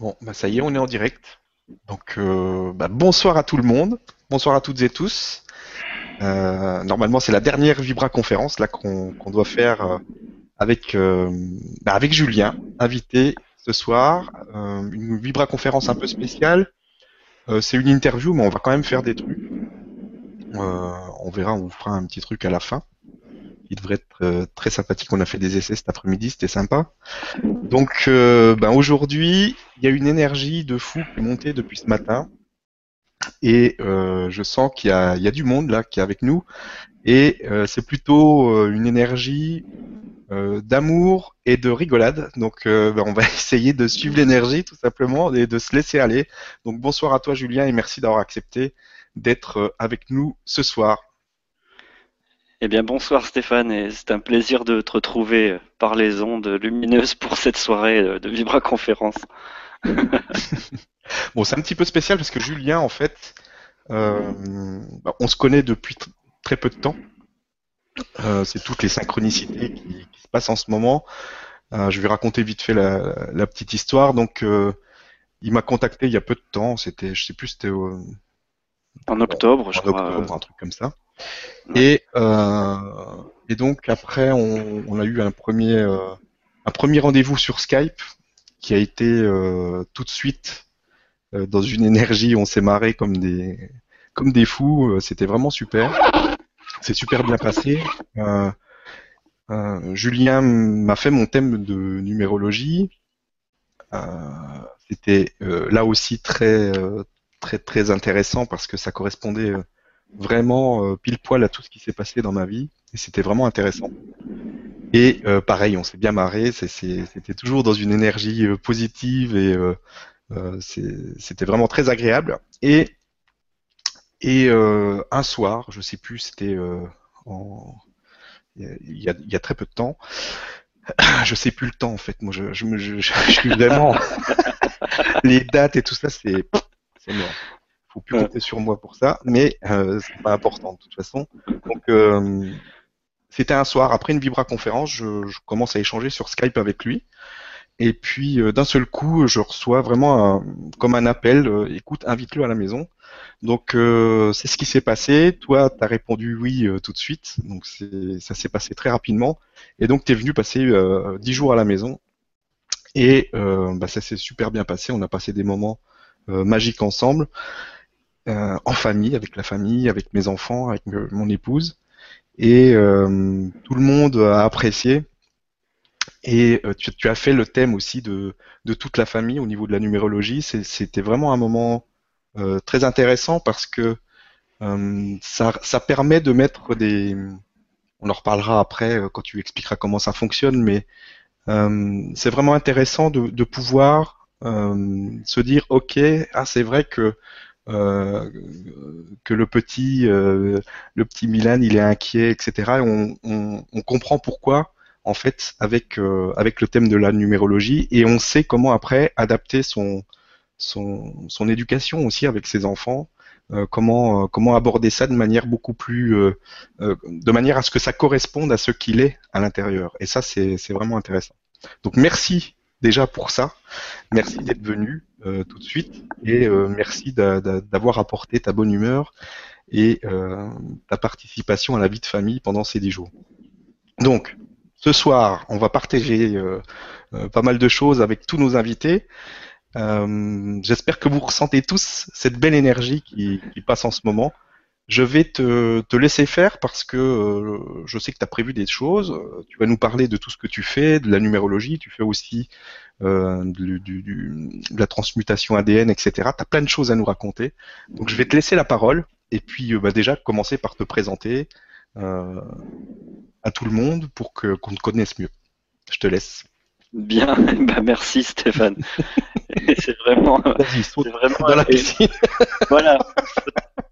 Bon, bah ça y est, on est en direct. Donc, euh, bah, bonsoir à tout le monde, bonsoir à toutes et tous. Euh, normalement, c'est la dernière Vibra conférence là qu'on doit faire euh, avec bah, avec Julien, invité ce soir. Une Vibra conférence un peu spéciale. C'est une interview, mais on va quand même faire des trucs. On verra, on vous fera un petit truc à la fin. Il devrait être euh, très sympathique. On a fait des essais cet après-midi, c'était sympa. Donc, euh, ben aujourd'hui, il y a une énergie de fou qui est montée depuis ce matin. Et euh, je sens qu'il y a, du monde là qui est avec nous. Et c'est plutôt une énergie d'amour et de rigolade. Donc, ben, on va essayer de suivre l'énergie tout simplement et de se laisser aller. Donc, bonsoir à toi, Julien, et merci d'avoir accepté d'être avec nous ce soir. Eh bien, bonsoir Stéphane, et c'est un plaisir de te retrouver euh, par les ondes lumineuses pour cette soirée euh, de Vibra Conférence. Bon, c'est un petit peu spécial parce que Julien, en fait, euh, bah, on se connaît depuis tr- très peu de temps. C'est toutes les synchronicités qui, se passent en ce moment. Je vais raconter vite fait la, petite histoire. Donc, il m'a contacté il y a peu de temps. C'était, je sais plus, c'était au- En octobre, je en crois. octobre, un truc comme ça. Ouais. Et, euh, et donc après, on, on a eu un premier, euh, un premier rendez-vous sur Skype qui a été euh, tout de suite euh, dans une énergie. On s'est marré comme des, comme des fous. Euh, C'était vraiment super. C'est super bien passé. Euh, euh, Julien m'a fait mon thème de numérologie. Euh, C'était euh, là aussi très, euh, très, très intéressant parce que ça correspondait euh, vraiment euh, pile poil à tout ce qui s'est passé dans ma vie et c'était vraiment intéressant. Et euh, pareil, on s'est bien marré, c'était toujours dans une énergie positive et euh, c'était vraiment très agréable. Et, et euh, un soir, je sais plus, c'était en- il y, a, il y très peu de temps, je sais plus le temps en fait, moi je, je- je- je suis vraiment les dates et tout ça, c'est c'est mort. Faut plus compter sur moi pour ça, mais euh, c'est pas important de toute façon. Donc euh, c'était un soir après une Vibra conférence, je, je commence à échanger sur Skype avec lui, et puis euh, d'un seul coup, je reçois vraiment un- comme un appel, euh, écoute, invite-le à la maison. Donc euh, c'est ce qui s'est passé. Toi, tu as répondu oui tout de suite, donc ça s'est passé très rapidement, et donc tu es venu passer dix jours à la maison. Et bah, ça s'est super bien passé. On a passé des moments euh, magiques ensemble, euh, en famille, avec la famille, avec mes enfants, avec mon épouse. Et euh, tout le monde a apprécié. Et tu, as fait le thème aussi de, toute la famille au niveau de la numérologie. C'était vraiment un moment très intéressant parce que ça, permet de mettre des... On en reparlera après quand tu expliqueras comment ça fonctionne, mais c'est vraiment intéressant de, pouvoir se dire, ok, ah c'est vrai que euh, que le petit euh, le petit Milan il est inquiet, etc. Et on, on, comprend pourquoi en fait avec euh, avec le thème de la numérologie et on sait comment après adapter son son son éducation aussi avec ses enfants. euh, comment euh, comment aborder ça de manière beaucoup plus euh, euh, de manière à ce que ça corresponde à ce qu'il est à l'intérieur. Et ça c'est vraiment intéressant. Donc merci déjà pour ça. Merci d'être venu euh, tout de suite et euh, merci d'a- d'a- d'avoir apporté ta bonne humeur et euh, ta participation à la vie de famille pendant ces dix jours. Donc, ce soir, on va partager pas mal de choses avec tous nos invités. J'espère que vous ressentez tous cette belle énergie qui passe en ce moment. Je vais te, te laisser faire parce que euh, je sais que tu as prévu des choses. Tu vas nous parler de tout ce que tu fais, de la numérologie. Tu fais aussi euh, du- du- du- de la transmutation ADN, etc. Tu as plein de choses à nous raconter. Donc je vais te laisser la parole et puis euh, bah, déjà commencer par te présenter euh, à tout le monde pour que qu'on te connaisse mieux. Je te laisse. Bien, bah merci Stéphane. C'est vraiment, c'est vraiment dans la piscine. Voilà.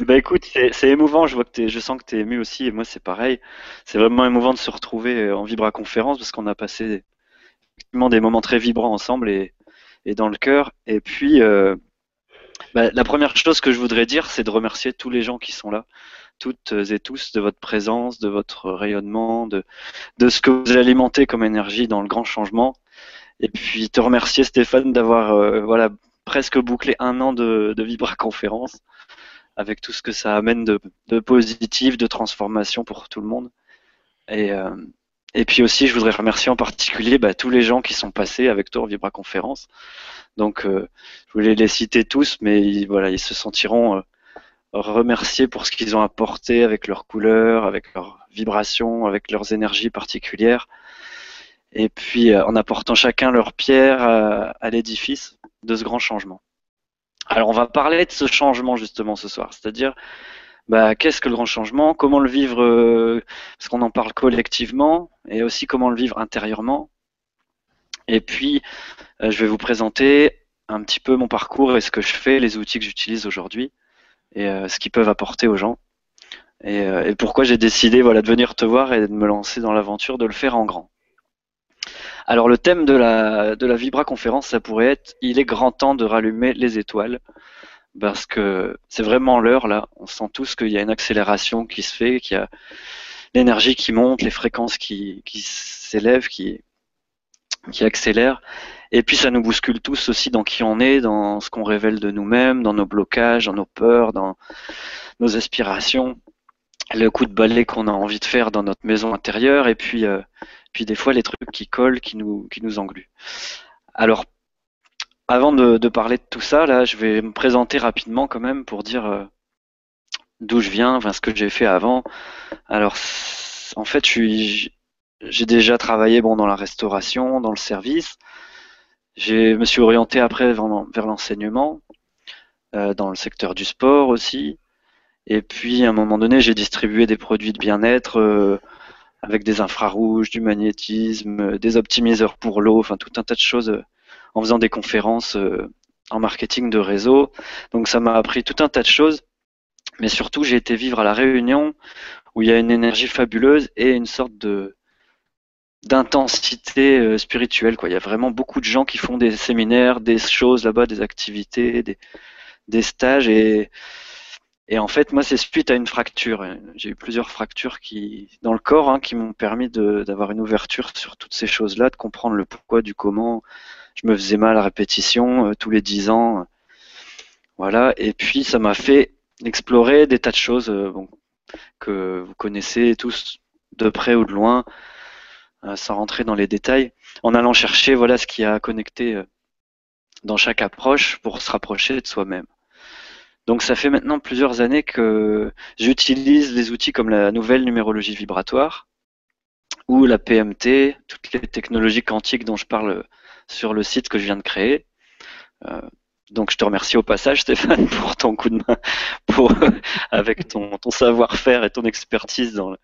Bah écoute, c'est émouvant, je vois que t'es, je sens que tu es ému aussi, et moi c'est pareil. C'est vraiment émouvant de se retrouver euh, en Vibra Conférence parce qu'on a passé effectivement des moments très vibrants ensemble et, dans le cœur. Et puis, euh, bah, la première chose que je voudrais dire, c'est de remercier tous les gens qui sont là, toutes et tous, de votre présence, de votre rayonnement, de, ce que vous alimentez comme énergie dans le grand changement. Et puis te remercier Stéphane d'avoir voilà presque bouclé un an de, de Vibra Conférence avec tout ce que ça amène de, positif, de transformation pour tout le monde. Et, euh, puis aussi, je voudrais remercier en particulier bah, tous les gens qui sont passés avec toi en Vibra Conférence. Donc, euh, je voulais les citer tous, mais ils, voilà, ils se sentiront euh, remerciés pour ce qu'ils ont apporté avec leurs couleurs, avec leurs vibrations, avec leurs énergies particulières. Et puis, en apportant chacun leur pierre à l'édifice de ce grand changement. Alors on va parler de ce changement justement ce soir, c'est-à-dire bah, qu'est-ce que le grand changement, comment le vivre, euh, parce qu'on en parle collectivement, et aussi comment le vivre intérieurement? Et puis euh, je vais vous présenter un petit peu mon parcours et ce que je fais, les outils que j'utilise aujourd'hui, et euh, ce qu'ils peuvent apporter aux gens. Et, et pourquoi j'ai décidé voilà, de venir te voir et de me lancer dans l'aventure de le faire en grand. Alors le thème de la, de la Vibra conférence, ça pourrait être Il est grand temps de rallumer les étoiles. Parce que c'est vraiment l'heure là. On sent tous qu'il y a une accélération qui se fait, qu'il y a l'énergie qui monte, les fréquences qui, qui s'élèvent, qui, qui accélèrent. Et puis ça nous bouscule tous aussi dans qui on est, dans ce qu'on révèle de nous-mêmes, dans nos blocages, dans nos peurs, dans nos aspirations, le coup de balai qu'on a envie de faire dans notre maison intérieure, et puis euh, puis des fois les trucs qui collent, qui nous, qui nous engluent. Alors, avant de, parler de tout ça, là, je vais me présenter rapidement quand même pour dire euh, d'où je viens, enfin, ce que j'ai fait avant. Alors, en fait, j'ai déjà travaillé bon, dans la restauration, dans le service. Je me suis orienté après vers, l'enseignement, euh, dans le secteur du sport aussi. Et puis, à un moment donné, j'ai distribué des produits de bien-être. Euh, avec des infrarouges, du magnétisme, euh, des optimiseurs pour l'eau, enfin tout un tas de choses euh, en faisant des conférences euh, en marketing de réseau. Donc ça m'a appris tout un tas de choses, mais surtout j'ai été vivre à la Réunion où il y a une énergie fabuleuse et une sorte de d'intensité spirituelle. Il y a vraiment beaucoup de gens qui font des séminaires, des choses là-bas, des activités, des, des stages et et en fait, moi, c'est suite à une fracture. J'ai eu plusieurs fractures qui, dans le corps hein, qui m'ont permis d'avoir une ouverture sur toutes ces choses-là, de comprendre le pourquoi, du comment. Je me faisais mal à répétition euh, tous les dix ans. Voilà. Et puis, ça m'a fait explorer des tas de choses euh, bon, que vous connaissez tous de près ou de loin, euh, sans rentrer dans les détails, en allant chercher voilà ce qui a connecté dans chaque approche pour se rapprocher de soi-même. Donc ça fait maintenant plusieurs années que j'utilise des outils comme la nouvelle numérologie vibratoire ou la PMT, toutes les technologies quantiques dont je parle sur le site que je viens de créer. Euh, donc je te remercie au passage Stéphane pour ton coup de main, pour avec ton, savoir-faire et ton expertise dans le,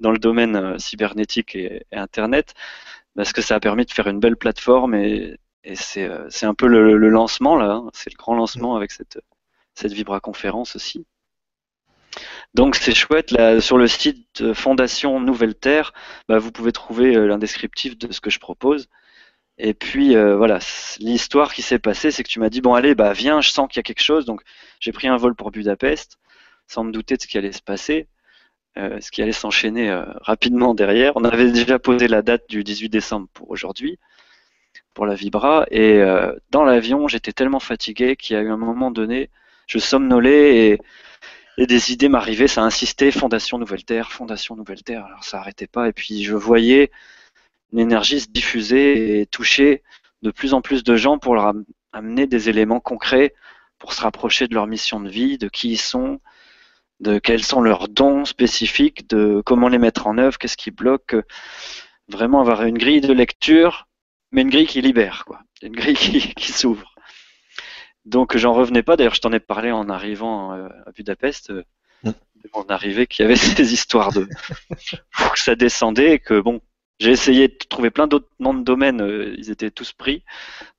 dans le domaine euh, cybernétique et, Internet, parce que ça a permis de faire une belle plateforme et, c'est euh, un peu le, lancement là, hein. c'est le grand lancement avec cette cette Vibra conférence aussi. Donc c'est chouette, sur le site Fondation Nouvelle Terre, bah, vous pouvez trouver euh, l'indescriptif de ce que je propose. Et puis euh, voilà, l'histoire qui s'est passée, c'est que tu m'as dit bon allez, bah viens, je sens qu'il y a quelque chose. Donc j'ai pris un vol pour Budapest, sans me douter de ce qui allait se passer, euh, ce qui allait s'enchaîner rapidement derrière. On avait déjà posé la date du 18 décembre pour aujourd'hui, pour la Vibra, et dans l'avion, j'étais tellement fatigué qu'il y a eu un moment donné, je somnolais et, des idées m'arrivaient, ça insistait, Fondation Nouvelle Terre, Fondation Nouvelle Terre, alors ça arrêtait pas, et puis je voyais une énergie se diffuser et toucher de plus en plus de gens pour leur amener des éléments concrets pour se rapprocher de leur mission de vie, de qui ils sont, de quels sont leurs dons spécifiques, de comment les mettre en œuvre, qu'est-ce qui bloque, vraiment avoir une grille de lecture, mais une grille qui libère, quoi, une grille qui s'ouvre. Donc j'en revenais pas. D'ailleurs, je t'en ai parlé en arrivant euh, à Budapest. Euh, mm. De mon arrivée, qu'il y avait ces histoires de que ça descendait et que bon, j'ai essayé de trouver plein d'autres noms de domaines. Euh, ils étaient tous pris.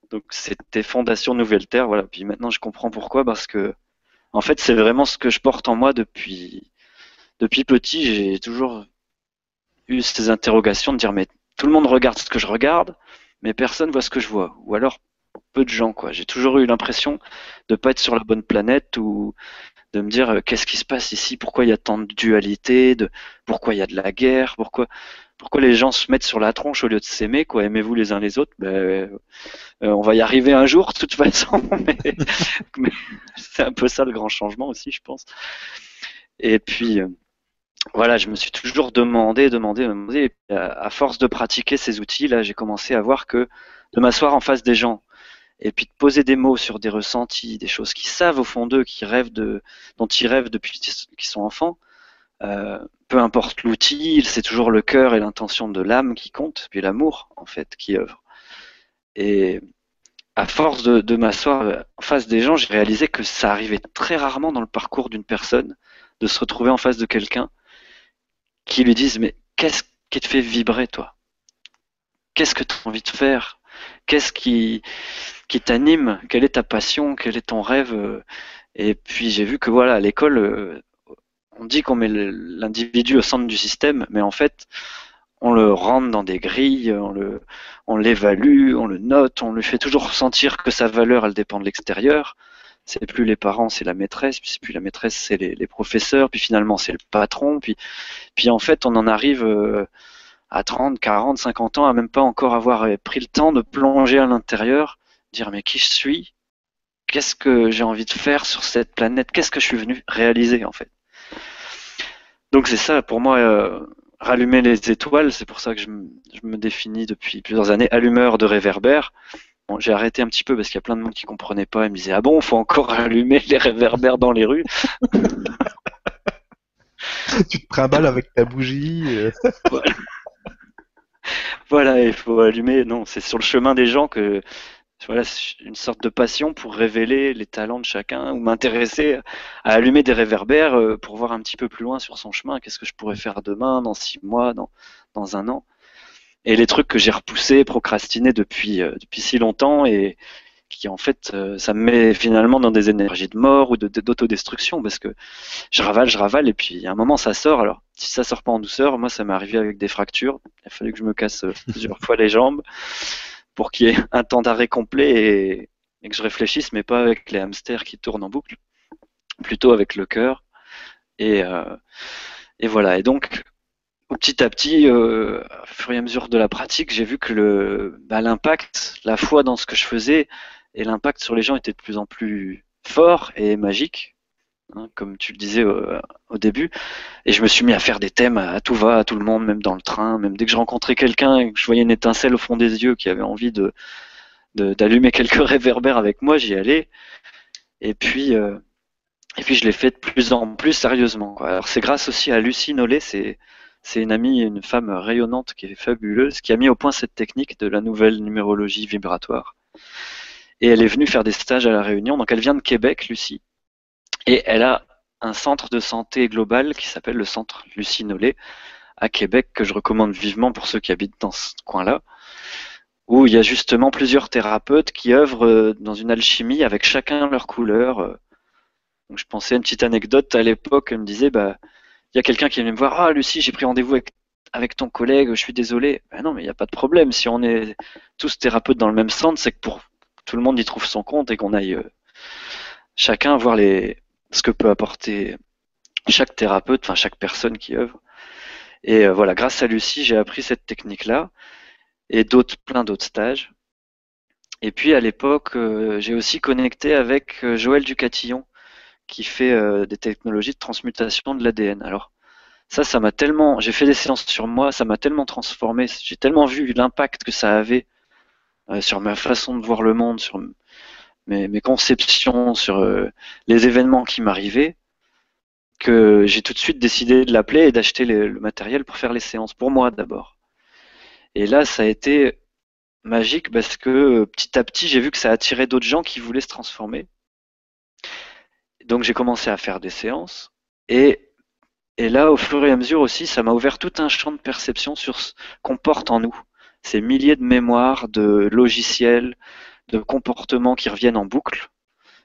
Donc c'était Fondation Nouvelle Terre. Voilà. Puis maintenant, je comprends pourquoi parce que en fait, c'est vraiment ce que je porte en moi depuis depuis petit. J'ai toujours eu ces interrogations de dire mais tout le monde regarde ce que je regarde, mais personne voit ce que je vois. Ou alors peu de gens. quoi. J'ai toujours eu l'impression de pas être sur la bonne planète ou de me dire euh, qu'est-ce qui se passe ici, pourquoi il y a tant de dualité, pourquoi il y a de la guerre, pourquoi pourquoi les gens se mettent sur la tronche au lieu de s'aimer quoi? Aimez-vous les uns les autres? Ben, euh, On va y arriver un jour de toute façon, mais, c'est un peu ça le grand changement aussi, je pense. Et puis euh, voilà, je me suis toujours demandé, demandé, demandé. Et à force de pratiquer ces outils, là, j'ai commencé à voir que de m'asseoir en face des gens et puis de poser des mots sur des ressentis, des choses qu'ils savent au fond d'eux, qui rêvent de, dont ils rêvent depuis qu'ils sont enfants. Euh, peu importe l'outil, c'est toujours le cœur et l'intention de l'âme qui compte, puis l'amour en fait qui œuvre. Et à force de, de m'asseoir en face des gens, j'ai réalisé que ça arrivait très rarement dans le parcours d'une personne de se retrouver en face de quelqu'un qui lui dise mais qu'est-ce qui te fait vibrer toi? Qu'est-ce que tu as envie de faire? Qu'est-ce qui, qui t'anime? Quelle est ta passion? Quel est ton rêve? Et puis j'ai vu que voilà, à l'école, on dit qu'on met l'individu au centre du système, mais en fait, on le rentre dans des grilles, on le, on l'évalue, on le note, on lui fait toujours sentir que sa valeur, elle dépend de l'extérieur. C'est plus les parents, c'est la maîtresse, puis c'est la maîtresse, c'est les, professeurs, puis finalement c'est le patron, puis, puis en fait on en arrive euh, à 30, 40, 50 ans à même pas encore avoir pris le temps de plonger à l'intérieur, dire mais qui je suis, qu'est-ce que j'ai envie de faire sur cette planète, qu'est-ce que je suis venu réaliser en fait? Donc c'est ça, pour moi, euh, rallumer les étoiles, c'est pour ça que je, me définis depuis plusieurs années allumeur de réverbères. Bon, j'ai arrêté un petit peu parce qu'il y a plein de monde qui comprenait pas et me disait ah bon, faut encore allumer les réverbères dans les rues? tu te trimbales avec ta bougie. Voilà, il faut allumer. Non, c'est sur le chemin des gens que voilà, une sorte de passion pour révéler les talents de chacun ou m'intéresser à allumer des réverbères euh, pour voir un petit peu plus loin sur son chemin. Qu'est-ce que je pourrais faire demain, dans six mois, dans, dans un an? Et les trucs que j'ai repoussés, procrastinés depuis, euh, depuis si longtemps et qui en fait, euh, ça me met finalement dans des énergies de mort ou d'autodestruction parce que je ravale, je ravale et puis à un moment ça sort. Alors si ça sort pas en douceur, moi ça m'est arrivé avec des fractures. Il a fallu que je me casse plusieurs fois les jambes pour qu'il y ait un temps d'arrêt complet et, que je réfléchisse, mais pas avec les hamsters qui tournent en boucle, plutôt avec le cœur. Et, euh, voilà. Et donc, petit à petit, euh, au fur et à mesure de la pratique, j'ai vu que le, bah, l'impact, la foi dans ce que je faisais et l'impact sur les gens était de plus en plus fort et magique. Hein, comme tu le disais au, début. Et je me suis mis à faire des thèmes à, tout va, à tout le monde, même dans le train, même dès que je rencontrais quelqu'un et que je voyais une étincelle au fond des yeux qui avait envie de d'allumer quelques réverbères avec moi, j'y allais. Et puis euh, et puis je l'ai fait de plus en plus sérieusement. Alors c'est grâce aussi à Lucie Nollet, c'est c'est une amie, une femme rayonnante qui est fabuleuse, qui a mis au point cette technique de la nouvelle numérologie vibratoire. Et elle est venue faire des stages à la Réunion. Donc elle vient de Québec, Lucie. Et elle a un centre de santé global qui s'appelle le centre Lucie Nollet à Québec que je recommande vivement pour ceux qui habitent dans ce coin-là, où il y a justement plusieurs thérapeutes qui œuvrent euh, dans une alchimie avec chacun leur couleur. Euh. Donc je pensais à une petite anecdote à l'époque, elle me disait bah il y a quelqu'un qui vient me voir, ah Lucie, j'ai pris rendez-vous avec, ton collègue, je suis désolé. Ben non, mais il n'y a pas de problème. Si on est tous thérapeutes dans le même centre, c'est que pour tout le monde y trouve son compte et qu'on aille euh, chacun voir ce que peut apporter chaque thérapeute, enfin chaque personne qui œuvre. Et euh, voilà, grâce à Lucie, j'ai appris cette technique-là et d'autres, plein d'autres stages. Et puis à l'époque, euh, j'ai aussi connecté avec Joël Ducatillon, qui fait des technologies de transmutation de l'ADN. Alors ça, ça m'a tellement, j'ai fait des séances sur moi, ça m'a tellement transformé, j'ai tellement vu l'impact que ça avait sur ma façon de voir le monde, sur mes, conceptions sur euh, les événements qui m'arrivaient, que j'ai tout de suite décidé de l'appeler et d'acheter le matériel pour faire les séances, pour moi d'abord. Et là, ça a été magique parce que euh, petit à petit, j'ai vu que ça attirait d'autres gens qui voulaient se transformer. Donc j'ai commencé à faire des séances. Et, et là, au fur et à mesure aussi, ça m'a ouvert tout un champ de perception sur ce qu'on porte en nous. Ces milliers de mémoires, de logiciels, de comportements qui reviennent en boucle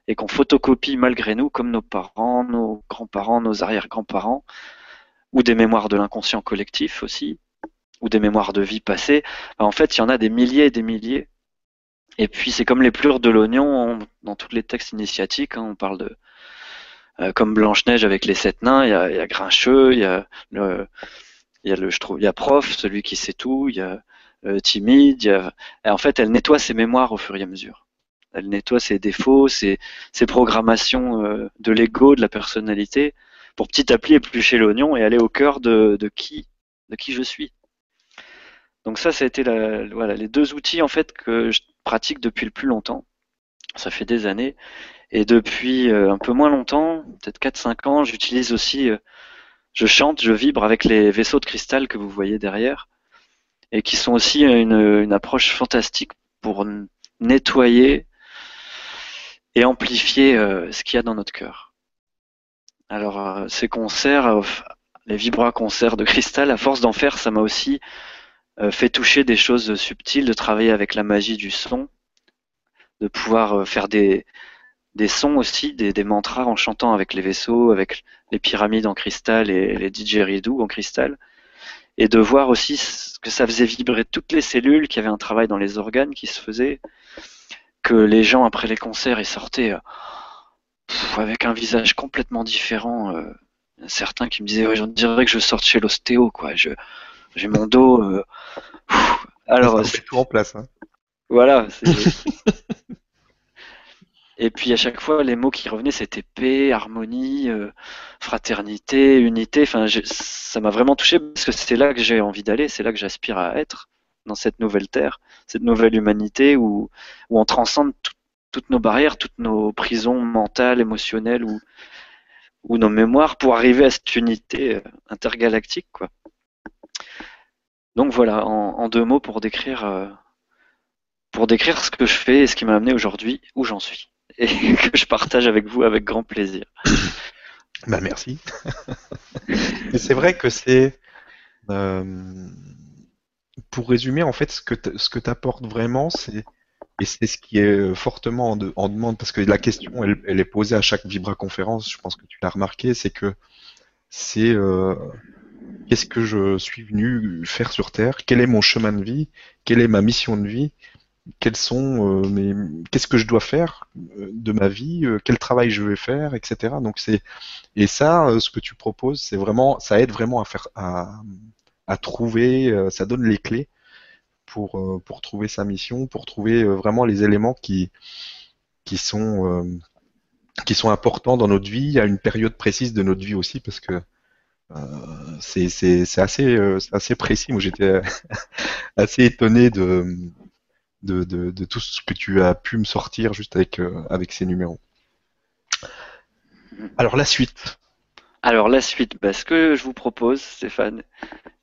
et qu'on photocopie malgré nous, comme nos parents, nos grands-parents, nos arrière-grands-parents, ou des mémoires de l'inconscient collectif aussi, ou des mémoires de vie passée. Bah, en fait, il y en a des milliers et des milliers. Et puis c'est comme les pleurs de l'oignon dans tous les textes initiatiques. Hein, on parle de euh, comme Blanche Neige avec les sept nains. Il y a, Grincheux, il y a le, il y a le je trouve, il y a prof, celui qui sait tout, il y a timide, a... Et en fait, elle nettoie ses mémoires au fur et à mesure. Elle nettoie ses défauts, ses, programmations euh, de l'ego, de la personnalité, pour petit à petit éplucher l'oignon et aller au cœur de, qui, je suis. Donc ça, ça a été la, voilà, les deux outils en fait que je pratique depuis le plus longtemps. Ça fait des années. Et depuis euh, un peu moins longtemps, peut-être 4-5 ans, j'utilise aussi, euh, je chante, je vibre avec les vaisseaux de cristal que vous voyez derrière, et qui sont aussi une, une approche fantastique pour nettoyer et amplifier euh, ce qu'il y a dans notre cœur. Alors ces concerts, les vibra concerts de cristal, à force d'en faire, ça m'a aussi fait toucher des choses subtiles, de travailler avec la magie du son, de pouvoir faire des, des sons aussi, des, des, mantras en chantant avec les vaisseaux, avec les pyramides en cristal et les didgeridoo en cristal, et de voir aussi que ça faisait vibrer toutes les cellules, qu'il y avait un travail dans les organes qui se faisait, que les gens après les concerts ils sortaient euh, avec un visage complètement différent. Euh, certains qui me disaient ouais, j'en dirais que je sorte chez l'ostéo quoi. Je j'ai mon dos. Euh, alors c'est tout en place. Hein. Voilà. Et puis à chaque fois, les mots qui revenaient, c'était paix, harmonie, euh, fraternité, unité. Enfin, ça m'a vraiment touché parce que c'est là que j'ai envie d'aller, c'est là que j'aspire à être dans cette nouvelle terre, cette nouvelle humanité où, où on transcende toutes nos barrières, toutes nos prisons mentales, émotionnelles ou, ou nos mémoires pour arriver à cette unité euh, intergalactique, quoi. Donc voilà, en, deux mots pour décrire, euh, pour décrire ce que je fais et ce qui m'a amené aujourd'hui où j'en suis et que je partage avec vous avec grand plaisir. Bah merci. C'est vrai que c'est euh, pour résumer en fait ce que ce que t'apportes vraiment c'est et c'est ce qui est fortement en, demande parce que la question elle, elle, est posée à chaque Vibra conférence je pense que tu l'as remarqué c'est que c'est euh, qu'est-ce que je suis venu faire sur Terre? Quel est mon chemin de vie? Quelle est ma mission de vie? Sont euh, mes, qu'est-ce que je dois faire euh, de ma vie, euh, quel travail je vais faire, etc. Donc c'est et ça, ce que tu proposes, c'est vraiment, ça aide vraiment à faire, à, trouver, ça donne les clés pour pour trouver sa mission, pour trouver vraiment les éléments qui qui sont qui sont importants dans notre vie à une période précise de notre vie aussi, parce que c'est c'est assez assez précis. Moi, j'étais assez étonné de de, de, tout ce que tu as pu me sortir juste avec, euh, avec ces numéros. Alors la suite. Alors la suite, bah, ce que je vous propose, Stéphane,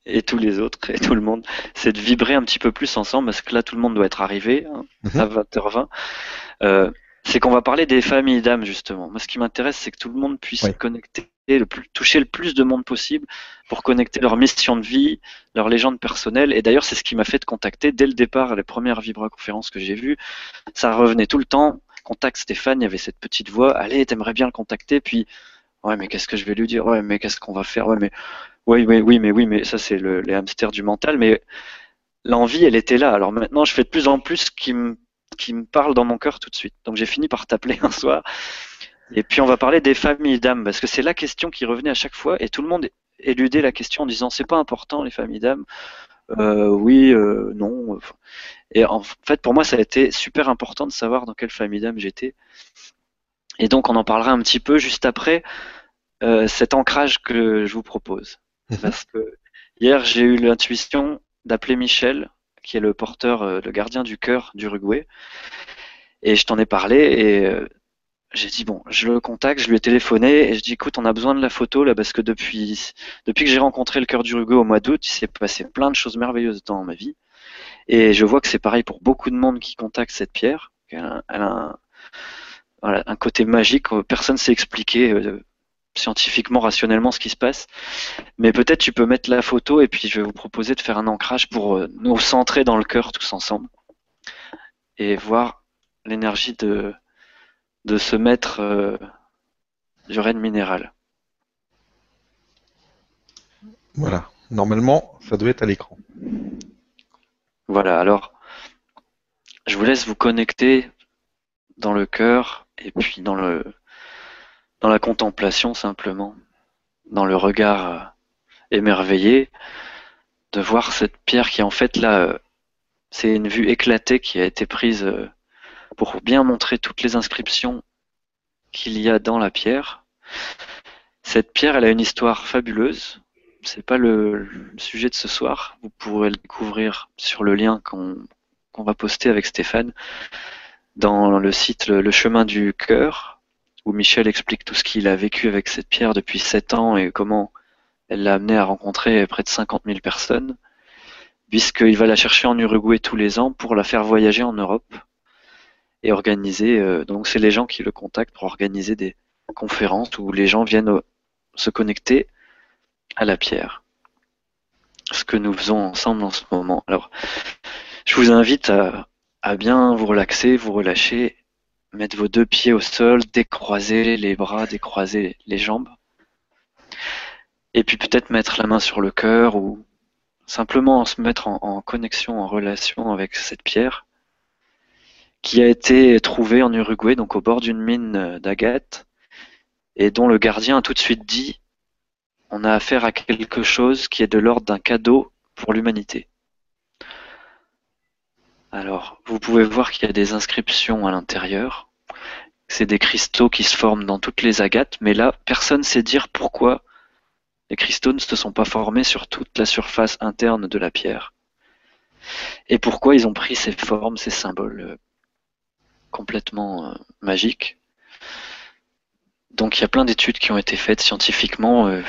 et tous les autres, et tout le monde, c'est de vibrer un petit peu plus ensemble, parce que là tout le monde doit être arrivé hein, mhm. à 20h20. Euh, c'est qu'on va parler des familles d'âmes justement. Moi, ce qui m'intéresse, c'est que tout le monde puisse connecter, le plus, toucher le plus de monde possible pour connecter leur mission de vie, leur légende personnelle. Et d'ailleurs, c'est ce qui m'a fait de contacter dès le départ les premières Vibra conférences que j'ai vues. Ça revenait tout le temps. Contacte Stéphane, il y avait cette petite voix. Allez, t'aimerais bien le contacter. Puis, ouais, mais qu'est-ce que je vais lui dire? Ouais, mais qu'est-ce qu'on va faire? Ouais, mais oui, oui, oui, mais oui, mais ça c'est le, les hamsters du mental. Mais l'envie, elle était là. Alors maintenant, je fais de plus en plus ce qui me qui me parle dans mon cœur tout de suite. Donc j'ai fini par t'appeler un soir. Et puis on va parler des familles d'âmes, parce que c'est la question qui revenait à chaque fois, et tout le monde éludait la question en disant c'est pas important les familles d'âmes. Euh, oui, euh, non. Et en fait, pour moi, ça a été super important de savoir dans quelle famille d'âmes j'étais. Et donc, on en parlera un petit peu juste après euh, cet ancrage que je vous propose. Mhm. Parce que hier, j'ai eu l'intuition d'appeler Michel, qui est le porteur, euh, le gardien du cœur d'Uruguay. Et je t'en ai parlé et euh, j'ai dit bon, je le contacte, je lui ai téléphoné et je dis écoute, on a besoin de la photo là parce que depuis que j'ai rencontré le cœur d'Uruguay au mois d'août, il s'est passé plein de choses merveilleuses dans ma vie et je vois que c'est pareil pour beaucoup de monde qui contacte cette pierre. Elle a, un, côté magique, personne ne sait expliquer. Euh, scientifiquement, rationnellement ce qui se passe. Mais peut-être tu peux mettre la photo et puis je vais vous proposer de faire un ancrage pour euh, nous centrer dans le cœur tous ensemble et voir l'énergie de, de ce maître euh, du règne minéral. Voilà, normalement ça doit être à l'écran. Voilà, alors je vous laisse vous connecter dans le cœur et puis dans le dans la contemplation simplement, dans le regard euh, émerveillé. de voir cette pierre qui en fait là, euh, c'est une vue éclatée qui a été prise euh, pour bien montrer toutes les inscriptions qu'il y a dans la pierre. Cette pierre, elle a une histoire fabuleuse. C'est pas le, sujet de ce soir. Vous pourrez le découvrir sur le lien qu'on va poster avec Stéphane dans le site le, chemin du cœur, où Michel explique tout ce qu'il a vécu avec cette pierre depuis 7 ans et comment elle l'a amené à rencontrer près de 50 000 personnes, puisqu'il va la chercher en Uruguay tous les ans pour la faire voyager en Europe et organiser. Euh, donc c'est les gens qui le contactent pour organiser des conférences où les gens viennent se connecter à la pierre. Ce que nous faisons ensemble en ce moment. Alors, je vous invite à bien vous relaxer, vous relâcher, mettre vos deux pieds au sol, décroiser les bras, décroiser les jambes. Et puis peut-être mettre la main sur le cœur ou simplement se mettre en, connexion, en relation avec cette pierre qui a été trouvée en Uruguay, donc au bord d'une mine d'agate, et dont le gardien a tout de suite dit on a affaire à quelque chose qui est de l'ordre d'un cadeau pour l'humanité. Alors, vous pouvez voir qu'il y a des inscriptions à l'intérieur. C'est des cristaux qui se forment dans toutes les agates, mais là, personne ne sait dire pourquoi les cristaux ne se sont pas formés sur toute la surface interne de la pierre. Et pourquoi ils ont pris ces formes, ces symboles euh, complètement euh, magiques. Donc il y a plein d'études qui ont été faites scientifiquement. Euh,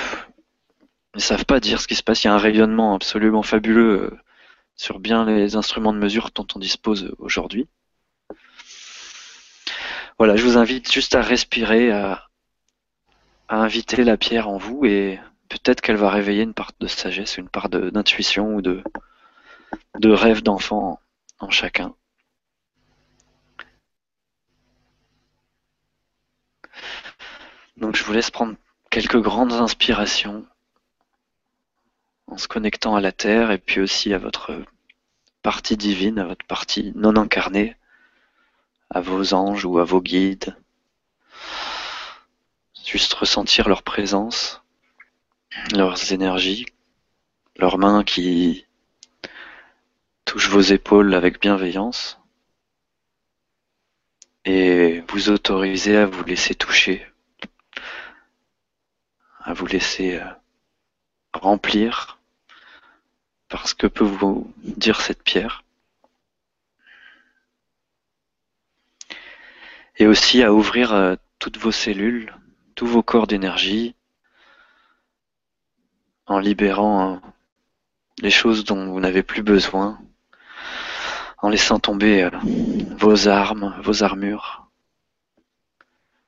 ils ne savent pas dire ce qui se passe. Il y a un rayonnement absolument fabuleux sur bien les instruments de mesure dont on dispose aujourd'hui. Voilà, je vous invite juste à respirer, à, inviter la pierre en vous et peut-être qu'elle va réveiller une part de sagesse, une part d'intuition ou de, de rêve d'enfant en chacun. Donc je vous laisse prendre quelques grandes inspirations en se connectant à la Terre et puis aussi à votre partie divine, à votre partie non incarnée, à vos anges ou à vos guides. Juste ressentir leur présence, leurs énergies, leurs mains qui touchent vos épaules avec bienveillance et vous autoriser à vous laisser toucher, à vous laisser euh, remplir parce que peut vous dire cette pierre. Et aussi à ouvrir euh, toutes vos cellules, tous vos corps d'énergie, en libérant euh, les choses dont vous n'avez plus besoin, en laissant tomber euh, vos armes, vos armures,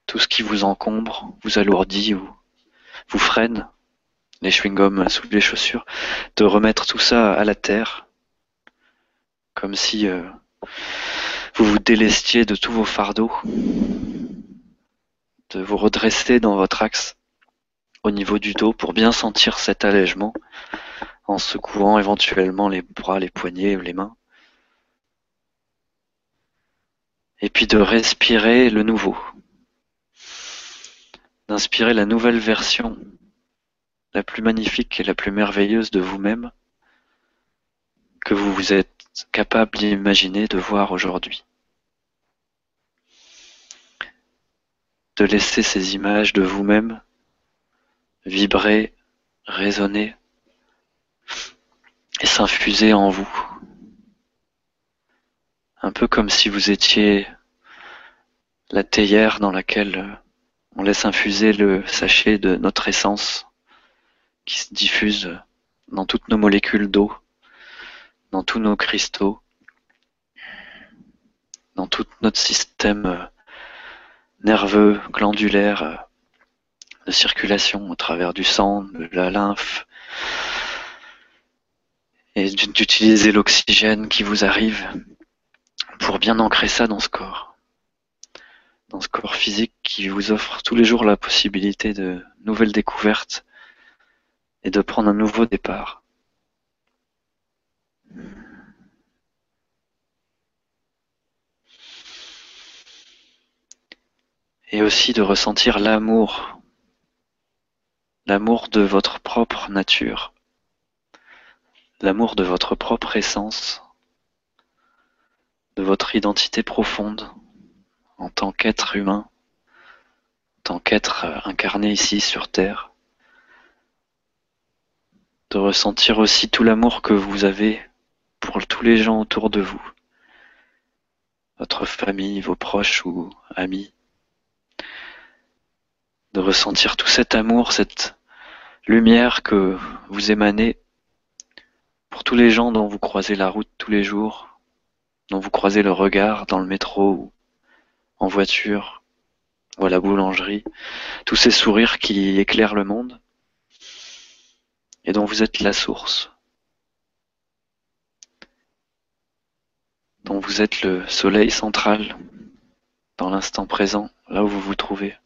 tout ce qui vous encombre, vous alourdit ou vous freine les chewing-gums sous les chaussures, de remettre tout ça à la terre, comme si euh, vous vous délestiez de tous vos fardeaux, de vous redresser dans votre axe au niveau du dos pour bien sentir cet allègement en secouant éventuellement les bras, les poignets ou les mains. Et puis de respirer le nouveau, d'inspirer la nouvelle version la plus magnifique et la plus merveilleuse de vous-même que vous vous êtes capable d'imaginer de voir aujourd'hui. De laisser ces images de vous-même vibrer, résonner et s'infuser en vous. Un peu comme si vous étiez la théière dans laquelle on laisse infuser le sachet de notre essence qui se diffuse dans toutes nos molécules d'eau, dans tous nos cristaux, dans tout notre système euh, nerveux, glandulaire, euh, de circulation au travers du sang, de la lymphe, et d'utiliser l'oxygène qui vous arrive pour bien ancrer ça dans ce corps, dans ce corps physique qui vous offre tous les jours la possibilité de nouvelles découvertes et de prendre un nouveau départ. Et aussi de ressentir l'amour, l'amour de votre propre nature, l'amour de votre propre essence, de votre identité profonde en tant qu'être humain, en tant qu'être incarné ici sur Terre, de ressentir aussi tout l'amour que vous avez pour tous les gens autour de vous, votre famille, vos proches ou amis, de ressentir tout cet amour, cette lumière que vous émanez pour tous les gens dont vous croisez la route tous les jours, dont vous croisez le regard dans le métro ou en voiture ou à la boulangerie, tous ces sourires qui éclairent le monde et dont vous êtes la source, dont vous êtes le soleil central dans l'instant présent, là où vous vous trouvez.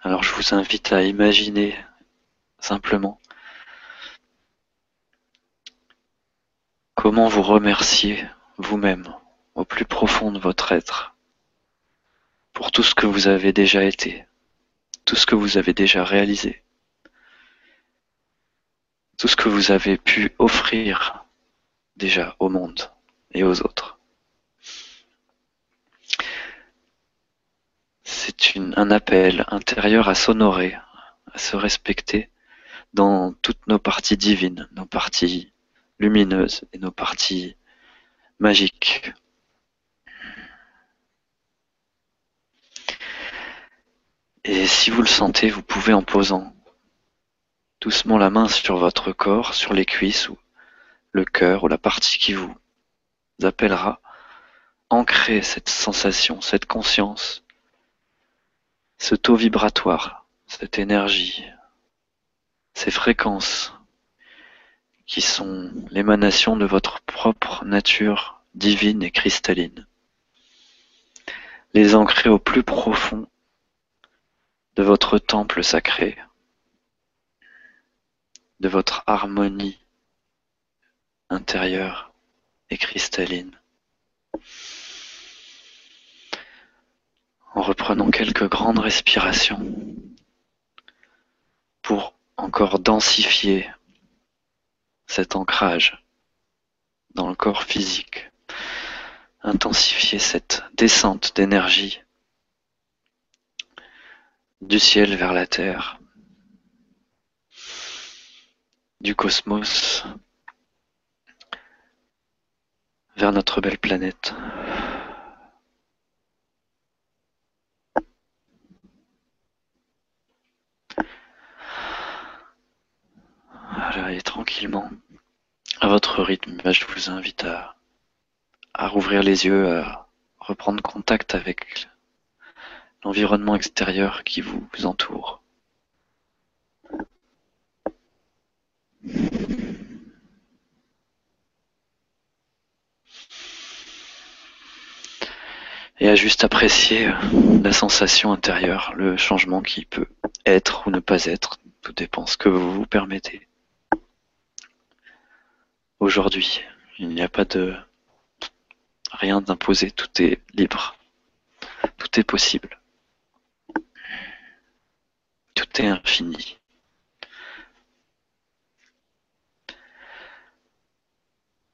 Alors je vous invite à imaginer simplement comment vous remercier vous-même au plus profond de votre être pour tout ce que vous avez déjà été, tout ce que vous avez déjà réalisé, tout ce que vous avez pu offrir déjà au monde et aux autres. c'est un appel intérieur à s'honorer, à se respecter dans toutes nos parties divines, nos parties lumineuses et nos parties magiques. Et si vous le sentez, vous pouvez en posant doucement la main sur votre corps, sur les cuisses ou le cœur ou la partie qui vous appellera, ancrer cette sensation, cette conscience ce taux vibratoire, cette énergie, ces fréquences qui sont l'émanation de votre propre nature divine et cristalline. Les ancrer au plus profond de votre temple sacré, de votre harmonie intérieure et cristalline. en reprenant quelques grandes respirations pour encore densifier cet ancrage dans le corps physique, intensifier cette descente d'énergie du ciel vers la terre, du cosmos vers notre belle planète. Allez tranquillement à votre rythme. je vous invite à, à rouvrir les yeux, à reprendre contact avec l'environnement extérieur qui vous entoure. Et à juste apprécier la sensation intérieure, le changement qui peut être ou ne pas être, tout dépend ce que vous vous permettez aujourd'hui. Il n'y a pas de rien d'imposé, tout est libre. Tout est possible. Tout est infini.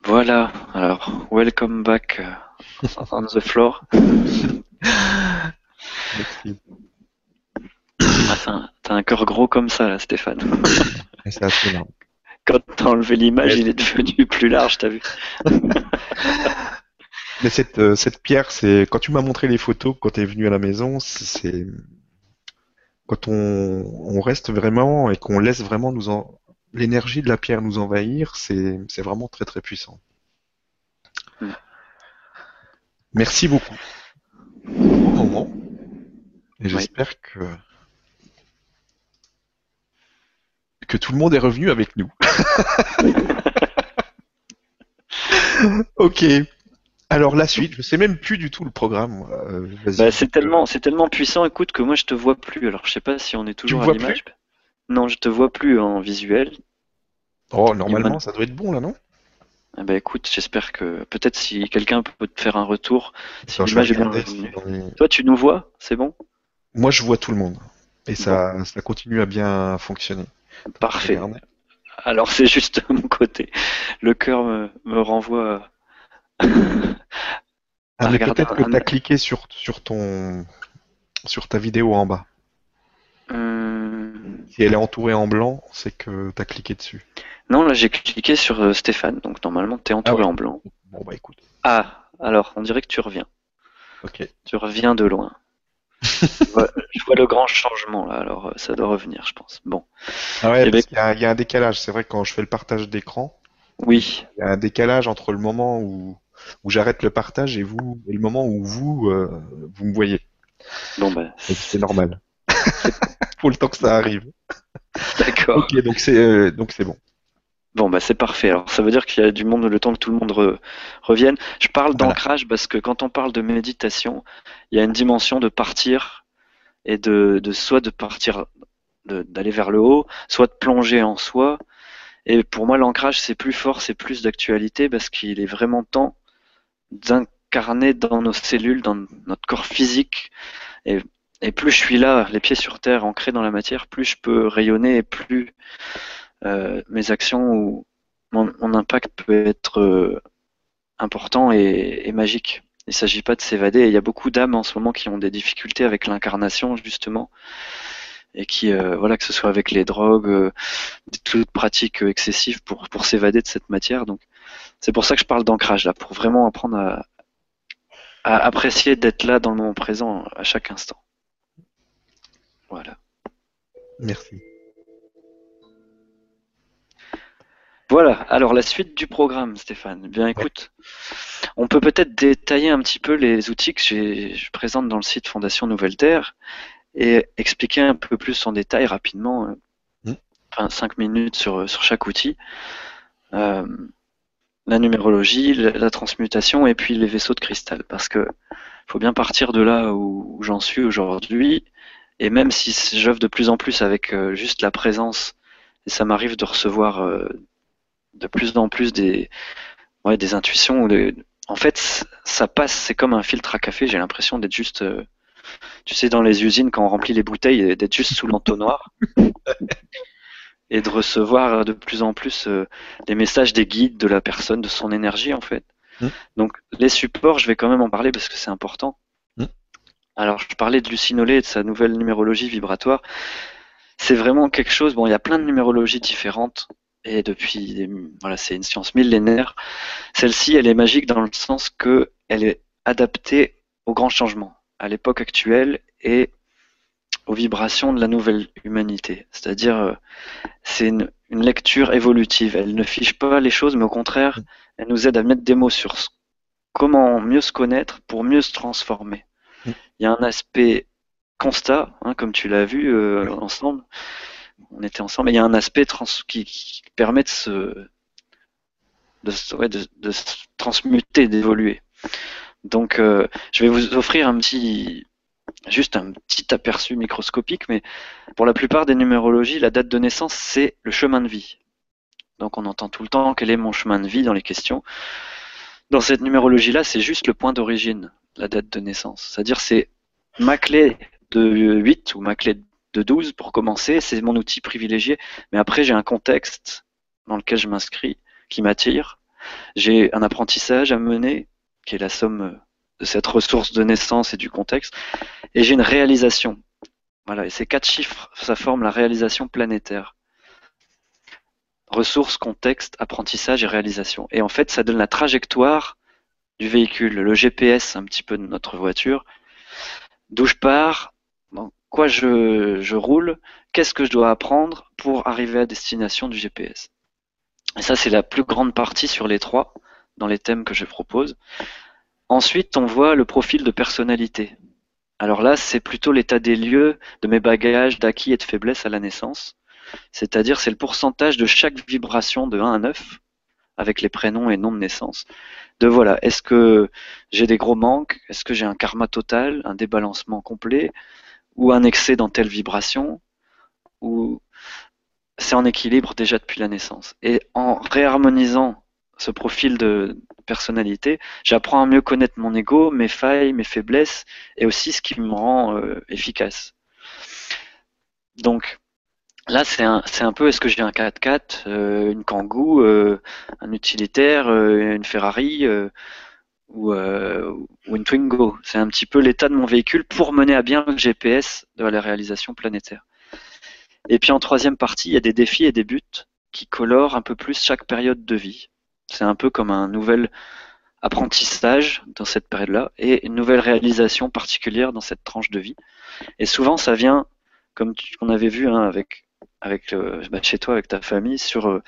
Voilà, alors, welcome back uh, on the floor. Merci. Ah, t'as un cœur gros comme ça, là, Stéphane. C'est assez quand t'as enlevé l'image, il est devenu plus large, t'as vu Mais cette, euh, cette pierre, c'est quand tu m'as montré les photos quand tu es venu à la maison, c'est quand on, on, reste vraiment et qu'on laisse vraiment nous en... l'énergie de la pierre nous envahir, c'est vraiment très très puissant. Mm. Merci beaucoup. Bon moment. Et j'espère que que tout le monde est revenu avec nous. ok. Alors la suite, je sais même plus du tout le programme. Euh, bah, c'est tellement, c'est tellement puissant, écoute, que moi je te vois plus. Alors je sais pas si on est toujours à l'image. Non, je te vois plus en visuel. Oh, normalement, ça doit être bon là, non? Ah bah écoute, j'espère que peut-être si quelqu'un peut te faire un retour, si l'image est bien Toi, tu nous vois, c'est bon? Moi, je vois tout le monde. Et ça, ça continue à bien fonctionner. Parfait. Alors c'est juste mon côté. Le cœur me, me renvoie. Ah, mais peut-être que un- tu as cliqué sur, sur ton sur ta vidéo en bas. Hum, Si elle est entourée en blanc, c'est que tu as cliqué dessus. Non, là j'ai cliqué sur euh, Stéphane, donc normalement tu es entouré Ah ouais. en blanc. Bon bah écoute. Ah, alors on dirait que tu reviens. Ok. Tu reviens de loin. je, vois, je vois le grand changement là, alors euh, ça doit revenir, je pense. Bon, Ah ouais, Eh ben- qu'il y a, il y a un décalage. C'est vrai quand je fais le partage d'écran, oui, il y a un décalage entre le moment où, où j'arrête le partage et vous et le moment où vous euh, vous me voyez. bon Et C'est normal. Faut le temps que ça arrive. d'accord. Ok, donc c'est euh, donc c'est bon. Bon, bah c'est parfait. Alors, ça veut dire qu'il y a du monde le temps que tout le monde re- revienne. Je parle Voilà. d'ancrage parce que quand on parle de méditation, il y a une dimension de partir et de, de soit de partir, d'aller vers le haut, soit de plonger en soi. Et pour moi, l'ancrage, c'est plus fort, c'est plus d'actualité parce qu'il est vraiment temps d'incarner dans nos cellules, dans notre corps physique. Et, plus je suis là, les pieds sur terre, ancré dans la matière, plus je peux rayonner et plus euh, mes actions ou mon, impact peut être euh, important et, magique. Il ne s'agit pas de s'évader. Il y a beaucoup d'âmes en ce moment qui ont des difficultés avec l'incarnation justement, et qui, euh, voilà, que ce soit avec les drogues, euh, toutes pratiques euh, excessives pour pour s'évader de cette matière. Donc, c'est pour ça que je parle d'ancrage là, pour vraiment apprendre à, à apprécier d'être là dans le moment présent à chaque instant. Voilà. Merci. Voilà, alors la suite du programme, Stéphane. Eh Bien écoute, on peut peut-être détailler un petit peu les outils que je présente dans le site Fondation Nouvelle Terre et expliquer un peu plus en détail rapidement, euh, Mm. enfin cinq minutes sur, sur chaque outil. Euh, la numérologie, la, transmutation et puis les vaisseaux de cristal. Parce que faut bien partir de là où, j'en suis aujourd'hui. Et même si j'œuvre de plus en plus avec euh, juste la présence, et ça m'arrive de recevoir euh, de plus en plus des, ouais, des intuitions. En fait, ça passe, c'est comme un filtre à café. J'ai l'impression d'être juste, euh, tu sais, dans les usines quand on remplit les bouteilles, d'être juste sous l'entonnoir. et de recevoir de plus en plus euh, les messages des guides de la personne, de son énergie en fait. Mm. Donc les supports, je vais quand même en parler parce que c'est important. Mm. Alors je parlais de Lucinolé et de sa nouvelle numérologie vibratoire. C'est vraiment quelque chose. Bon, il y a plein de numérologies différentes et depuis, des- voilà, c'est une science millénaire. Celle-ci, elle est magique dans le sens que elle est adaptée aux grands changements, à l'époque actuelle et aux vibrations de la nouvelle humanité. C'est-à-dire, euh, c'est une, une lecture évolutive. Elle ne fiche pas les choses, mais au contraire, elle nous aide à mettre des mots sur comment mieux se connaître pour mieux se transformer. Mm. Il y a un aspect constat, hein, comme tu l'as vu euh, ensemble. On était ensemble. et Il y a un aspect trans qui, qui permet de se, de, se- ouais, de, de se transmuter, d'évoluer. Donc, euh, je vais vous offrir un petit, juste un petit aperçu microscopique, mais pour la plupart des numérologies, la date de naissance, c'est le chemin de vie. Donc, on entend tout le temps quel est mon chemin de vie dans les questions. Dans cette numérologie-là, c'est juste le point d'origine, la date de naissance. C'est-à-dire, c'est ma clé de 8 ou ma clé de 12 pour commencer, c'est mon outil privilégié. Mais après, j'ai un contexte dans lequel je m'inscris qui m'attire. J'ai un apprentissage à mener, qui est la somme de cette ressource de naissance et du contexte. Et j'ai une réalisation. Voilà, et ces quatre chiffres, ça forme la réalisation planétaire. Ressources, contexte, apprentissage et réalisation. Et en fait, ça donne la trajectoire du véhicule, le GPS un petit peu de notre voiture, d'où je pars, dans quoi je, je roule, qu'est-ce que je dois apprendre pour arriver à destination du GPS. Et ça, c'est la plus grande partie sur les trois, dans les thèmes que je propose. Ensuite, on voit le profil de personnalité. Alors là, c'est plutôt l'état des lieux de mes bagages d'acquis et de faiblesses à la naissance. C'est-à-dire, c'est le pourcentage de chaque vibration de 1 à 9, avec les prénoms et noms de naissance. De voilà, est-ce que j'ai des gros manques? Est-ce que j'ai un karma total, un débalancement complet Ou un excès dans telle vibration Ou c'est en équilibre déjà depuis la naissance? Et en réharmonisant ce profil de personnalité, j'apprends à mieux connaître mon ego, mes failles, mes faiblesses et aussi ce qui me rend euh, efficace. Donc là, c'est un, peu est-ce que j'ai un 4x4, euh, une Kangoo, euh, un utilitaire, une Ferrari ou, ou, une Twingo? C'est un petit peu l'état de mon véhicule pour mener à bien le GPS de la réalisation planétaire. Et puis en troisième partie, il y a des défis et des buts qui colorent un peu plus chaque période de vie. C'est un peu comme un nouvel apprentissage dans cette période-là et une nouvelle réalisation particulière dans cette tranche de vie. Et souvent, ça vient, comme on avait vu hein, avec, avec bah, chez toi, avec ta famille, sur euh,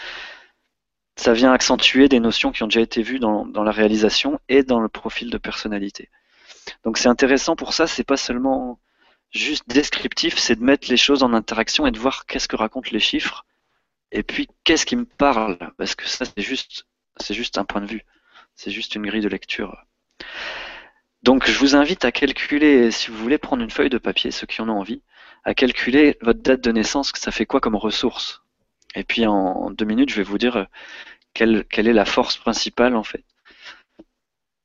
ça vient accentuer des notions qui ont déjà été vues dans, dans la réalisation et dans le profil de personnalité. Donc c'est intéressant pour ça, c'est pas seulement juste descriptif, c'est de mettre les choses en interaction et de voir qu'est-ce que racontent les chiffres et puis qu'est-ce qui me parle parce que ça c'est juste c'est juste un point de vue. C'est juste une grille de lecture. Donc je vous invite à calculer, si vous voulez prendre une feuille de papier, ceux qui en ont envie, à calculer votre date de naissance, que ça fait quoi comme ressource? Et puis en deux minutes, je vais vous dire euh, quelle, est la force principale en fait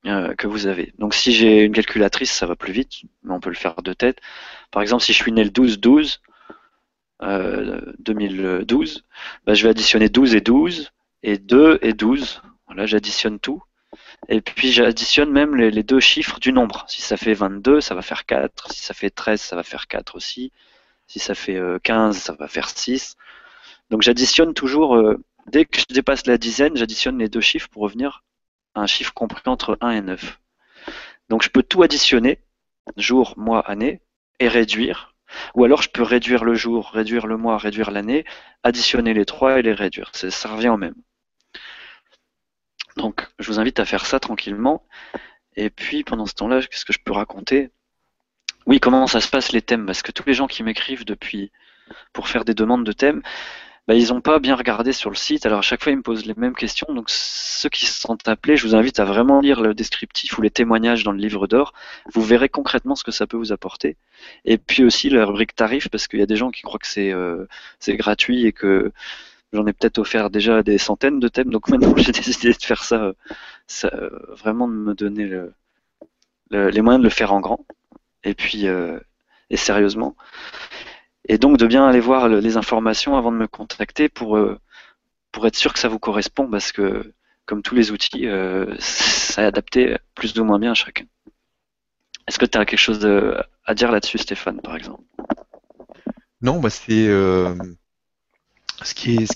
euh, que vous avez. Donc si j'ai une calculatrice, ça va plus vite, mais on peut le faire de tête. Par exemple, si je suis né le 12-12, 2012, euh, bah, je vais additionner 12 et 12, et 2 et 12. Voilà, j'additionne tout. Et puis j'additionne même les, deux chiffres du nombre. Si ça fait 22, ça va faire 4. Si ça fait 13, ça va faire 4 aussi. Si ça fait 15, euh, ça va faire 6. Donc j'additionne toujours, euh, dès que je dépasse la dizaine, j'additionne les deux chiffres pour revenir à un chiffre compris entre 1 et 9. Donc je peux tout additionner, jour, mois, année, et réduire. Ou alors je peux réduire le jour, réduire le mois, réduire l'année, additionner les trois et les réduire. Ça revient au même. Donc, je vous invite à faire ça tranquillement. Et puis, pendant ce temps-là, qu'est-ce que je peux raconter? Oui, comment ça se passe les thèmes? Parce que tous les gens qui m'écrivent depuis pour faire des demandes de thèmes, bah, ils n'ont pas bien regardé sur le site. Alors à chaque fois, ils me posent les mêmes questions. Donc ceux qui se sont appelés, je vous invite à vraiment lire le descriptif ou les témoignages dans le livre d'or. Vous verrez concrètement ce que ça peut vous apporter. Et puis aussi la rubrique tarif, parce qu'il y a des gens qui croient que c'est euh, gratuit et que J'en ai peut-être offert déjà des centaines de thèmes, donc maintenant j'ai décidé de faire ça, ça, vraiment de me donner le, les moyens de le faire en grand, et puis euh, et sérieusement, et donc de bien aller voir les informations avant de me contacter pour euh, pour être sûr que ça vous correspond, parce que comme tous les outils, euh, ça est adapté plus ou moins bien à chacun. Est-ce que tu as quelque chose à dire là-dessus, Stéphane, par exemple? Non, bah c'est ce qui est,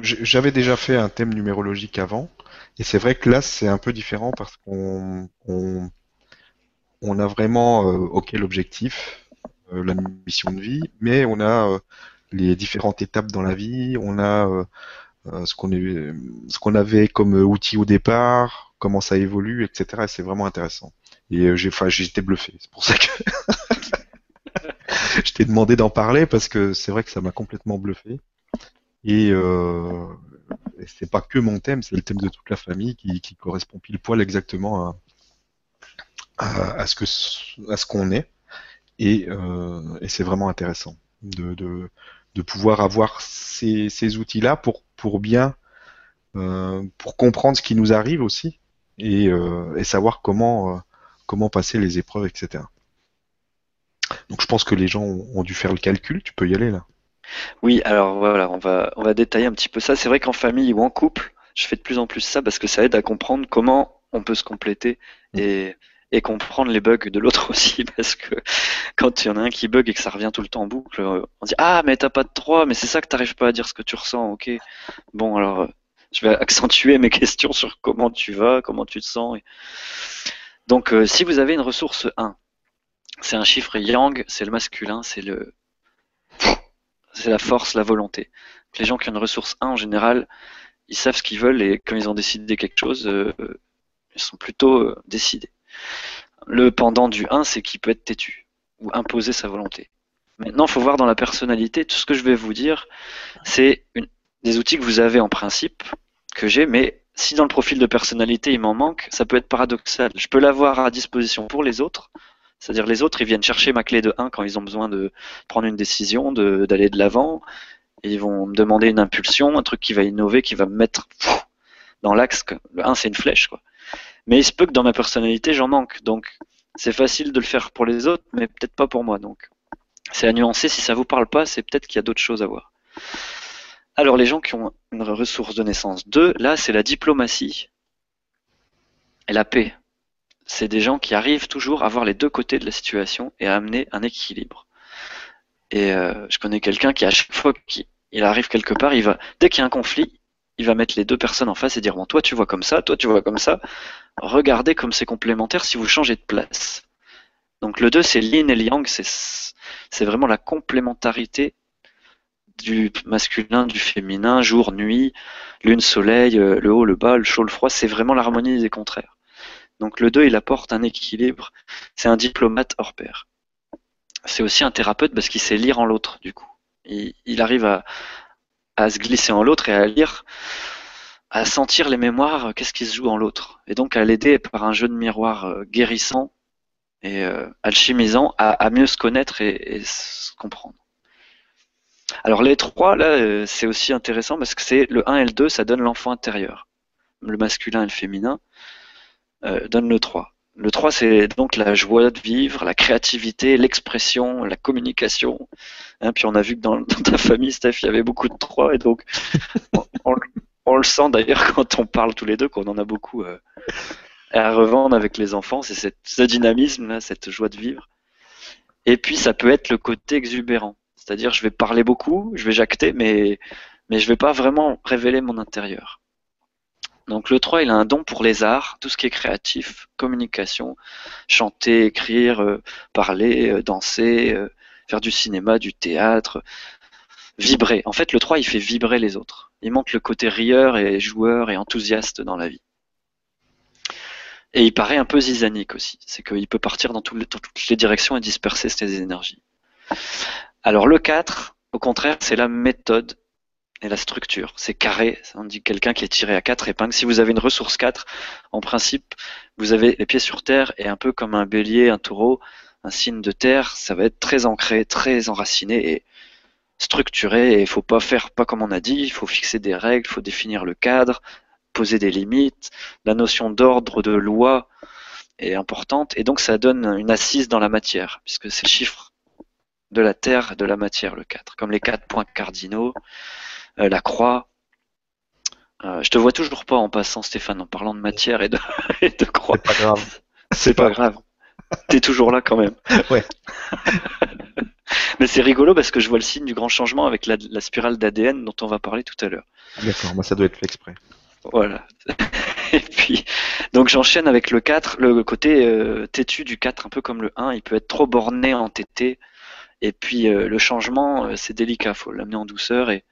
j'avais déjà fait un thème numérologique avant, et c'est vrai que là c'est un peu différent parce qu'on on, a vraiment euh, ok l'objectif, euh, la mission de vie, mais on a euh, les différentes étapes dans la vie, on a ce qu'on ce qu'on avait comme outil au départ, comment ça évolue, etc. Et c'est vraiment intéressant. Et j'ai, enfin, j'étais bluffé. C'est pour ça que je t'ai demandé d'en parler parce que c'est vrai que ça m'a complètement bluffé. Et, euh, c'est pas que mon thème, c'est le thème de toute la famille qui, correspond pile poil exactement à, ce qu'on est. Et, euh, c'est vraiment intéressant de, pouvoir avoir ces, outils-là pour, bien euh, pour comprendre ce qui nous arrive aussi et, et savoir comment passer les épreuves, etc. Donc je pense que les gens ont dû faire le calcul. Tu peux y aller là. Oui, alors voilà, on va, on va détailler un petit peu ça. C'est vrai qu'en famille ou en couple, je fais de plus en plus ça parce que ça aide à comprendre comment on peut se compléter mm. et, et comprendre les bugs de l'autre aussi parce que quand il y en a un qui bug et que ça revient tout le temps en boucle, on dit ah mais t'as pas de 3, mais c'est ça que t'arrives pas à dire ce que tu ressens, ok. Bon alors je vais accentuer mes questions sur comment tu vas, comment tu te sens. Donc euh, si vous avez une ressource 1, c'est un chiffre yang, c'est le masculin, c'est le c'est la force, la volonté. Les gens qui ont une ressource 1 en général, ils savent ce qu'ils veulent et quand ils ont décidé quelque chose, euh, ils sont plutôt euh, décidés. Le pendant du 1, c'est qu'il peut être têtu ou imposer sa volonté. Maintenant, il faut voir dans la personnalité, tout ce que je vais vous dire, c'est des outils que vous avez en principe, que j'ai, mais si dans le profil de personnalité il m'en manque, ça peut être paradoxal. Je peux l'avoir à disposition pour les autres, c'est-à-dire les autres, ils viennent chercher ma clé de 1 quand ils ont besoin de prendre une décision, d'aller de l'avant. Ils vont me demander une impulsion, un truc qui va innover, qui va me mettre dans l'axe. Le 1, c'est une flèche. Quoi. Mais il se peut que dans ma personnalité, j'en manque. Donc, c'est facile de le faire pour les autres, mais peut-être pas pour moi. Donc, C'est à nuancer. Si ça vous parle pas, c'est peut-être qu'il y a d'autres choses à voir. Alors, les gens qui ont une ressource de naissance 2, là, c'est la diplomatie et la paix. C'est des gens qui arrivent toujours à voir les deux côtés de la situation et à amener un équilibre. Et euh, je connais quelqu'un qui, à chaque fois qu'il arrive quelque part, il va, dès qu'il y a un conflit, il va mettre les deux personnes en face et dire bon, toi tu vois comme ça, toi tu vois comme ça. Regardez comme c'est complémentaire si vous changez de place. Donc le 2, c'est yin et yang, c'est vraiment la complémentarité du masculin, du féminin, jour, nuit, lune, soleil, euh, le haut, le bas, le chaud, le froid, c'est vraiment l'harmonie des contraires. Donc le 2, il apporte un équilibre, c'est un diplomate hors pair. C'est aussi un thérapeute parce qu'il sait lire en l'autre, du coup. il arrive à, se glisser en l'autre et à lire, à sentir les mémoires, euh, qu'est-ce qui se joue en l'autre. Et donc à l'aider par un jeu de miroir euh, guérissant et euh, alchimisant à, mieux se connaître et, se comprendre. Alors les trois, là, c'est aussi intéressant parce que c'est le 1 et le 2, ça donne l'enfant intérieur. Le masculin et le féminin euh, donne le 3. Le 3, c'est donc la joie de vivre, la créativité, l'expression, la communication. Hein, puis on a vu que dans, ta famille, Steph, il y avait beaucoup de 3, et donc on, le sent d'ailleurs quand on parle tous les deux, qu'on en a beaucoup euh, à revendre avec les enfants. C'est ce dynamisme, cette joie de vivre. Et puis ça peut être le côté exubérant. C'est-à-dire, je vais parler beaucoup, je vais jacter, mais, mais je vais pas vraiment révéler mon intérieur. Donc le 3, il a un don pour les arts, tout ce qui est créatif, communication, chanter, écrire, euh, parler, euh, danser, euh, faire du cinéma, du théâtre, vibrer. En fait, le 3, il fait vibrer les autres. Il montre le côté rieur et joueur et enthousiaste dans la vie. Et il paraît un peu zizanique aussi. C'est qu'il peut partir dans, dans toutes les directions et disperser ses énergies. Alors le 4, au contraire, c'est la méthode et la structure. C'est carré, on dit quelqu'un qui est tiré à quatre épingles. Si vous avez une ressource 4, en principe, vous avez les pieds sur terre et un peu comme un bélier, un taureau, un signe de terre, ça va être très ancré, très enraciné et structuré. Et il faut pas faire pas comme on a dit, il faut fixer des règles, il faut définir le cadre, poser des limites. La notion d'ordre, de loi est importante et donc ça donne une assise dans la matière puisque c'est le chiffre de la terre, de la matière, le 4, comme les quatre points cardinaux. Euh, la croix. Euh, je te vois toujours pas en passant, Stéphane, en parlant de matière et de, croix. C'est pas grave. C'est pas, grave. T'es toujours là quand même. Ouais. Mais c'est rigolo parce que je vois le signe du grand changement avec la, spirale d'ADN dont on va parler tout à l'heure. D'accord, moi ça doit être fait exprès. Voilà. Et puis, donc j'enchaîne avec le 4, le côté euh, têtu du 4, un peu comme le 1, il peut être trop borné, entêté. Et puis le changement, c'est délicat, faut l'amener en douceur et,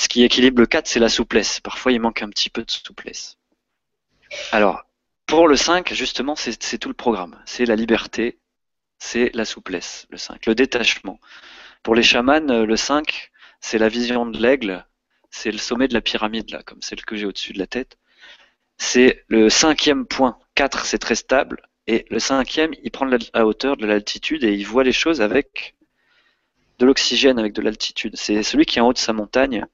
ce qui équilibre le 4, c'est la souplesse. Parfois, il manque un petit peu de souplesse. Alors, pour le 5, justement, c'est tout le programme. C'est la liberté, c'est la souplesse, le 5. Le détachement. Pour les chamans, le 5, c'est la vision de l'aigle, c'est le sommet de la pyramide, là, comme celle que j'ai au-dessus de la tête. C'est le cinquième point. 4, c'est très stable. Et le cinquième, il prend la hauteur de l'altitude et il voit les choses avec de l'oxygène, avec de l'altitude. C'est celui qui est en haut de sa montagne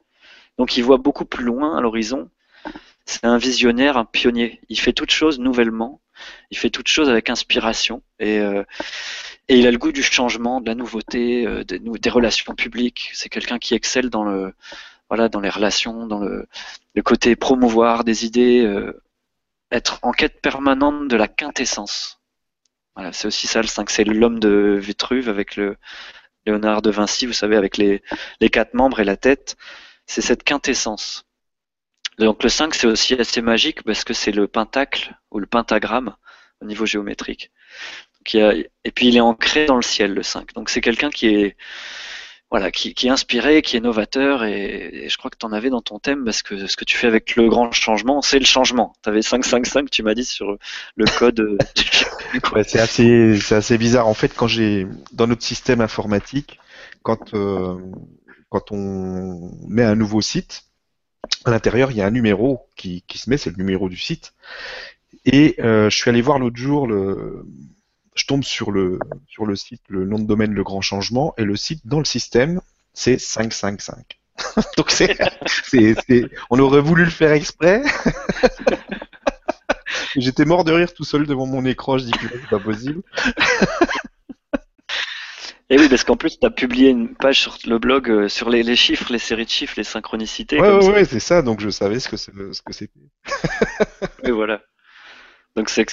donc il voit beaucoup plus loin à l'horizon. C'est un visionnaire, un pionnier. Il fait toutes choses nouvellement. Il fait toutes choses avec inspiration. Et, euh, et il a le goût du changement, de la nouveauté, euh, des, relations publiques. C'est quelqu'un qui excelle dans le voilà dans les relations, dans le, le côté promouvoir des idées, euh, être en quête permanente de la quintessence. Voilà, c'est aussi ça le 5, c'est l'homme de Vitruve avec le Léonard de Vinci, vous savez, avec les, les quatre membres et la tête c'est cette quintessence. Donc le 5, c'est aussi assez magique parce que c'est le pentacle ou le pentagramme au niveau géométrique. et puis il est ancré dans le ciel, le 5. Donc c'est quelqu'un qui est voilà, qui, est inspiré, qui est novateur, et, je crois que tu en avais dans ton thème, parce que ce que tu fais avec le grand changement, c'est le changement. Tu avais 555, tu m'as dit, sur le code. Euh, ouais, c'est assez, assez bizarre. En fait, quand j'ai dans notre système informatique, quand euh, quand on met un nouveau site, à l'intérieur, il y a un numéro qui, se met, c'est le numéro du site. Et euh, je suis allé voir l'autre jour, je tombe sur le, sur le site, le nom de domaine Le Grand Changement, et le site dans le système, c'est 555. Donc c'est, on aurait voulu le faire exprès. J'étais mort de rire tout seul devant mon écran, je dis que c'est pas possible. Et oui, parce qu'en plus, tu as publié une page sur le blog euh, sur les, les, chiffres, les séries de chiffres, les synchronicités. Ouais, ouais, ouais, c'est ça, donc je savais ce que c'était. et voilà. Donc c'est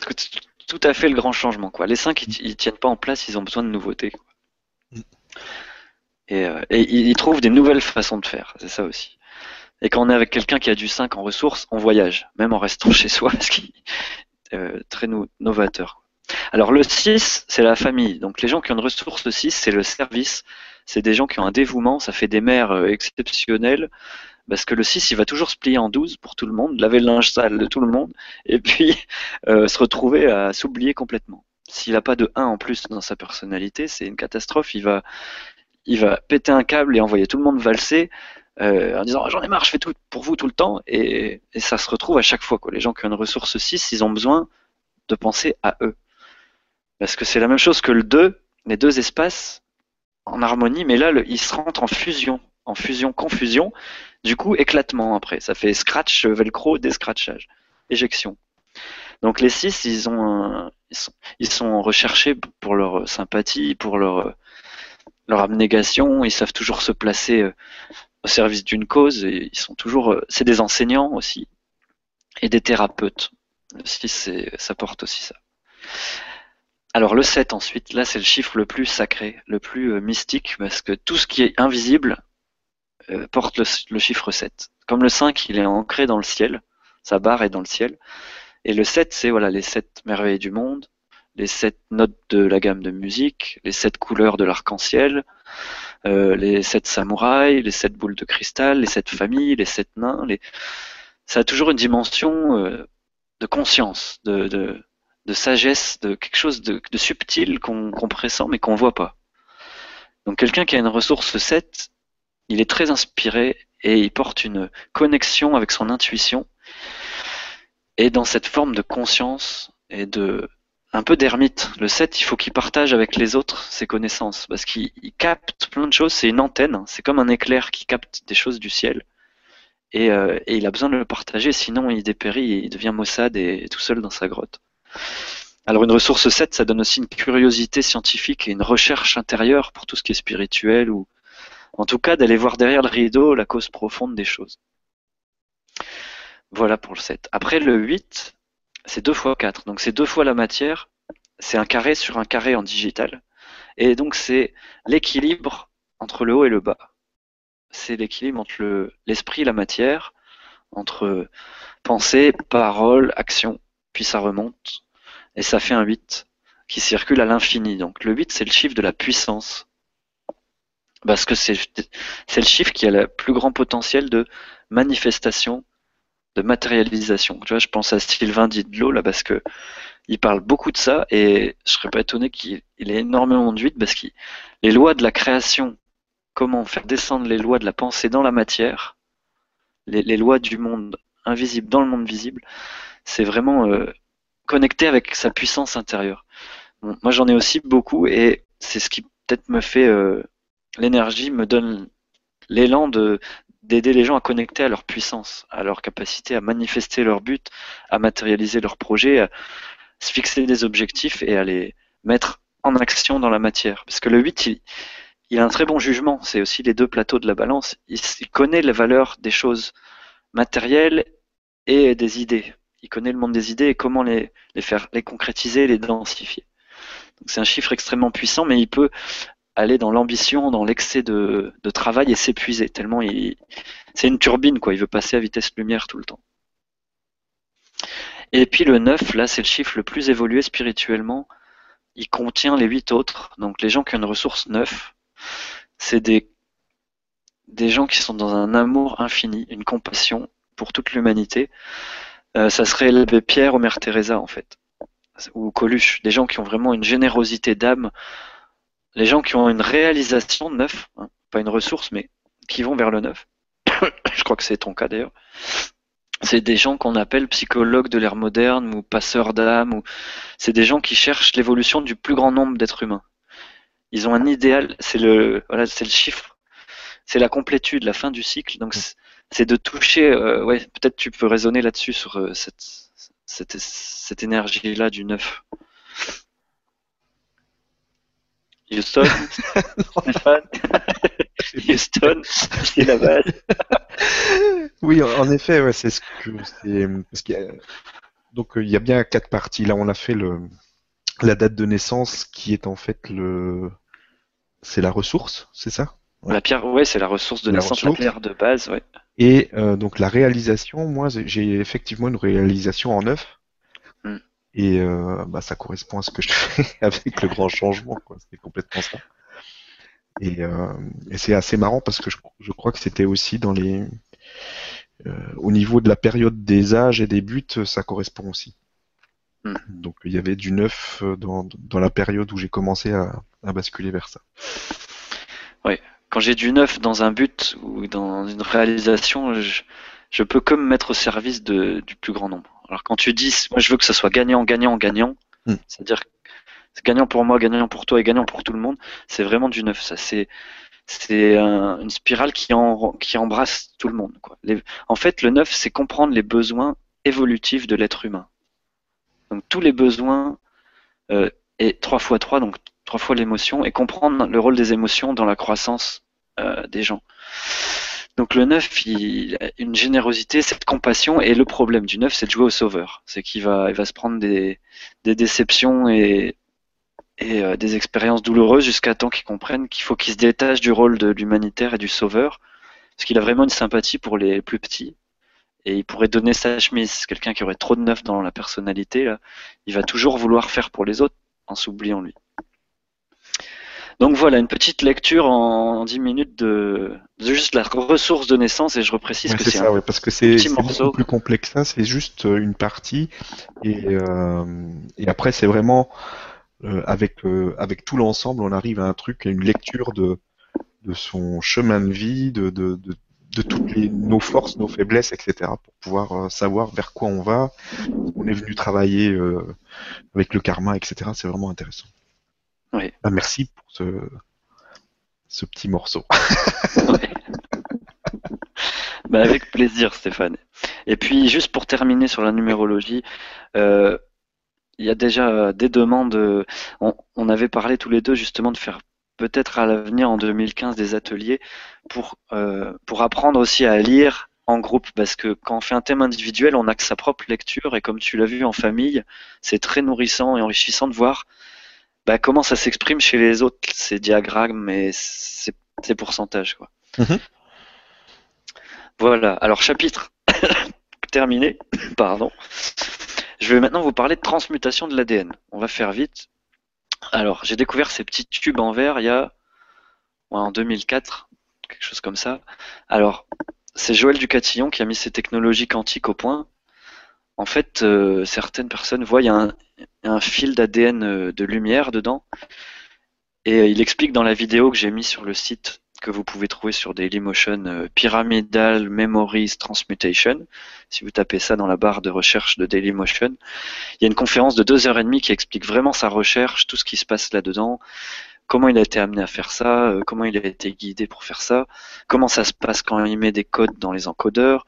tout à fait le grand changement. Quoi. Les 5, ils, ils, tiennent pas en place, ils ont besoin de nouveautés. Quoi. Et, euh, et, ils trouvent des nouvelles façons de faire, c'est ça aussi. Et quand on est avec quelqu'un qui a du 5 en ressources, on voyage, même en restant chez soi, ce qui est euh, très novateur. Alors le 6, c'est la famille. Donc les gens qui ont une ressource 6, c'est le service. C'est des gens qui ont un dévouement, ça fait des mères euh, exceptionnelles. Parce que le 6, il va toujours se plier en 12 pour tout le monde, laver le linge sale de tout le monde, et puis euh, se retrouver à s'oublier complètement. S'il n'a pas de 1 en plus dans sa personnalité, c'est une catastrophe. Il va, il va péter un câble et envoyer tout le monde valser euh, en disant j'en ai marre, je fais tout pour vous tout le temps, et, ça se retrouve à chaque fois. Quoi. Les gens qui ont une ressource 6, ils ont besoin de penser à eux. Parce que c'est la même chose que le 2, les deux espaces en harmonie, mais là, ils se rentrent en fusion, en fusion-confusion, du coup, éclatement après. Ça fait scratch, velcro, descratchage, éjection. Donc les 6, ils, ont sont, ils sont recherchés pour leur sympathie, pour leur, leur abnégation, ils savent toujours se placer euh, au service d'une cause, et ils sont toujours, euh, c'est des enseignants aussi, et des thérapeutes. Le 6, ça porte aussi ça. Alors le 7 ensuite, là c'est le chiffre le plus sacré, le plus euh, mystique, parce que tout ce qui est invisible euh, porte le, chiffre 7. Comme le 5, il est ancré dans le ciel, sa barre est dans le ciel. Et le 7, c'est voilà les 7 merveilles du monde, les 7 notes de la gamme de musique, les 7 couleurs de l'arc-en-ciel, euh, les 7 samouraïs, les 7 boules de cristal, les 7 familles, les 7 nains. Les... Ça a toujours une dimension de conscience, de de sagesse, de quelque chose de, subtil qu'on pressent mais qu'on voit pas. Donc quelqu'un qui a une ressource 7, il est très inspiré et il porte une connexion avec son intuition. Et dans cette forme de conscience et de un peu d'ermite, le 7, il faut qu'il partage avec les autres ses connaissances parce qu'il capte plein de choses. C'est une antenne, c'est comme un éclair qui capte des choses du ciel. Et, euh, et, il a besoin de le partager, sinon il dépérit il devient maussade et tout seul dans sa grotte. Alors une ressource 7, ça donne aussi une curiosité scientifique et une recherche intérieure pour tout ce qui est spirituel ou en tout cas d'aller voir derrière le rideau la cause profonde des choses. Voilà pour le 7. Après le 8, c'est 2 fois 4. Donc c'est deux fois la matière, c'est un carré sur un carré en digital. Et donc c'est l'équilibre entre le haut et le bas. C'est l'équilibre entre l'esprit et la matière, entre pensée, parole, action puis ça remonte, et ça fait un 8 qui circule à l'infini. Donc le 8, c'est le chiffre de la puissance. Parce que c'est le chiffre qui a le plus grand potentiel de manifestation, de matérialisation. Tu vois, je pense à Sylvain Didlot, là, parce que il parle beaucoup de ça, et je serais pas étonné qu'il ait énormément de 8, parce que les lois de la création, comment faire descendre les lois de la pensée dans la matière, les lois du monde invisible dans le monde visible, c'est vraiment euh, connecté avec sa puissance intérieure. moi, j'en ai aussi beaucoup et c'est ce qui peut-être me fait euh, l'énergie, me donne l'élan de d'aider les gens à connecter à leur puissance, à leur capacité à manifester leur but, à matérialiser leurs projets, à se fixer des objectifs et à les mettre en action dans la matière. Parce que le 8, il, il a un très bon jugement. C'est aussi les deux plateaux de la balance. Il, il connaît les valeurs des choses matérielles et des idées il connaît le monde des idées et comment les, faire, les concrétiser, les densifier. c'est un chiffre extrêmement puissant, mais il peut aller dans l'ambition, dans l'excès de, travail et s'épuiser tellement c'est une turbine quoi. Il veut passer à vitesse lumière tout le temps. Et puis le 9, là, c'est le chiffre le plus évolué spirituellement. Il contient les 8 autres. Donc les gens qui ont une ressource 9, c'est des gens qui sont dans un amour infini, une compassion pour toute l'humanité. Euh, ça serait l'abbé Pierre ou Mère Teresa en fait, ou Coluche, des gens qui ont vraiment une générosité d'âme, les gens qui ont une réalisation neuf, hein, pas une ressource, mais qui vont vers le neuf. Je crois que c'est ton cas d'ailleurs. C'est des gens qu'on appelle psychologues de l'ère moderne ou passeurs d'âme, ou c'est des gens qui cherchent l'évolution du plus grand nombre d'êtres humains. Ils ont un idéal, c'est le voilà, c'est le chiffre, c'est la complétude, la fin du cycle. Donc c'est de toucher, euh, ouais, peut-être tu peux raisonner là-dessus sur euh, cette, cette, énergie-là du neuf. Houston, Stéphane, Houston, c'est la base. Oui, en effet, ouais, c'est ce que parce a- donc euh, il y a bien quatre parties. Là, on a fait le la date de naissance qui est en fait le c'est la ressource, c'est ça? La pierre, ouais, c'est la ressource de La naissance, ressource. la pierre de base, ouais. Et euh, donc la réalisation, moi j'ai effectivement une réalisation en neuf. Mm. Et euh, bah, ça correspond à ce que je fais avec le grand changement, quoi. C'est complètement ça. Et, euh, et c'est assez marrant parce que je, je crois que c'était aussi dans les au niveau de la période des âges et des buts, ça correspond aussi. Mm. Donc il y avait du neuf dans, dans la période où j'ai commencé à, à basculer vers ça. Quand j'ai du neuf dans un but ou dans une réalisation, je, je peux que me mettre au service de, du plus grand nombre. Alors quand tu dis, moi je veux que ce soit gagnant, gagnant, gagnant, Mm. c'est-à-dire gagnant pour moi, gagnant pour toi et gagnant pour tout le monde, c'est vraiment du neuf. Ça, c'est c'est un- une spirale qui, en, qui embrasse tout le monde. Quoi. Les- en fait, le neuf, c'est comprendre les besoins évolutifs de l'être humain. Donc tous les besoins euh, et 3 fois 3, donc trois fois l'émotion, et comprendre le rôle des émotions dans la croissance euh, des gens. Donc le neuf, il une générosité, cette compassion, et le problème du neuf, c'est de jouer au sauveur. C'est qu'il va, il va se prendre des, des déceptions et, et euh, des expériences douloureuses jusqu'à temps qu'il comprenne qu'il faut qu'il se détache du rôle de l'humanitaire et du sauveur, parce qu'il a vraiment une sympathie pour les plus petits. Et il pourrait donner sa chemise. Quelqu'un qui aurait trop de neuf dans la personnalité, là, il va toujours vouloir faire pour les autres en s'oubliant lui. Donc voilà, une petite lecture en 10 minutes de, de juste la ressource de naissance, et je reprécise Ouais, que c'est un ouais, parce que c'est beaucoup plus complexe que ça, c'est juste euh, une partie, et, euh, et après c'est vraiment euh, avec euh, avec tout l'ensemble, on arrive à un truc, à une lecture de de son chemin de vie, de de, de, de toutes les, nos forces, nos faiblesses, etc., pour pouvoir savoir vers quoi on va. On est venu travailler avec le karma, etc. C'est vraiment intéressant. Oui. Ah, merci pour ce ce petit morceau. Bah, avec plaisir, Stéphane. Et puis, juste pour terminer sur la numérologie, euh, il y a déjà des demandes. euh, On, on avait parlé tous les deux justement de faire peut-être à l'avenir en 2015 des ateliers pour, euh, pour apprendre aussi à lire en groupe parce que quand on fait un thème individuel, on n'a que sa propre lecture et comme tu l'as vu en famille, c'est très nourrissant et enrichissant de voir bah, comment ça s'exprime chez les autres, ces diagrammes et ces, ces pourcentages. Quoi. Mhm. Voilà, alors chapitre terminé, pardon. Je vais maintenant vous parler de transmutation de l'ADN. On va faire vite. Alors, j'ai découvert ces petits tubes en verre il y a ouais, en 2004, quelque chose comme ça. Alors, c'est Joël Ducatillon qui a mis ces technologies quantiques au point. En fait, euh, certaines personnes voient il y a un, un fil d'ADN euh, de lumière dedans. Et euh, il explique dans la vidéo que j'ai mis sur le site que vous pouvez trouver sur Dailymotion euh, Pyramidal Memories Transmutation. Si vous tapez ça dans la barre de recherche de Dailymotion, il y a une conférence de deux heures et demie qui explique vraiment sa recherche, tout ce qui se passe là-dedans, comment il a été amené à faire ça, comment il a été guidé pour faire ça, comment ça se passe quand il met des codes dans les encodeurs,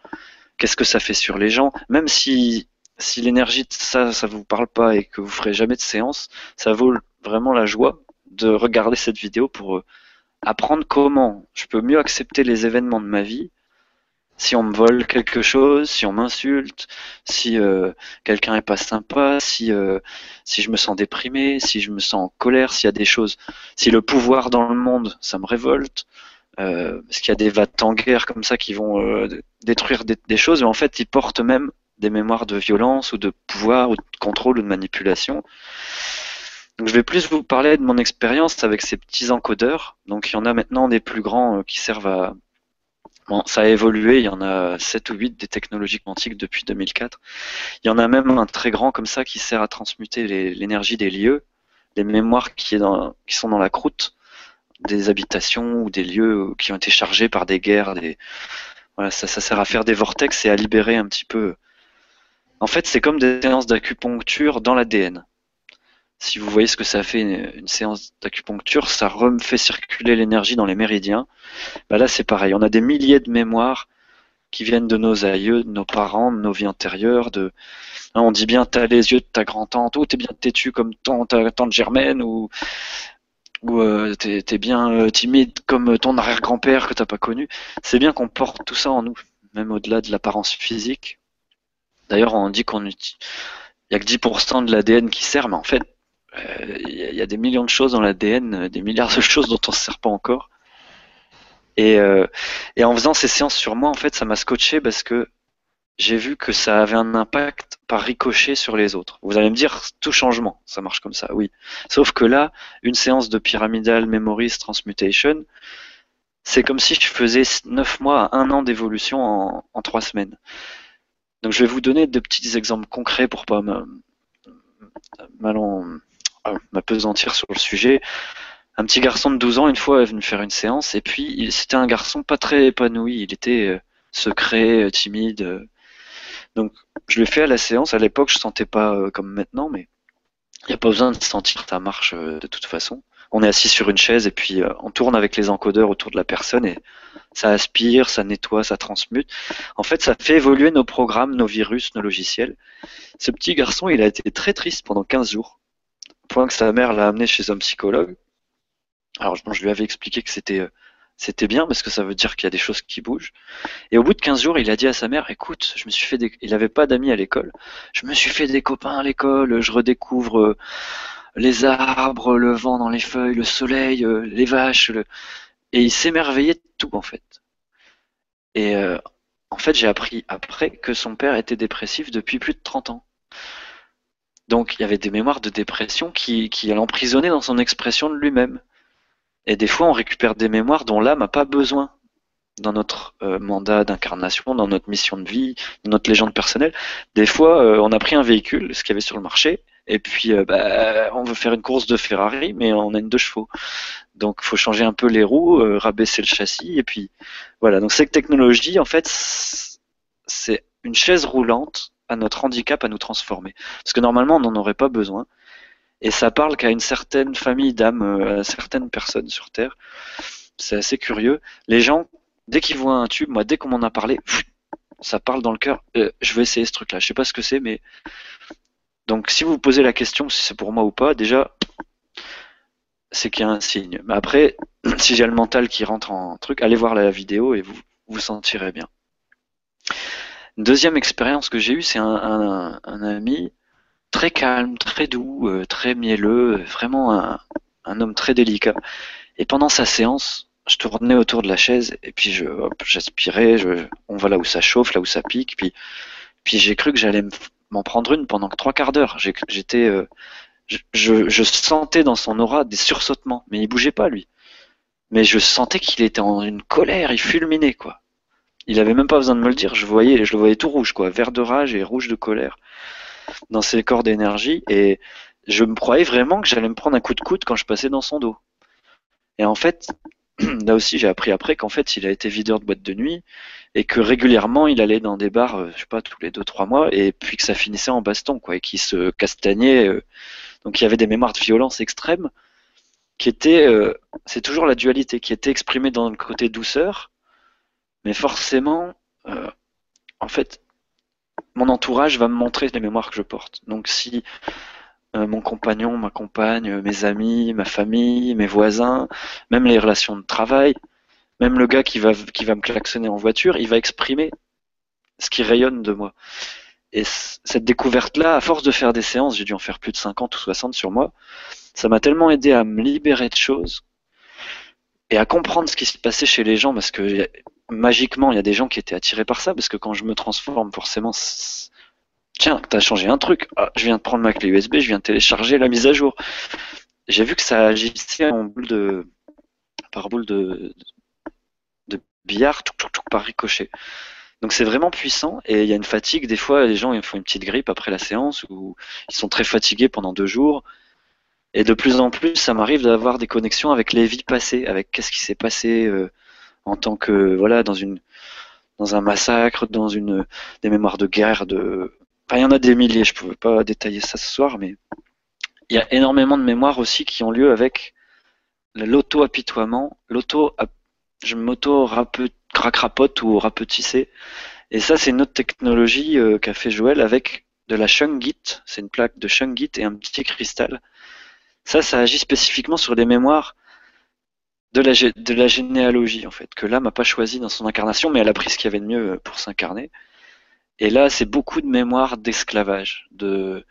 qu'est-ce que ça fait sur les gens, même si si l'énergie de ça, ça vous parle pas et que vous ferez jamais de séance, ça vaut vraiment la joie de regarder cette vidéo pour euh, apprendre comment je peux mieux accepter les événements de ma vie. Si on me vole quelque chose, si on m'insulte, si euh, quelqu'un est pas sympa, si euh, si je me sens déprimé, si je me sens en colère, s'il y a des choses, si le pouvoir dans le monde, ça me révolte, euh, parce qu'il y a des vats en guerre comme ça qui vont euh, détruire des, des choses, mais en fait ils portent même des mémoires de violence ou de pouvoir ou de contrôle ou de manipulation. Donc je vais plus vous parler de mon expérience avec ces petits encodeurs. Donc il y en a maintenant des plus grands euh, qui servent à... Bon, ça a évolué, il y en a 7 ou 8 des technologies quantiques depuis 2004. Il y en a même un très grand comme ça qui sert à transmuter l'énergie des lieux, les mémoires qui, sont dans la croûte des habitations ou des lieux qui ont été chargés par des guerres. Voilà, ça sert à faire des vortex et à libérer un petit peu. En fait, c'est comme des séances d'acupuncture dans l'ADN. Si vous voyez ce que ça fait une, séance d'acupuncture, ça refait circuler l'énergie dans les méridiens. Bah là, c'est pareil. On a des milliers de mémoires qui viennent de nos aïeux, de nos parents, de nos vies antérieures. Hein, On dit bien, t'as les yeux de ta grand-tante, ou t'es bien têtu comme ton, ta tante Germaine, ou, ou euh, t'es es bien euh, timide comme ton arrière-grand-père que t'as pas connu. C'est bien qu'on porte tout ça en nous, même au-delà de l'apparence physique. D'ailleurs, on dit qu'on il y a que 10% de l'ADN qui sert, mais en fait, il y, a des millions de choses dans l'ADN, des milliards de choses dont on se sert pas encore. Et, et en faisant ces séances sur moi, en fait, ça m'a scotché parce que j'ai vu que ça avait un impact par ricochet sur les autres. Vous allez me dire, tout changement, ça marche comme ça, oui. Sauf que là, une séance de pyramidal memories transmutation, c'est comme si je faisais 9 mois à 1 an d'évolution en, en 3 semaines. Donc je vais vous donner deux petits exemples concrets pour pas m'apesantir sur le sujet. Un petit garçon de 12 ans, une fois, est venu faire une séance, et puis c'était un garçon pas très épanoui, il était euh, secret, timide, euh, donc, je l'ai fait à la séance. À l'époque, je sentais pas euh, comme maintenant, mais il n'y a pas besoin de sentir ta marche euh, de toute façon. On est assis sur une chaise et puis euh, on tourne avec les encodeurs autour de la personne et ça aspire, ça nettoie, ça transmute. En fait, ça fait évoluer nos programmes, nos virus, nos logiciels. Ce petit garçon, il a été très triste pendant 15 jours, au point que sa mère l'a amené chez un psychologue. Alors, je lui avais expliqué que c'était c'était bien parce que ça veut dire qu'il y a des choses qui bougent. Et au bout de 15 jours, il a dit à sa mère, écoute, je me suis fait des... il n'avait pas d'amis à l'école. Je me suis fait des copains à l'école, je redécouvre euh, les arbres, le vent dans les feuilles, le soleil, euh, les vaches. Et il s'émerveillait de tout en fait. Et euh, en fait, j'ai appris après que son père était dépressif depuis plus de 30 ans. Donc il y avait des mémoires de dépression qui, qui l'emprisonnaient dans son expression de lui-même. Et des fois, on récupère des mémoires dont l'âme n'a pas besoin dans notre euh, mandat d'incarnation, dans notre mission de vie, dans notre légende personnelle. Des fois, on a pris un véhicule, ce qu'il y avait sur le marché, et puis euh, bah, on veut faire une course de Ferrari, mais on a une deux chevaux. Donc, il faut changer un peu les roues, rabaisser le châssis, et puis voilà. Donc, cette technologie, en fait, c'est une chaise roulante à notre handicap à nous transformer. Parce que normalement, on n'en aurait pas besoin. Et ça parle qu'à une certaine famille d'âmes, euh, à certaines personnes sur Terre. C'est assez curieux. Les gens, dès qu'ils voient un tube, moi, dès qu'on m'en a parlé, ça parle dans le cœur. Euh, je vais essayer ce truc-là. Je sais pas ce que c'est, mais donc si vous vous posez la question si c'est pour moi ou pas, déjà, c'est qu'il y a un signe. Mais après, si j'ai le mental qui rentre en truc, allez voir la vidéo et vous vous sentirez bien. deuxième expérience que j'ai eue, c'est un, un, ami très calme, très doux, euh, très mielleux, vraiment un, homme très délicat. Et pendant sa séance, je tournais autour de la chaise et puis je, j'aspirais, je, on va là où ça chauffe, là où ça pique, puis, puis j'ai cru que j'allais m'en prendre une pendant trois quarts d'heure. J'étais, euh, je, sentais dans son aura des sursautements, mais il bougeait pas lui. Mais je sentais qu'il était en une colère, il fulminait quoi. Il avait même pas besoin de me le dire, je voyais, je le voyais tout rouge quoi, vert de rage et rouge de colère dans ses corps d'énergie et je me croyais vraiment que j'allais me prendre un coup de coude quand je passais dans son dos. Et en fait, là aussi j'ai appris après qu'en fait il a été videur de boîte de nuit et que régulièrement il allait dans des bars, euh, je sais pas, tous les deux trois mois et puis que ça finissait en baston quoi et qu'il se castagnait. Euh. donc il y avait des mémoires de violence extrême qui étaient, euh, c'est toujours la dualité, qui était exprimée dans le côté douceur, mais forcément, en fait, mon entourage va me montrer les mémoires que je porte. Donc si mon compagnon, ma compagne, euh, mes amis, ma famille, mes voisins, même les relations de travail, même le gars qui va, qui va me klaxonner en voiture, il va exprimer ce qui rayonne de moi. Et cette découverte-là, à force de faire des séances, j'ai dû en faire plus de 50 ou 60 sur moi, ça m'a tellement aidé à me libérer de choses et à comprendre ce qui se passait chez les gens parce que magiquement, il y a des gens qui étaient attirés par ça, parce que quand je me transforme, forcément, tiens, t'as changé un truc. Ah, je viens de prendre ma clé USB, je viens de télécharger la mise à jour. J'ai vu que ça agissait en boule de, par boule de, de billard, tout, tout, tout, par ricochet. Donc c'est vraiment puissant et il y a une fatigue. Des fois, les gens ils font une petite grippe après la séance ou ils sont très fatigués pendant deux jours. Et de plus en plus, ça m'arrive d'avoir des connexions avec les vies passées, avec qu'est-ce qui s'est passé. Euh, en tant que voilà dans une dans un massacre, dans une des mémoires de guerre, de il y en a des milliers. Je pouvais pas détailler ça ce soir, mais il y a énormément de mémoires aussi qui ont lieu avec l'auto-apitoiement, l'auto, je m'auto crapote ou rapetisser. Et ça, c'est une autre technologie euh, qu'a fait Joël avec de la shungite. C'est une plaque de shungite et un petit cristal Ça, ça agit spécifiquement sur des mémoires de la, de la généalogie, en fait, que l'âme n'a pas choisi dans son incarnation, mais elle a pris ce qu'il y avait de mieux pour s'incarner. Et là, c'est beaucoup de mémoire d'esclavage, de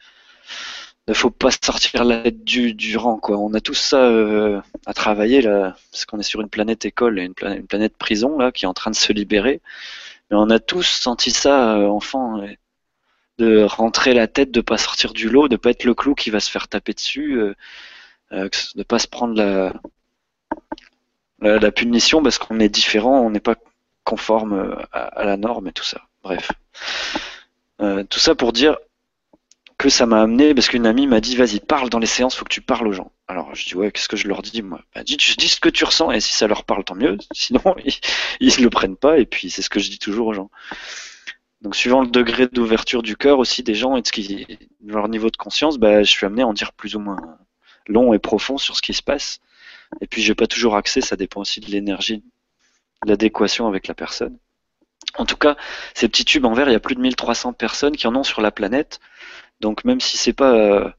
ne faut pas sortir la tête du, rang, quoi. On a tout ça euh, à travailler, là, parce qu'on est sur une planète école et une planète, prison, là, qui est en train de se libérer. Mais on a tous senti ça, euh, enfant, de rentrer la tête, de pas sortir du lot, de pas être le clou qui va se faire taper dessus, euh, euh de pas se prendre la, la, punition parce qu'on est différent, on n'est pas conforme à, la norme et tout ça. Bref. Euh, tout ça pour dire que ça m'a amené, parce qu'une amie m'a dit, vas-y, parle dans les séances, faut que tu parles aux gens. Alors je dis, ouais, qu'est-ce que je leur dis, moi? Bah, dis, dis ce que tu ressens, et si ça leur parle, tant mieux, sinon ils, ne le prennent pas, et puis c'est ce que je dis toujours aux gens. Donc suivant le degré d'ouverture du cœur aussi des gens et de ce qui, leur niveau de conscience, bah, je suis amené à en dire plus ou moins long et profond sur ce qui se passe. Et puis j'ai pas toujours accès, ça dépend aussi de l'énergie, de l'adéquation avec la personne. En tout cas, ces petits tubes en verre, il y a plus de 1300 personnes qui en ont sur la planète. Donc même si c'est pas euh,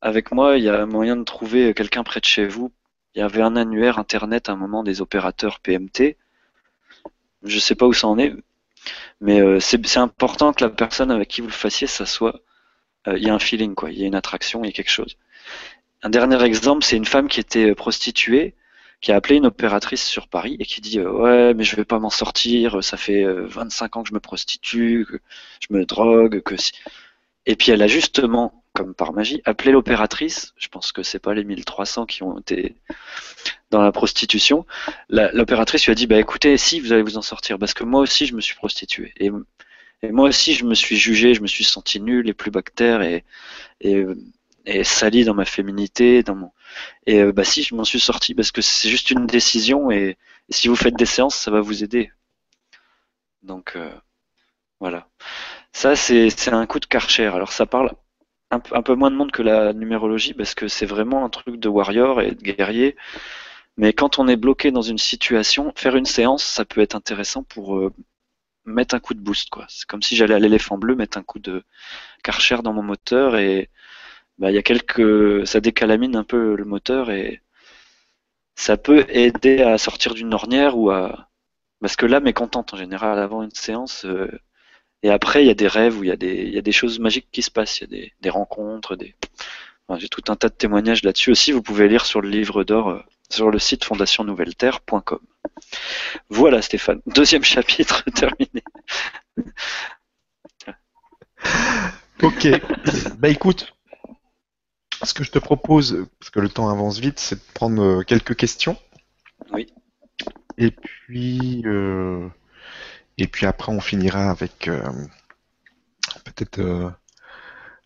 avec moi, il y a moyen de trouver quelqu'un près de chez vous. Il y avait un annuaire internet à un moment des opérateurs PMT. Je sais pas où ça en est, mais euh, c'est important que la personne avec qui vous le fassiez, ça soit, euh, il y a un feeling quoi, il y a une attraction, il y a quelque chose. Un dernier exemple, c'est une femme qui était prostituée, qui a appelé une opératrice sur Paris et qui dit ouais mais je vais pas m'en sortir, ça fait 25 ans que je me prostitue, que je me drogue, que si... Et puis elle a justement, comme par magie, appelé l'opératrice. Je pense que c'est pas les 1300 qui ont été dans la prostitution. L'opératrice lui a dit bah écoutez, si vous allez vous en sortir, parce que moi aussi je me suis prostituée et, moi aussi je me suis jugé, je me suis senti nul et plus bactère et, et, et sali dans ma féminité, dans mon et euh, bah si je m'en suis sorti parce que c'est juste une décision et, si vous faites des séances, ça va vous aider. Donc euh, voilà. Ça, c'est un coup de karcher. Alors, ça parle un, peu moins de monde que la numérologie parce que c'est vraiment un truc de warrior et de guerrier. Mais quand on est bloqué dans une situation, faire une séance, ça peut être intéressant pour euh, mettre un coup de boost. quoi. C'est comme si j'allais à l'éléphant bleu mettre un coup de karcher dans mon moteur et bah, y a quelques, ça décalamine un peu le moteur et ça peut aider à sortir d'une ornière ou à, parce que l'âme est contente en général avant une séance. Euh, et après, il y a des rêves où il y a des, y a des choses magiques qui se passent. Il y a des, des rencontres, des. J'ai tout un tas de témoignages là-dessus aussi. Vous pouvez lire sur le livre d'or euh, sur le site fondationnouvelleterre.com. Voilà, Stéphane. Deuxième chapitre terminé. ok. bah écoute, ce que je te propose, parce que le temps avance vite, c'est de prendre euh, quelques questions. Oui. Et puis, euh, et puis après, on finira avec euh, peut-être euh,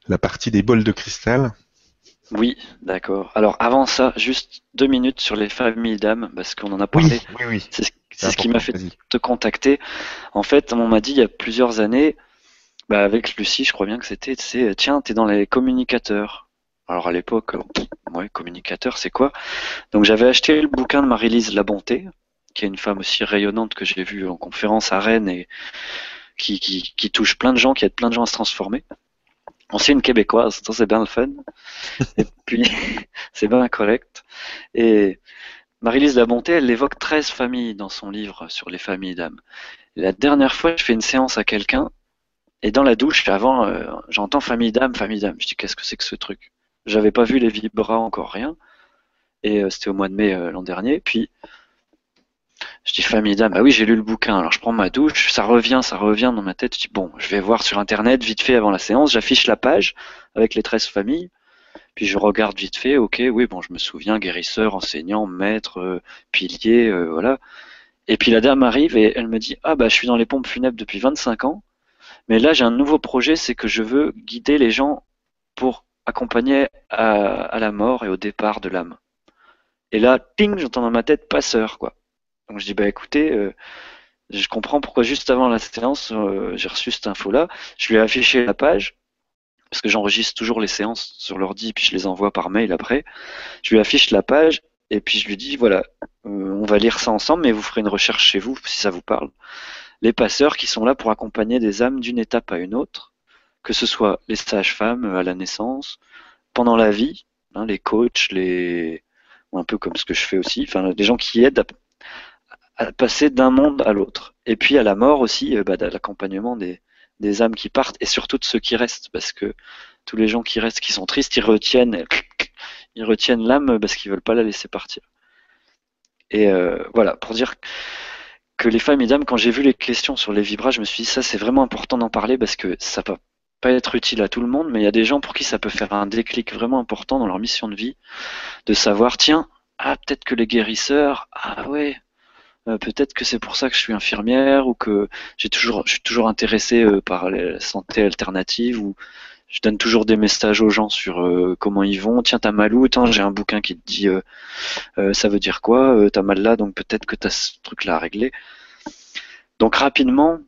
la partie des bols de cristal. Oui, d'accord. Alors avant ça, juste deux minutes sur les familles d'âmes, parce qu'on en a parlé. Oui, oui, C'est ce, qui m'a fait te contacter. En fait, on m'a dit il y a plusieurs années, bah, avec Lucie, je crois bien que c'était, tiens, t'es dans les communicateurs. Alors à l'époque, ouais, communicateur, c'est quoi? Donc j'avais acheté le bouquin de Marie-Lise La Bonté, qui est une femme aussi rayonnante que j'ai vue en conférence à Rennes et qui, qui, touche plein de gens, qui aide plein de gens à se transformer. On sait une québécoise, c'est bien le fun. et puis, c'est bien correct. Et Marie-Lise Labonté, elle évoque 13 familles dans son livre sur les familles d'âmes. La dernière fois, je fais une séance à quelqu'un, et dans la douche, avant, euh, j'entends famille d'âme, famille d'âme. Je dis, qu'est-ce que c'est que ce truc? J'avais pas vu les vibras, encore rien. Et euh, c'était au mois de mai euh, l'an dernier. Puis, je dis famille d'âme, bah oui, j'ai lu le bouquin. Alors je prends ma douche, ça revient, ça revient dans ma tête. Je dis bon, je vais voir sur internet vite fait avant la séance. J'affiche la page avec les 13 familles. Puis je regarde vite fait, ok, oui, bon, je me souviens, guérisseur, enseignant, maître, euh, pilier, voilà. Et puis la dame arrive et elle me dit, ah bah je suis dans les pompes funèbres depuis 25 ans, mais là j'ai un nouveau projet, c'est que je veux guider les gens pour accompagner à, la mort et au départ de l'âme. Et là, ting, j'entends dans ma tête passeur, quoi. Donc je dis bah écoutez, euh, je comprends pourquoi juste avant la séance euh, j'ai reçu cette info là. Je lui ai affiché la page parce que j'enregistre toujours les séances sur l'ordi puis je les envoie par mail après. Je lui affiche la page et puis je lui dis voilà, euh, on va lire ça ensemble mais vous ferez une recherche chez vous si ça vous parle. Les passeurs qui sont là pour accompagner des âmes d'une étape à une autre, que ce soit les sages-femmes à la naissance, pendant la vie, hein, les coachs, les un peu comme ce que je fais aussi, enfin des gens qui aident à, passer d'un monde à l'autre. Et puis à la mort aussi, bah, l'accompagnement des, des âmes qui partent et surtout de ceux qui restent, parce que tous les gens qui restent, qui sont tristes, ils retiennent, ils retiennent l'âme parce qu'ils veulent pas la laisser partir. Et euh, voilà, pour dire que les femmes et dames, quand j'ai vu les questions sur les vibras, je me suis dit ça c'est vraiment important d'en parler parce que ça peut pas être utile à tout le monde, mais il y a des gens pour qui ça peut faire un déclic vraiment important dans leur mission de vie, de savoir tiens, ah peut-être que les guérisseurs, ah ouais, euh, peut-être que c'est pour ça que je suis infirmière ou que j'ai toujours, je suis toujours intéressé euh, par la santé alternative ou je donne toujours des messages aux gens sur euh, comment ils vont. Tiens, t'as mal où Tiens, j'ai un bouquin qui te dit ça veut dire quoi T'as mal là, donc peut-être que t'as ce truc-là à régler. Donc rapidement,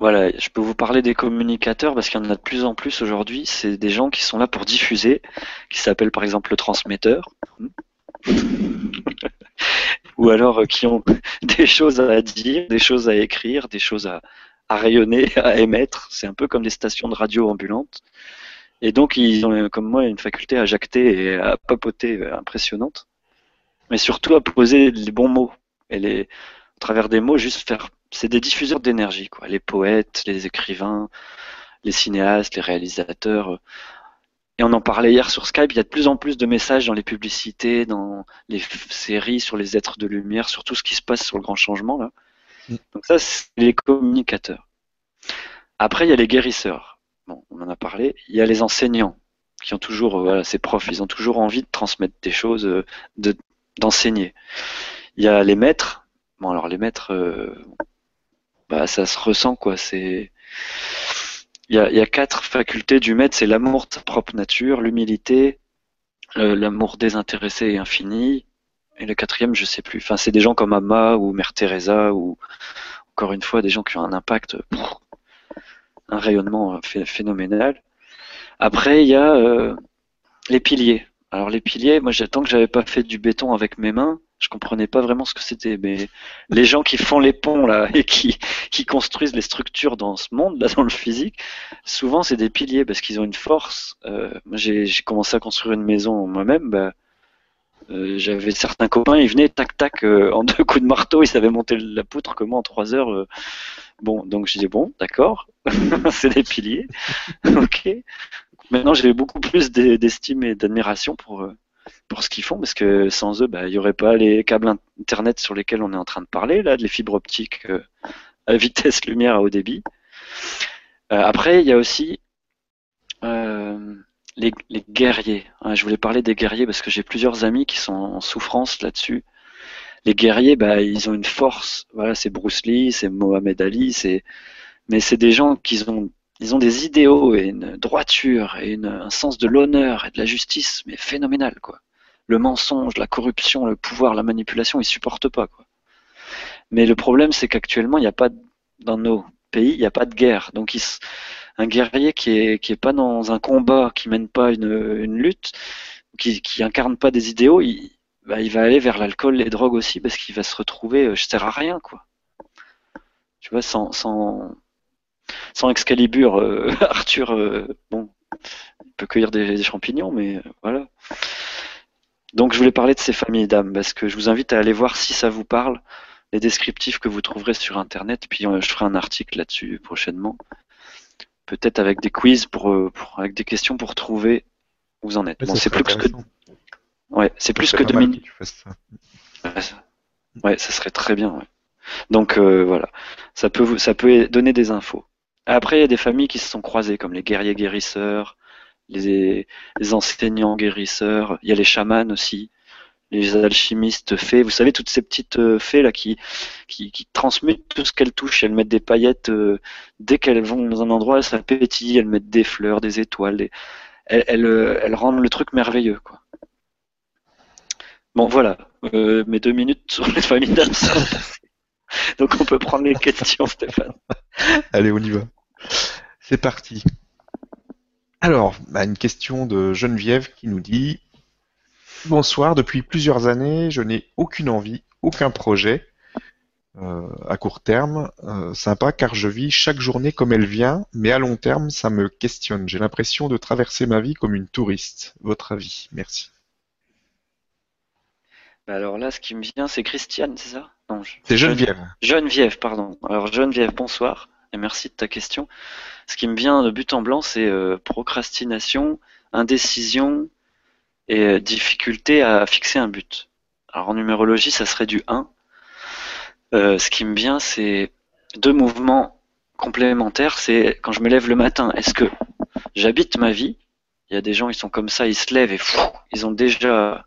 voilà, je peux vous parler des communicateurs parce qu'il y en a de plus en plus aujourd'hui. C'est des gens qui sont là pour diffuser, qui s'appellent par exemple le transmetteur. ou alors qui ont des choses à dire, des choses à écrire, des choses à, rayonner, à émettre. C'est un peu comme des stations de radio ambulantes. Et donc, ils ont, comme moi, une faculté à jacter et à papoter impressionnante. Mais surtout à poser les bons mots. Et les, à travers des mots, juste faire. C'est des diffuseurs d'énergie, quoi. Les poètes, les écrivains, les cinéastes, les réalisateurs. Et on en parlait hier sur Skype, il y a de plus en plus de messages dans les publicités, dans les séries sur les êtres de lumière, sur tout ce qui se passe sur le grand changement, là. Mm. Donc ça, c'est les communicateurs. Après, il y a les guérisseurs. Bon, on en a parlé. Il y a les enseignants qui ont toujours, euh, voilà, ces profs, ils ont toujours envie de transmettre des choses, euh, de d'enseigner. Il y a les maîtres. Bon, alors les maîtres, euh, bah, ça se ressent quoi. C'est il y, a, quatre facultés du maître, c'est l'amour de sa propre nature, l'humilité, l'amour désintéressé et infini, et le quatrième, je sais plus. Enfin, c'est des gens comme Amma ou Mère Teresa ou encore une fois des gens qui ont un impact, un rayonnement euh, phénoménal. Après, il y a euh, les piliers. Alors les piliers, moi j'attends que j'avais pas fait du béton avec mes mains, je comprenais pas vraiment ce que c'était. Mais les gens qui font les ponts là et qui, qui construisent les structures dans ce monde, là dans le physique, souvent c'est des piliers parce qu'ils ont une force. Euh, j'ai commencé à construire une maison moi-même. Bah, euh, j'avais certains copains, ils venaient tac tac euh, en deux coups de marteau, ils savaient monter la poutre que moi en trois heures. Euh. bon, donc j'ai dit bon, d'accord, c'est des piliers, ok. Maintenant j'ai beaucoup plus d'estime et d'admiration pour pour ce qu'ils font parce que sans eux, bah, il n'y aurait pas les câbles internet sur lesquels on est en train de parler là, les fibres optiques à vitesse lumière à haut débit. après, il y a aussi les, guerriers. Hein, je voulais parler des guerriers parce que j'ai plusieurs amis qui sont en souffrance là-dessus. Les guerriers, bah, ils ont une force. Voilà, c'est Bruce Lee, c'est Mohamed Ali, c'est, mais c'est des gens qui ont, ils ont des idéaux et une droiture et une, un sens de l'honneur et de la justice, mais phénoménal, quoi. Le mensonge, la corruption, le pouvoir, la manipulation, ils supportent pas, quoi. Mais le problème, c'est qu'actuellement, il n'y a pas, dans nos pays, il n'y a pas de guerre. Donc, un guerrier qui est, pas dans un combat, qui mène pas une, lutte, qui, incarne pas des idéaux, il, bah, il va aller vers l'alcool, les drogues aussi, parce qu'il va se retrouver, euh, je sers à rien, quoi. Tu vois, sans, sans, sans Excalibur, euh, Arthur, euh, bon, il peut cueillir des, champignons, mais voilà. Donc je voulais parler de ces familles d'âmes, parce que je vous invite à aller voir si ça vous parle, les descriptifs que vous trouverez sur Internet, puis je ferai un article là-dessus prochainement peut-être avec des quiz pour, euh, pour, avec des questions pour trouver où vous en êtes. c'est plus que ouais, c'est plus que deux minutes. Ouais, ça... serait très bien. Donc euh, voilà, ça peut ça peut donner des infos. Après, il y a des familles qui se sont croisées comme les guerriers guérisseurs, les, enseignants guérisseurs. Il y a les chamans aussi les alchimistes fées, vous savez toutes ces petites euh, fées là qui, qui, qui transmutent tout ce qu'elles touchent, elles mettent des paillettes euh, dès qu'elles vont dans un endroit, ça pétille, elles mettent des fleurs, des étoiles, elles, elles, euh, elles, rendent le truc merveilleux quoi. Bon voilà, mes deux minutes sur les familles d'âmes Donc on peut prendre les questions Stéphane. Allez on y va. C'est parti. Alors, bah, une question de Geneviève qui nous dit Bonsoir, depuis plusieurs années, je n'ai aucune envie, aucun projet. euh, à court terme, euh, sympa car je vis chaque journée comme elle vient, mais à long terme, ça me questionne. J'ai l'impression de traverser ma vie comme une touriste. Votre avis Merci. Bah alors là, ce qui me vient, c'est Christiane, c'est ça? Non, c'est Geneviève. Geneviève, pardon. Alors Geneviève, bonsoir et merci de ta question. Ce qui me vient de but en blanc, c'est euh, procrastination, indécision et euh, difficulté à fixer un but. Alors en numérologie, ça serait du 1. Euh, ce qui me vient, c'est deux mouvements complémentaires. C'est quand je me lève le matin, est-ce que j'habite ma vie? Il y a des gens, ils sont comme ça, ils se lèvent et fou, ils ont déjà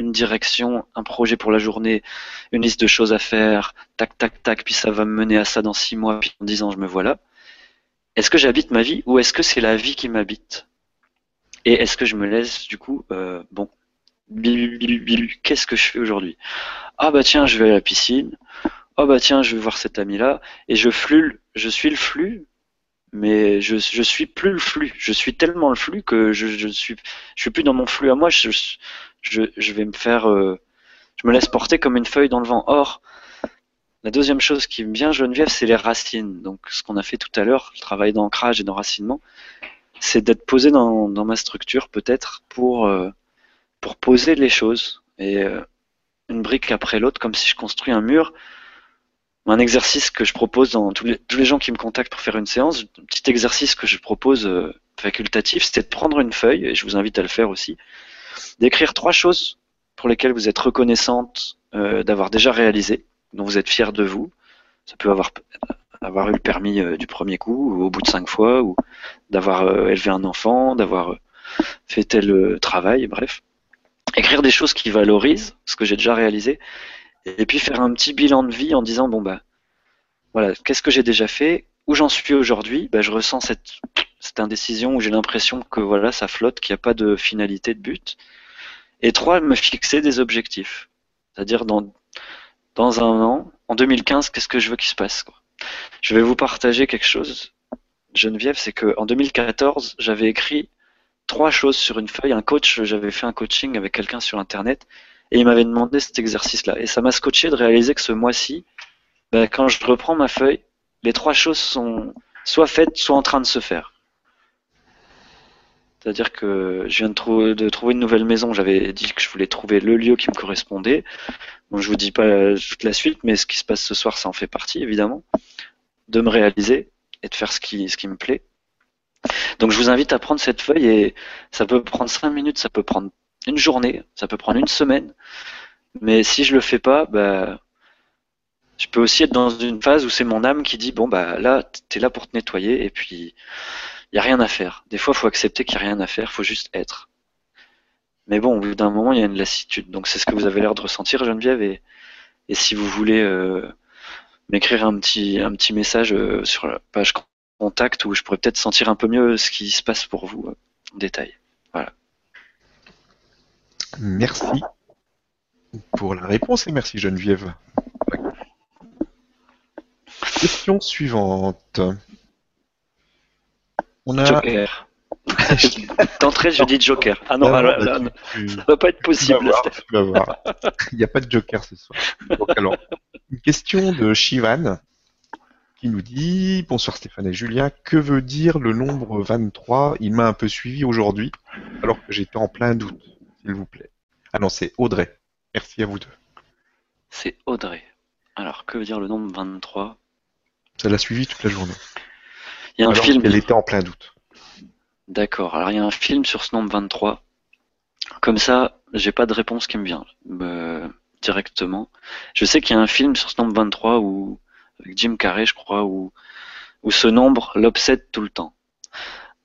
une direction, un projet pour la journée, une liste de choses à faire, tac, tac, tac, puis ça va me mener à ça dans six mois, puis en dix ans, je me vois là. Est-ce que j'habite ma vie ou est-ce que c'est la vie qui m'habite? Et est-ce que je me laisse, du coup, euh, bon, qu'est-ce que je fais aujourd'hui? Ah bah tiens, je vais à la piscine. Oh bah tiens, je vais voir cet ami-là. Et je flule, je suis le flux, mais je, je suis plus le flux. Je suis tellement le flux que je, je suis, je suis plus dans mon flux à moi. Je, vais me faire, euh, je me laisse porter comme une feuille dans le vent. Or, la deuxième chose qui me vient, Geneviève, c'est les racines. Donc, ce qu'on a fait tout à l'heure, le travail d'ancrage et d'enracinement, c'est d'être posé dans, ma structure, peut-être, pour, euh, pour poser les choses. Et euh, une brique après l'autre, comme si je construis un mur. Un exercice que je propose dans tous les, gens qui me contactent pour faire une séance, un petit exercice que je propose facultatif, c'était de prendre une feuille, et je vous invite à le faire aussi, d'écrire trois choses pour lesquelles vous êtes reconnaissante euh, d'avoir déjà réalisé, dont vous êtes fier de vous. Ça peut avoir, eu le permis euh, du premier coup, ou au bout de cinq fois, ou d'avoir euh, élevé un enfant, d'avoir fait tel travail, bref. Écrire des choses qui valorisent ce que j'ai déjà réalisé, et puis faire un petit bilan de vie en disant bon bah voilà, qu'est-ce que j'ai déjà fait, où j'en suis aujourd'hui, bah, je ressens cette, cette indécision où j'ai l'impression que voilà ça flotte, qu'il n'y a pas de finalité de but. Et trois, me fixer des objectifs. C'est-à-dire dans, dans un an, en 2015, qu'est-ce que je veux qu'il se passe quoi? Je vais vous partager quelque chose, Geneviève, c'est que en 2014, j'avais écrit trois choses sur une feuille. Un coach, j'avais fait un coaching avec quelqu'un sur Internet et il m'avait demandé cet exercice-là. Et ça m'a scotché de réaliser que ce mois-ci, ben, quand je reprends ma feuille, les trois choses sont soit faites, soit en train de se faire. C'est-à-dire que je viens de, trouver une nouvelle maison. J'avais dit que je voulais trouver le lieu qui me correspondait. Bon, je vous dis pas toute la suite, mais ce qui se passe ce soir, ça en fait partie, évidemment. De me réaliser et de faire ce qui, ce qui me plaît. Donc je vous invite à prendre cette feuille et ça peut prendre cinq minutes, ça peut prendre une journée, ça peut prendre une semaine. Mais si je le fais pas, bah, je peux aussi être dans une phase où c'est mon âme qui dit bon bah là t'es là pour te nettoyer et puis il n'y a rien à faire. Des fois, faut accepter qu'il n'y a rien à faire, faut juste être. Mais bon, au bout d'un moment, il y a une lassitude. Donc c'est ce que vous avez l'air de ressentir, Geneviève. Et, si vous voulez euh, m'écrire un petit, un petit message euh, sur la page contact où je pourrais peut-être sentir un peu mieux ce qui se passe pour vous euh, en détail. Merci pour la réponse et merci Geneviève. Question suivante. On a... Joker. D'entrée, je dis Joker. Ah non, bah, ça va pas être possible. Il n'y a pas de Joker ce soir. alors, une question de Shivan qui nous dit Bonsoir Stéphane et Julien, que veut dire le nombre 23 Il m'a un peu suivi aujourd'hui, alors que j'étais en plein doute, s'il vous plaît. Ah non, c'est Audrey. Merci à vous deux. C'est Audrey. Alors, que veut dire le nombre 23 Ça l'a suivi toute la journée. Il y a un film. Elle était en plein doute. D'accord. Alors il y a un film sur ce nombre 23. Comme ça, j'ai pas de réponse qui me vient euh, directement. Je sais qu'il y a un film sur ce nombre 23 où avec Jim Carrey, je crois, où où ce nombre l'obsède tout le temps.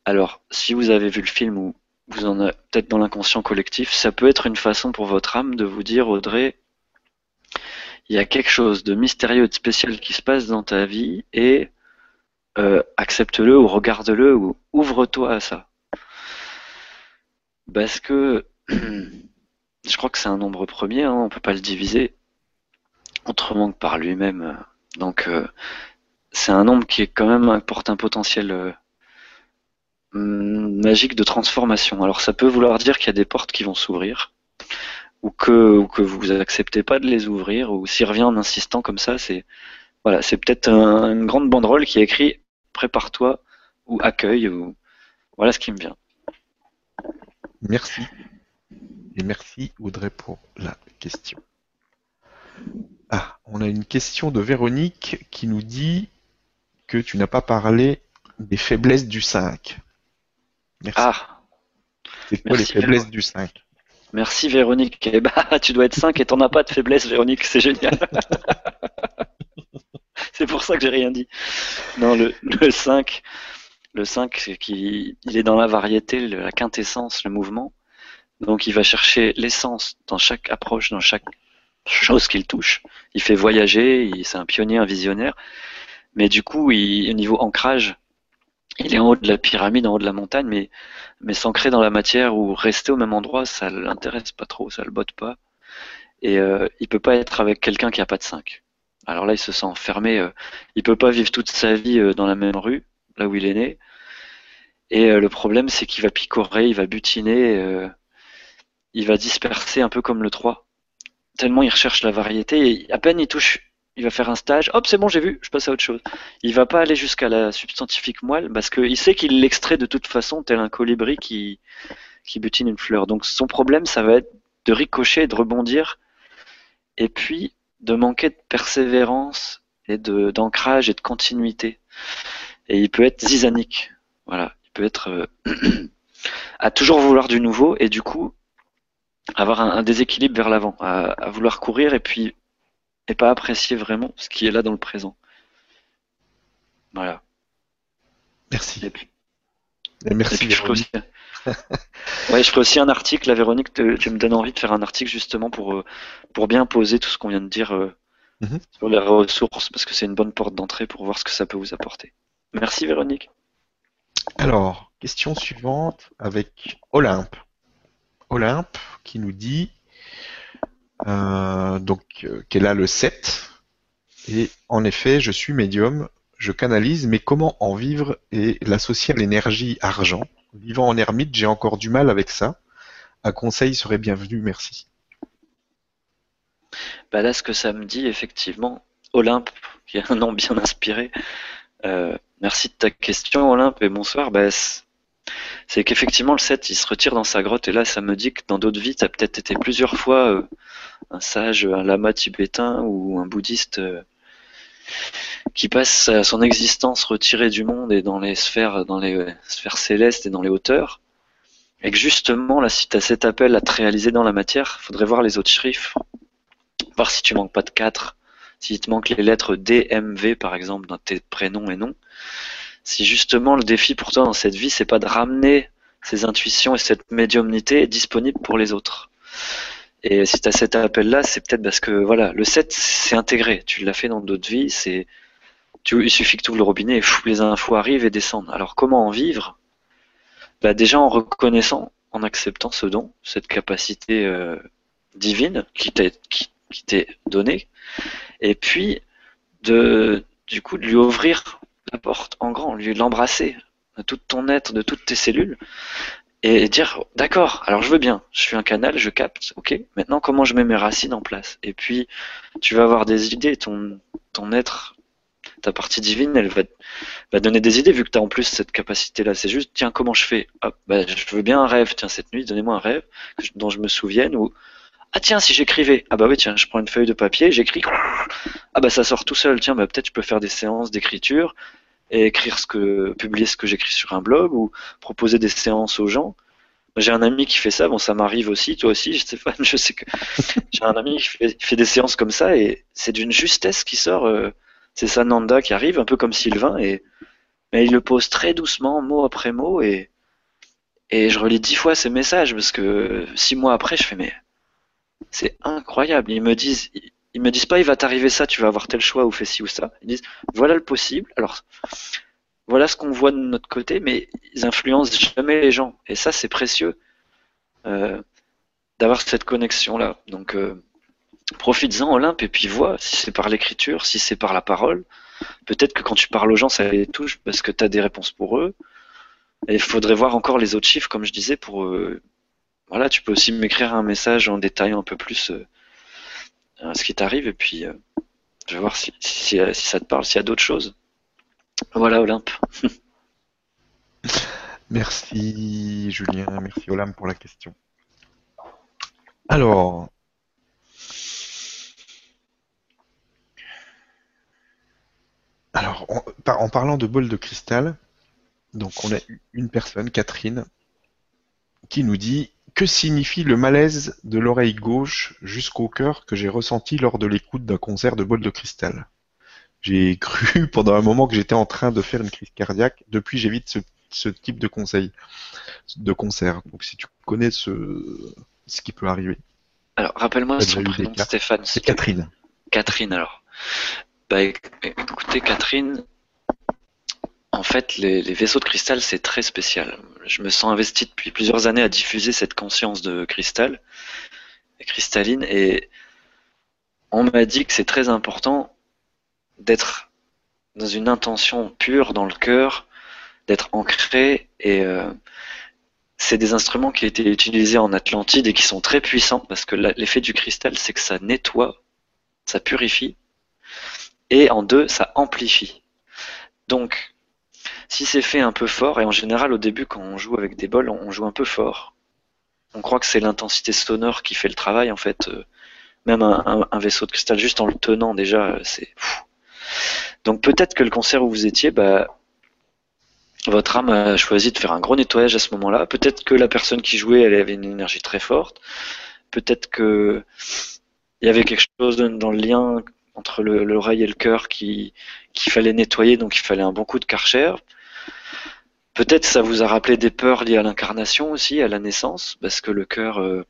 Alors, si vous avez vu le film ou vous en êtes peut-être dans l'inconscient collectif, ça peut être une façon pour votre âme de vous dire, Audrey, il y a quelque chose de mystérieux de spécial qui se passe dans ta vie et euh, accepte-le ou regarde-le ou ouvre-toi à ça. Parce que je crois que c'est un nombre premier, hein, on peut pas le diviser autrement que par lui-même. Donc euh, c'est un nombre qui est quand même porte un potentiel euh, magique de transformation. Alors ça peut vouloir dire qu'il y a des portes qui vont s'ouvrir, ou que, ou que vous acceptez pas de les ouvrir, ou s'il revient en insistant comme ça, c'est voilà, c'est peut-être une grande banderole qui écrit prépare-toi ou accueille ou voilà ce qui me vient. Merci. Et merci Audrey pour la question. Ah, on a une question de Véronique qui nous dit que tu n'as pas parlé des faiblesses du 5. Merci. Ah. C'est quoi les faiblesses du 5 Merci Véronique. Eh bah, tu dois être 5 et t'en as pas de faiblesse Véronique, c'est génial. c'est pour ça que j'ai rien dit. Non, le, 5, le 5 qui, il est dans la variété, la quintessence, le mouvement. Donc il va chercher l'essence dans chaque approche, dans chaque chose qu'il touche. Il fait voyager, c'est un pionnier, un visionnaire. Mais du coup, il, au niveau ancrage, il est en haut de la pyramide, en haut de la montagne, mais, mais s'ancrer dans la matière ou rester au même endroit, ça l'intéresse pas trop, ça le botte pas. Et euh, il peut pas être avec quelqu'un qui a pas de 5. Alors là, il se sent enfermé. Euh, il peut pas vivre toute sa vie euh, dans la même rue, là où il est né. Et euh, le problème, c'est qu'il va picorer, il va butiner, il va disperser un peu comme le 3. Tellement il recherche la variété. Et à peine il touche il va faire un stage, hop, c'est bon, j'ai vu, je passe à autre chose. Il va pas aller jusqu'à la substantifique moelle parce qu'il sait qu'il l'extrait de toute façon, tel un colibri qui, qui butine une fleur. Donc son problème, ça va être de ricocher, de rebondir, et puis de manquer de persévérance et de d'ancrage et de continuité. Et il peut être zizanique. Voilà, il peut être euh, à toujours vouloir du nouveau et du coup avoir un, déséquilibre vers l'avant, à, vouloir courir et puis et pas apprécier vraiment ce qui est là dans le présent. Voilà. Merci. Et puis, merci. je, ferai aussi... ouais, je ferai aussi un article. La Véronique, tu me donnes envie de faire un article justement pour, euh, pour bien poser tout ce qu'on vient de dire euh, mhm. sur les ressources, parce que c'est une bonne porte d'entrée pour voir ce que ça peut vous apporter. Merci Véronique. Alors, question suivante avec Olympe. Olympe qui nous dit donc euh, qu'elle a le 7. Et en effet, je suis médium, je canalise, mais comment en vivre et l'associer à l'énergie argent? Vivant en ermite, j'ai encore du mal avec ça. Un conseil serait bienvenu, merci. Bah là, ce que ça me dit, effectivement, Olympe, qui est un nom bien inspiré. Euh, merci de ta question, Olympe, et bonsoir. C'est qu'effectivement, le 7, il se retire dans sa grotte, et là, ça me dit que dans d'autres vies, tu as peut-être été plusieurs fois un sage, un lama tibétain ou un bouddhiste euh, qui passe son existence retiré du monde et dans les sphères, dans les sphères célestes et dans les hauteurs. Et que justement, là, si tu as cet appel à te réaliser dans la matière, faudrait voir les autres chiffres, voir si tu manques pas de 4, si te manquent les lettres D, M, V, par exemple, dans tes prénoms et noms. Si justement le défi pour toi dans cette vie, c'est pas de ramener ces intuitions et cette médiumnité disponible pour les autres. Et si tu as cet appel-là, c'est peut-être parce que voilà, le 7, c'est intégré. Tu l'as fait dans d'autres vies. C'est, il suffit que tu ouvres le robinet et les infos arrivent et descendent. Alors comment en vivre? Bah, Déjà en reconnaissant, en acceptant ce don, cette capacité euh, divine qui t'est donnée, et puis de du coup de lui ouvrir porte en grand, lui l'embrasser de tout ton être, de toutes tes cellules, et dire d'accord, alors je veux bien, je suis un canal, je capte, ok, maintenant comment je mets mes racines en place? Et puis tu vas avoir des idées, ton, ton être, ta partie divine, elle va, va donner des idées vu que tu as en plus cette capacité-là. C'est juste, tiens, comment je fais? Bah, Je veux bien un rêve, tiens, cette nuit, donnez-moi un rêve dont je me souvienne, ou ah tiens, si j'écrivais, ah bah oui, tiens, je prends une feuille de papier, j'écris, ah bah ça sort tout seul, tiens, bah peut-être je peux faire des séances d'écriture, et écrire ce que, publier ce que j'écris sur un blog ou proposer des séances aux gens. J'ai un ami qui fait ça, bon ça m'arrive aussi, toi aussi Stéphane, je sais que j'ai un ami qui fait, des séances comme ça et c'est d'une justesse qui sort, euh, c'est Sananda qui arrive, un peu comme Sylvain, et mais il le pose très doucement, mot après mot, et, et je relis dix fois ses messages parce que six mois après je fais mais c'est incroyable, ils me disent, me disent pas il va t'arriver ça, tu vas avoir tel choix ou fais ci ou ça. Ils disent voilà le possible. Alors voilà ce qu'on voit de notre côté, mais ils influencent jamais les gens. Et ça c'est précieux euh, d'avoir cette connexion là. Donc euh, profites-en Olympe et puis vois si c'est par l'écriture, si c'est par la parole. Peut-être que quand tu parles aux gens ça les touche parce que tu as des réponses pour eux. Et il faudrait voir encore les autres chiffres comme je disais pour euh, voilà, tu peux aussi m'écrire un message en détaillant un peu plus ce qui t'arrive et puis je vais voir si ça te parle, s'il y a d'autres choses. Voilà Olympe. merci Julien, merci Olympe pour la question. Alors, alors en, parlant de bol de cristal, donc on a une personne, Catherine, qui nous dit que signifie le malaise de l'oreille gauche jusqu'au cœur que j'ai ressenti lors de l'écoute d'un concert de bol de cristal. J'ai cru pendant un moment que j'étais en train de faire une crise cardiaque. Depuis, j'évite ce, type de conseil, de concert. Donc, si tu connais ce, ce qui peut arriver. Alors, rappelle-moi son prénom, Stéphane. C'est Catherine. Catherine, alors. Bah, écoutez, Catherine, en fait, les, vaisseaux de cristal, c'est très spécial. Je me sens investi depuis plusieurs années à diffuser cette conscience de cristal, cristalline, et on m'a dit que c'est très important d'être dans une intention pure dans le cœur, d'être ancré et euh, c'est des instruments qui ont été utilisés en Atlantide et qui sont très puissants parce que l'effet du cristal c'est que ça nettoie, ça purifie et en deux ça amplifie. Donc si c'est fait un peu fort et en général au début quand on joue avec des bols on joue un peu fort. On croit que c'est l'intensité sonore qui fait le travail en fait. Euh, même un, vaisseau de cristal juste en le tenant déjà c'est donc peut-être que le concert où vous étiez, bah, votre âme a choisi de faire un gros nettoyage à ce moment-là. Peut-être que la personne qui jouait, elle avait une énergie très forte. Peut-être que il y avait quelque chose dans le lien entre l'oreille et le cœur qui qu'il fallait nettoyer, donc il fallait un bon coup de karcher. Peut-être ça vous a rappelé des peurs liées à l'incarnation aussi, à la naissance, parce que le cœur, euh,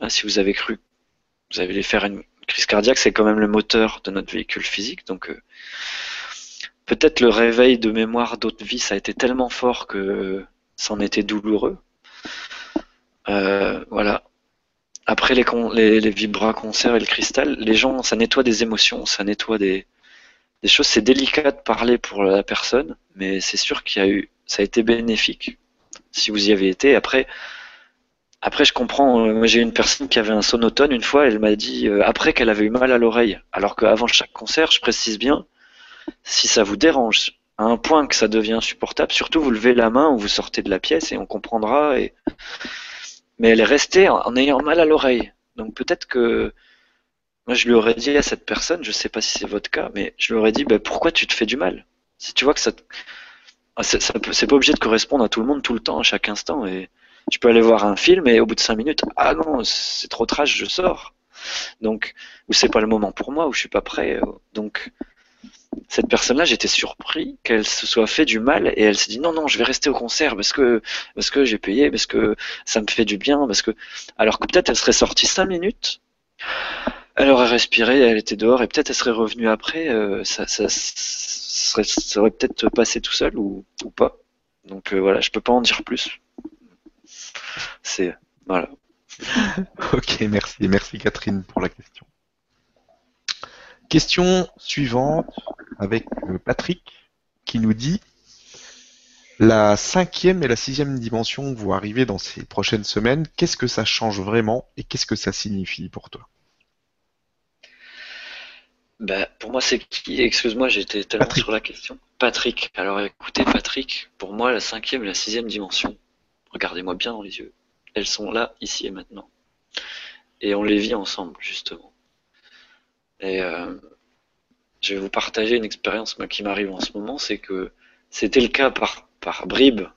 ah, si vous avez cru, vous allez faire une crise cardiaque, c'est quand même le moteur de notre véhicule physique, donc euh, peut-être le réveil de mémoire d'autres vies, ça a été tellement fort que c'en était douloureux. Euh, voilà. Après les, les, les vibras concerts et le cristal, les gens, ça nettoie des émotions, ça nettoie des, des choses. C'est délicat de parler pour la personne, mais c'est sûr qu'il a eu, ça a été bénéfique si vous y avez été. Après, après, je comprends. Euh, moi, j'ai une personne qui avait un sonotone une fois. Elle m'a dit euh, après qu'elle avait eu mal à l'oreille, alors qu'avant chaque concert, je précise bien, si ça vous dérange à un point que ça devient insupportable, surtout vous levez la main ou vous sortez de la pièce et on comprendra. Et... Mais elle est restée en, ayant mal à l'oreille. Donc peut-être que moi je lui aurais dit à cette personne, je sais pas si c'est votre cas, mais je lui aurais dit bah, pourquoi tu te fais du mal? Si tu vois que ça, ah, c'est pas obligé de correspondre à tout le monde tout le temps, à chaque instant. Et je peux aller voir un film et au bout de cinq minutes, ah non, c'est trop trash, je sors. Donc, ou c'est pas le moment pour moi, ou je suis pas prêt. Donc, cette personne-là, j'étais surpris qu'elle se soit fait du mal et elle s'est dit non non, je vais rester au concert parce que parce que j'ai payé, parce que ça me fait du bien, parce que alors que peut-être elle serait sortie cinq minutes, elle aurait respiré, elle était dehors et peut-être elle serait revenue après, euh, ça, ça, serait, ça aurait peut-être passé tout seul ou, pas. Donc euh, voilà, je peux pas en dire plus. C'est voilà. ok, merci, merci Catherine pour la question. Question suivante avec euh, Patrick qui nous dit la cinquième et la sixième dimension vont arriver dans ces prochaines semaines. Qu'est-ce que ça change vraiment et qu'est-ce que ça signifie pour toi? Bah, pour moi, c'est qui? Excuse-moi, j'étais tellement sur la question. Patrick. Alors écoutez, Patrick, pour moi, la cinquième et la sixième dimension, regardez-moi bien dans les yeux, elles sont là, ici et maintenant. Et on les vit ensemble, justement. Et euh, je vais vous partager une expérience qui m'arrive en ce moment, c'est que c'était le cas par, par bribes.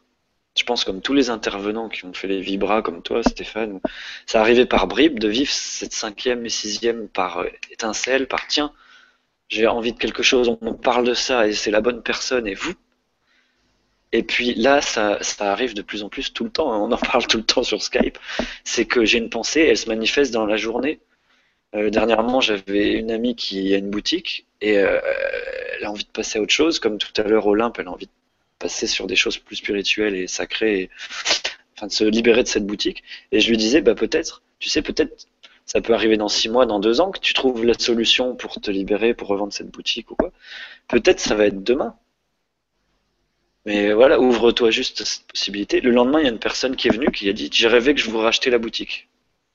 Je pense comme tous les intervenants qui ont fait les vibras, comme toi, Stéphane, ça arrivait par bribes de vivre cette cinquième et sixième par euh, étincelle, par tiens, j'ai envie de quelque chose, on parle de ça et c'est la bonne personne et vous. Et puis là, ça, ça arrive de plus en plus tout le temps, hein. on en parle tout le temps sur Skype, c'est que j'ai une pensée, elle se manifeste dans la journée euh, dernièrement, j'avais une amie qui a une boutique et euh, elle a envie de passer à autre chose, comme tout à l'heure Olympe, elle a envie de passer sur des choses plus spirituelles et sacrées, enfin de se libérer de cette boutique. Et je lui disais, bah peut-être, tu sais, peut-être ça peut arriver dans six mois, dans deux ans, que tu trouves la solution pour te libérer, pour revendre cette boutique ou quoi. Peut-être ça va être demain. Mais voilà, ouvre-toi juste à cette possibilité. Le lendemain, il y a une personne qui est venue qui a dit J'ai rêvé que je vous rachetais la boutique.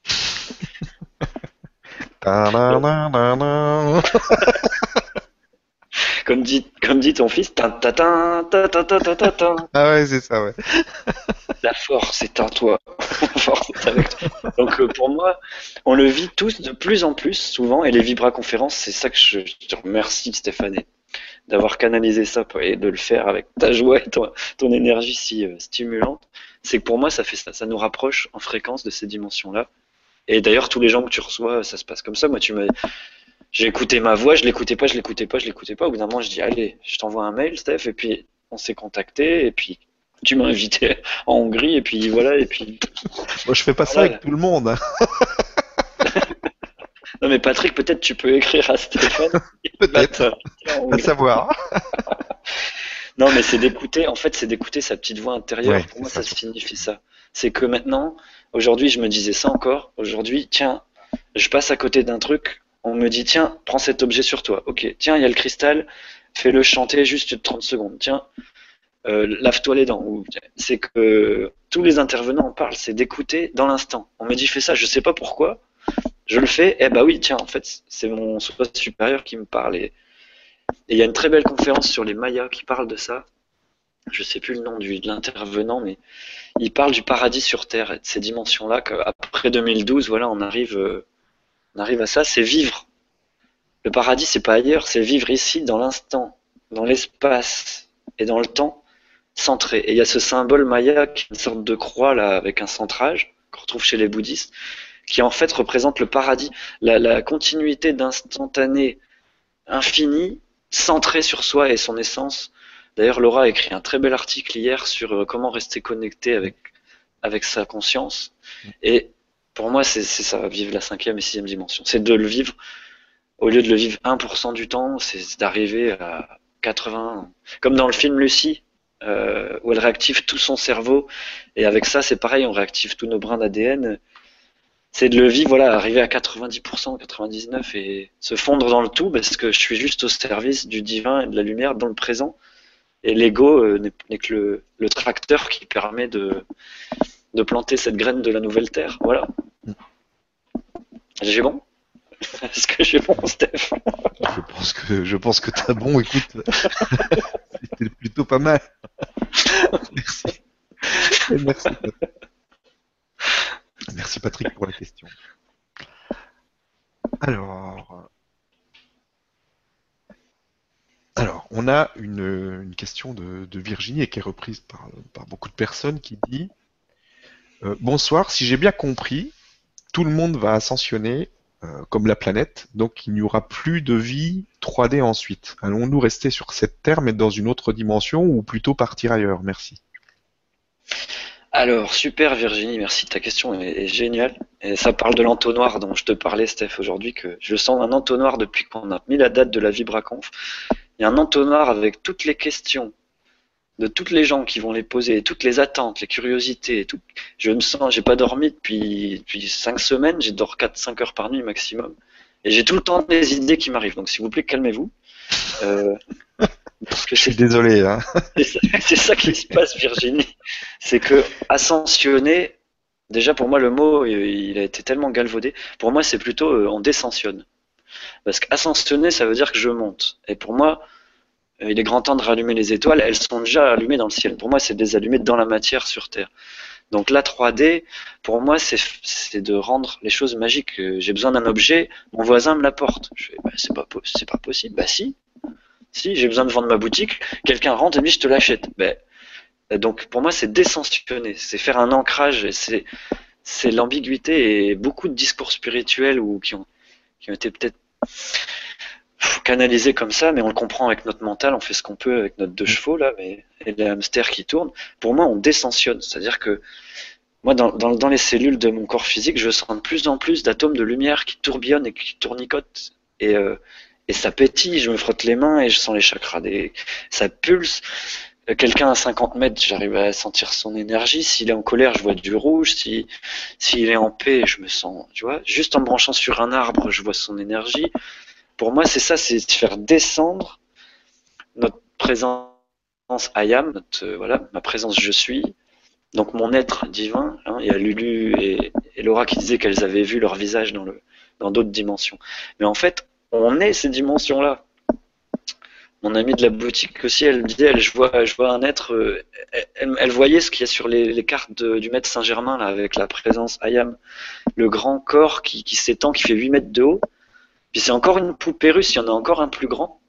comme dit, comme dit ton fils, ta ta ta ta ta ta ta ta. Ah ouais, c'est ça, ouais. La force est en toi. La force est avec toi. Donc euh, pour moi, on le vit tous de plus en plus souvent, et les Vibra conférences, c'est ça que je, je te remercie, Stéphane, d'avoir canalisé ça et de le faire avec ta joie et ton, ton énergie si euh, stimulante. C'est que pour moi, ça fait ça, ça nous rapproche en fréquence de ces dimensions-là. Et d'ailleurs, tous les gens que tu reçois, ça se passe comme ça. Moi, tu m'as j'ai écouté ma voix, je l'écoutais pas, je l'écoutais pas, je l'écoutais pas. Au bout d'un moment, je dis allez, je t'envoie un mail, Steph, et puis on s'est contacté, et puis tu m'as invité en Hongrie, et puis voilà, et puis. Moi, je fais pas ça avec tout le monde. hein. Non mais Patrick, peut-être tu peux écrire à Stéphane. Peut-être. À savoir. Non mais c'est d'écouter, en fait, c'est d'écouter sa petite voix intérieure. Ouais, Pour moi, ça, signifie ça. C'est que maintenant, aujourd'hui, je me disais ça encore. Aujourd'hui, tiens, je passe à côté d'un truc. On me dit, tiens, prends cet objet sur toi. Ok, tiens, il y a le cristal. Fais-le chanter juste 30 secondes. Tiens, euh, lave-toi les dents. C'est que tous les intervenants en parlent. C'est d'écouter dans l'instant. On me dit, fais ça. Je sais pas pourquoi. Je le fais. Eh bah oui, tiens, en fait, c'est mon supérieur qui me parle. Et il y a une très belle conférence sur les Mayas qui parle de ça. Je sais plus le nom de l'intervenant, mais il parle du paradis sur Terre et de ces dimensions-là. Qu'après 2012, voilà, on arrive, euh, on arrive à ça. C'est vivre. Le paradis, c'est pas ailleurs, c'est vivre ici, dans l'instant, dans l'espace et dans le temps, centré. Et il y a ce symbole Maya, qui est une sorte de croix là, avec un centrage qu'on retrouve chez les bouddhistes, qui en fait représente le paradis, la, la continuité d'instantané infini centré sur soi et son essence. D'ailleurs, Laura a écrit un très bel article hier sur euh, comment rester connecté avec, avec sa conscience. Et pour moi, c'est ça, vivre la cinquième et sixième dimension. C'est de le vivre, au lieu de le vivre 1% du temps, c'est d'arriver à 80. Comme dans le film Lucie, euh, où elle réactive tout son cerveau. Et avec ça, c'est pareil, on réactive tous nos brins d'ADN. C'est de le vivre, voilà, arriver à 90%, 99% et se fondre dans le tout parce que je suis juste au service du divin et de la lumière dans le présent. Et l'ego euh, n'est n'est que le, le tracteur qui permet de, de planter cette graine de la nouvelle terre. Voilà. J'ai bon? Est-ce que j'ai bon, Steph? Je pense que je pense que t'as bon. Écoute, c'était plutôt pas mal. Merci. Merci. Patrick. Merci Patrick pour la question. Alors, alors, on a une, une question de, de Virginie et qui est reprise par, par beaucoup de personnes qui dit euh, Bonsoir, si j'ai bien compris, tout le monde va ascensionner euh, comme la planète, donc il n'y aura plus de vie 3D ensuite. Allons-nous rester sur cette Terre mais dans une autre dimension ou plutôt partir ailleurs? Merci. Alors, super Virginie, merci. Ta question est, est géniale. Et ça parle de l'entonnoir dont je te parlais, Steph, aujourd'hui, que je sens un entonnoir depuis qu'on a mis la date de la VibraConf. Il y a un entonnoir avec toutes les questions de toutes les gens qui vont les poser, toutes les attentes, les curiosités. Tout. Je me sens, j'ai pas dormi depuis, depuis 5 semaines, j'ai dors 4-5 heures par nuit maximum. Et j'ai tout le temps des idées qui m'arrivent. Donc, s'il vous plaît, calmez-vous. Euh, parce que Je suis désolé. Hein. c'est ça, qui se passe, Virginie. C'est que ascensionner, déjà pour moi le mot, euh, il a été tellement galvaudé. Pour moi, c'est plutôt euh, on descensionne. Parce qu'ascensionner, ça veut dire que je monte. Et pour moi, il est grand temps de rallumer les étoiles. Elles sont déjà allumées dans le ciel. Pour moi, c'est de les allumer dans la matière sur Terre. Donc la 3D, pour moi, c'est de rendre les choses magiques. Euh, J'ai besoin d'un objet, mon voisin me l'apporte. Je fais, bah, c'est pas, possible. Bah si, si, j'ai besoin de vendre ma boutique, quelqu'un rentre et me dit je te l'achète. Ben, euh, donc pour moi c'est descensionner, c'est faire un ancrage, c'est l'ambiguïté et beaucoup de discours spirituels qui ont été peut-être pff, canalisés comme ça, mais on le comprend avec notre mental, on fait ce qu'on peut avec notre deux chevaux là, mais et les hamsters qui tournent. Pour moi on descensionne, c'est-à-dire que moi dans, dans, dans les cellules de mon corps physique, je sens de plus en plus d'atomes de lumière qui tourbillonnent et qui tournicotent et euh, et ça pétille, je me frotte les mains et je sens les chakras, des... ça pulse. Euh, Quelqu'un à 50 mètres, j'arrive à sentir son énergie. S'il est en colère, je vois du rouge. Si s'il est en paix, je me sens, tu vois, juste en me branchant sur un arbre, je vois son énergie. Pour moi, c'est ça, c'est faire descendre notre présence I am, notre, voilà, ma présence je suis, donc mon être divin. Hein, il y a Lulu et, Laura qui disaient qu'elles avaient vu leur visage dans le dans d'autres dimensions. Mais en fait, on est ces dimensions-là. Mon amie de la boutique aussi, elle disait, elle, je vois, je vois un être. Euh, elle, voyait ce qu'il y a sur les, cartes du maître Saint-Germain là, avec la présence Ayam, le grand corps qui, qui s'étend, qui fait 8 mètres de haut. Puis c'est encore une poupée russe, il y en a encore un plus grand.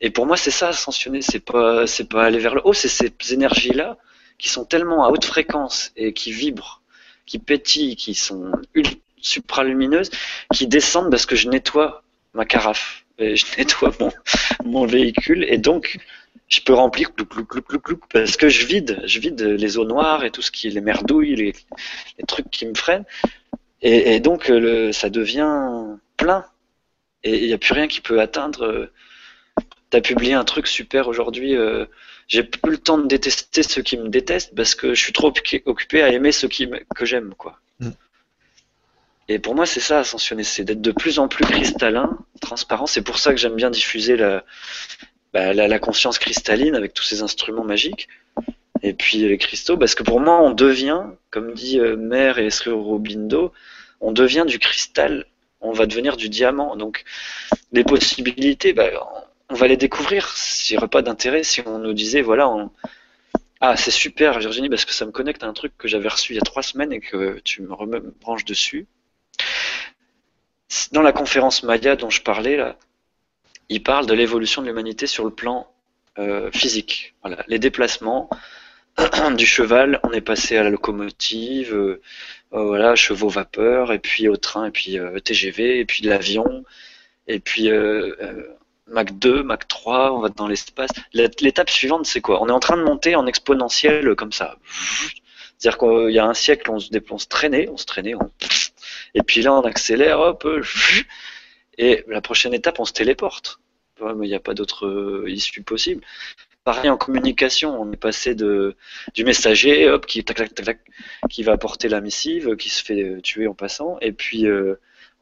Et pour moi, c'est ça ascensionner, c'est pas, c'est pas aller vers le haut, c'est ces énergies-là qui sont tellement à haute fréquence et qui vibrent, qui pétillent, qui sont supralumineuses, qui descendent parce que je nettoie ma carafe, et je nettoie mon, véhicule, et donc je peux remplir parce que je vide, je vide les eaux noires et tout ce qui est les merdouilles, les, trucs qui me freinent, et, donc ça devient plein, et il n'y a plus rien qui peut atteindre. Euh, tu as publié un truc super aujourd'hui. Euh, j'ai plus le temps de détester ceux qui me détestent parce que je suis trop occupé à aimer ceux qui que j'aime, quoi. Mm. Et pour moi, c'est ça, ascensionner, c'est d'être de plus en plus cristallin, transparent. C'est pour ça que j'aime bien diffuser bah, la, la, conscience cristalline avec tous ces instruments magiques. Et puis les cristaux, parce que pour moi, on devient, comme dit euh, Mère et Robindo, on devient du cristal, on va devenir du diamant. Donc, les possibilités, bah, on va les découvrir. S'il n'y aurait pas d'intérêt si on nous disait, voilà, ah, c'est super, Virginie, parce que ça me connecte à un truc que j'avais reçu il y a trois semaines et que tu me branches dessus. Dans la conférence Maya dont je parlais, il parle de l'évolution de l'humanité sur le plan euh, physique. Les déplacements du cheval, on est passé à la locomotive, euh, voilà, chevaux vapeur, et puis au train, et puis TGV, et puis l'avion, et puis Mac 2, Mac 3, on va dans l'espace. L'étape suivante, c'est quoi? On est en train de monter en exponentiel euh, comme ça. C'est-à-dire qu'il y a un siècle, on se, on se traînait, on se traînait, et puis là, on accélère, hop, euh, et la prochaine étape, on se téléporte. il n'y a pas d'autre euh, issue possible. Pareil en communication, on est passé du messager, hop, qui va porter la missive, qui se fait tuer en passant, et puis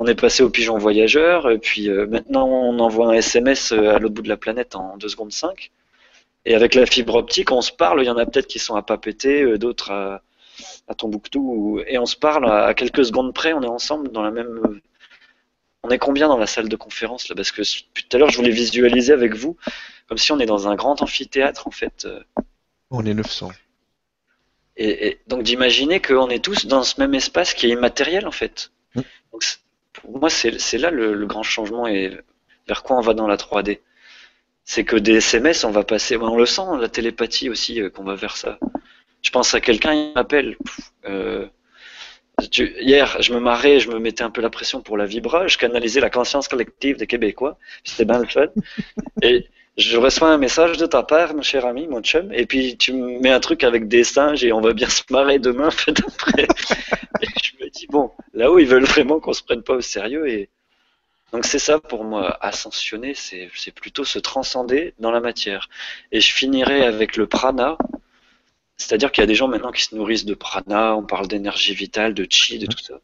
on est passé au pigeon voyageur, et puis euh, maintenant on envoie un SMS euh, à l'autre bout de la planète en 2 secondes 5. Et avec la fibre optique, on se parle, il y en a peut-être qui sont à Papété, euh, d'autres à, à Tombouctou, et on se parle à quelques secondes près, on est ensemble dans la même... On est combien dans la salle de conférence là? Parce que tout à l'heure, je voulais visualiser avec vous, comme si on est dans un grand amphithéâtre en fait. On est 900. Et, donc d'imaginer qu'on est tous dans ce même espace qui est immatériel en fait. Mmh. Donc, pour moi, c'est là le, grand changement et vers quoi on va dans la 3D. C'est que des SMS, on va passer, on le sent, la télépathie aussi, euh, qu'on va vers ça. Je pense à quelqu'un, il m'appelle. Euh, hier, je me marrais, je me mettais un peu la pression pour la vibra, je canalisais la conscience collective des Québécois, c'était bien le fun. Et je reçois un message de ta part, mon cher ami, mon chum, et puis tu me mets un truc avec des singes et on va bien se marrer demain, fait après. et je me dis, bon, là-haut, ils veulent vraiment qu'on se prenne pas au sérieux et donc c'est ça pour moi, ascensionner, c'est plutôt se transcender dans la matière. Et je finirai avec le prana, c'est-à-dire qu'il y a des gens maintenant qui se nourrissent de prana, on parle d'énergie vitale, de chi, de tout ça.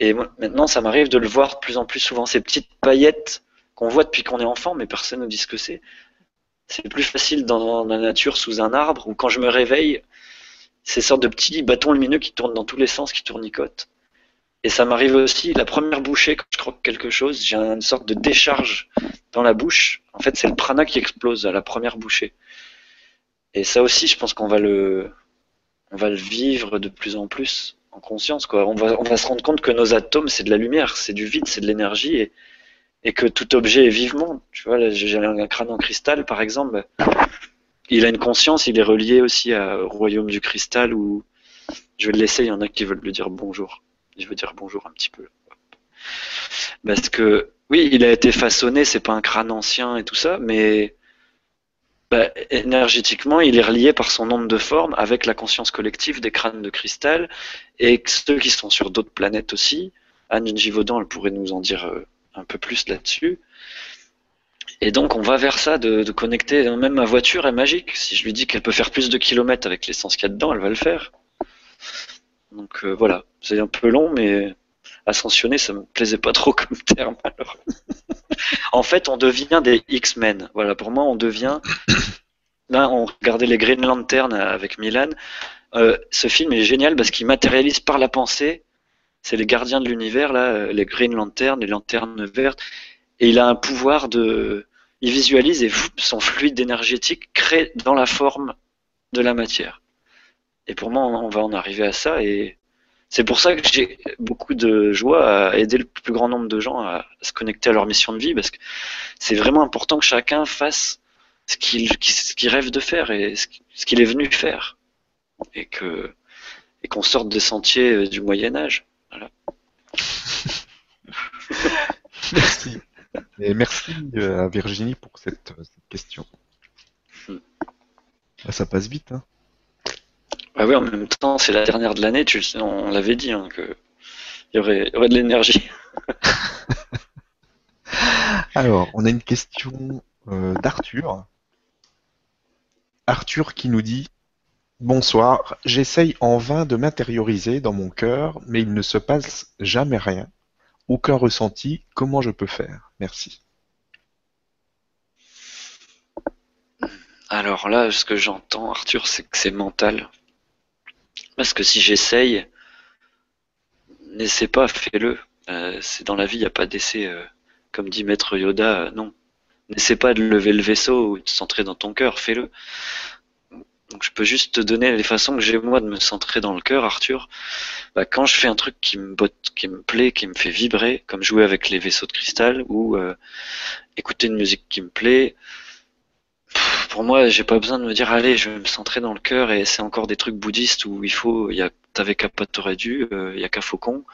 Et maintenant, ça m'arrive de le voir de plus en plus souvent, ces petites paillettes qu'on voit depuis qu'on est enfant, mais personne ne dit ce que c'est. C'est plus facile dans la nature sous un arbre, ou quand je me réveille, ces sortes de petits bâtons lumineux qui tournent dans tous les sens, qui tournicotent. Et ça m'arrive aussi, la première bouchée, quand je croque quelque chose, j'ai une sorte de décharge dans la bouche. En fait, c'est le prana qui explose à la première bouchée. Et ça aussi, je pense qu'on va le, on va le vivre de plus en plus en conscience. Quoi. On, va, on va se rendre compte que nos atomes, c'est de la lumière, c'est du vide, c'est de l'énergie. Et, et que tout objet est vivement. Tu vois, j'ai un crâne en cristal, par exemple. Il a une conscience, il est relié aussi au royaume du cristal où je vais le laisser, il y en a qui veulent lui dire bonjour. Je veux dire bonjour un petit peu. Parce que, oui, il a été façonné, c'est pas un crâne ancien et tout ça, mais bah, énergétiquement, il est relié par son nombre de formes avec la conscience collective des crânes de cristal et ceux qui sont sur d'autres planètes aussi. Anne Givaudan, elle pourrait nous en dire euh, un peu plus là-dessus. Et donc on va vers ça, de, connecter. Même ma voiture est magique. Si je lui dis qu'elle peut faire plus de kilomètres avec l'essence qu'il y a dedans, elle va le faire. Donc euh, voilà, c'est un peu long, mais ascensionner, ça me plaisait pas trop comme terme. Alors. en fait, on devient des X-Men. Voilà, pour moi, on devient là, on regardait les Green Lantern avec Milan. Euh, ce film est génial parce qu'il matérialise par la pensée. C'est les gardiens de l'univers, là, euh, les Green Lantern, les lanternes vertes. Et il a un pouvoir de. Il visualise et son fluide énergétique crée dans la forme de la matière. Et pour moi, on va en arriver à ça. Et c'est pour ça que j'ai beaucoup de joie à aider le plus grand nombre de gens à se connecter à leur mission de vie, parce que c'est vraiment important que chacun fasse ce qu'il rêve de faire et ce qu'il est venu faire. Et que et qu'on sorte des sentiers euh, du Moyen Âge. Voilà. merci. Et merci euh, à Virginie pour cette, question. Hmm. Ah, ça passe vite. Hein. Ah oui, en même temps, c'est la dernière de l'année, tu on l'avait dit, hein, qu'il y aurait, de l'énergie. Alors, on a une question euh, d'Arthur. Arthur qui nous dit Bonsoir, j'essaye en vain de m'intérioriser dans mon cœur, mais il ne se passe jamais rien. Aucun ressenti, comment je peux faire? Merci. Alors là, ce que j'entends, Arthur, c'est que c'est mental. Parce que si j'essaye, n'essaie pas, fais-le. Euh, c'est dans la vie, il n'y a pas d'essai. Euh, comme dit Maître Yoda, euh, non. N'essaie pas de lever le vaisseau ou de centrer dans ton cœur, fais-le. Donc je peux juste te donner les façons que j'ai moi de me centrer dans le cœur, Arthur. Bah, quand je fais un truc qui me botte, qui me plaît, qui me fait vibrer, comme jouer avec les vaisseaux de cristal ou écouter une musique qui me plaît, pour moi, j'ai pas besoin de me dire allez, je vais me centrer dans le cœur et c'est encore des trucs bouddhistes où il faut, il y a, t'avais qu'à pas t'aurais dû, euh, il y a qu'à faucon.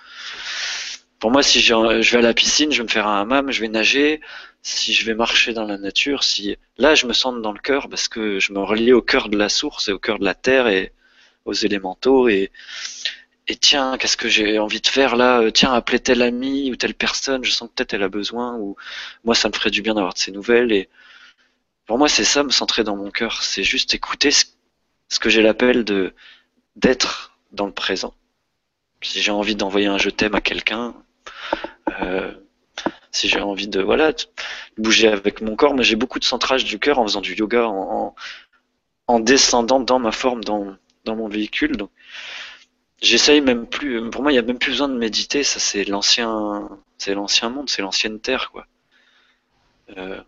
Pour moi, si je vais à la piscine, je vais me faire un hammam, je vais nager. Si je vais marcher dans la nature, si là, je me sens dans le cœur parce que je me relie au cœur de la source et au cœur de la terre et aux élémentaux et et tiens, qu'est-ce que j'ai envie de faire là? Tiens, appeler tel ami ou telle personne, je sens que peut-être elle a besoin ou moi ça me ferait du bien d'avoir de ces nouvelles et pour moi, c'est ça, me centrer dans mon cœur. C'est juste écouter ce, que j'ai l'appel de d'être dans le présent. Si j'ai envie d'envoyer un je t'aime à quelqu'un, euh, si j'ai envie de voilà bouger avec mon corps, mais j'ai beaucoup de centrage du cœur en faisant du yoga, en, en, descendant dans ma forme, dans, dans mon véhicule. Donc, j'essaye même plus. Pour moi, il n'y a même plus besoin de méditer. Ça, c'est l'ancien, c'est l'ancien monde, c'est l'ancienne terre, quoi. Euh,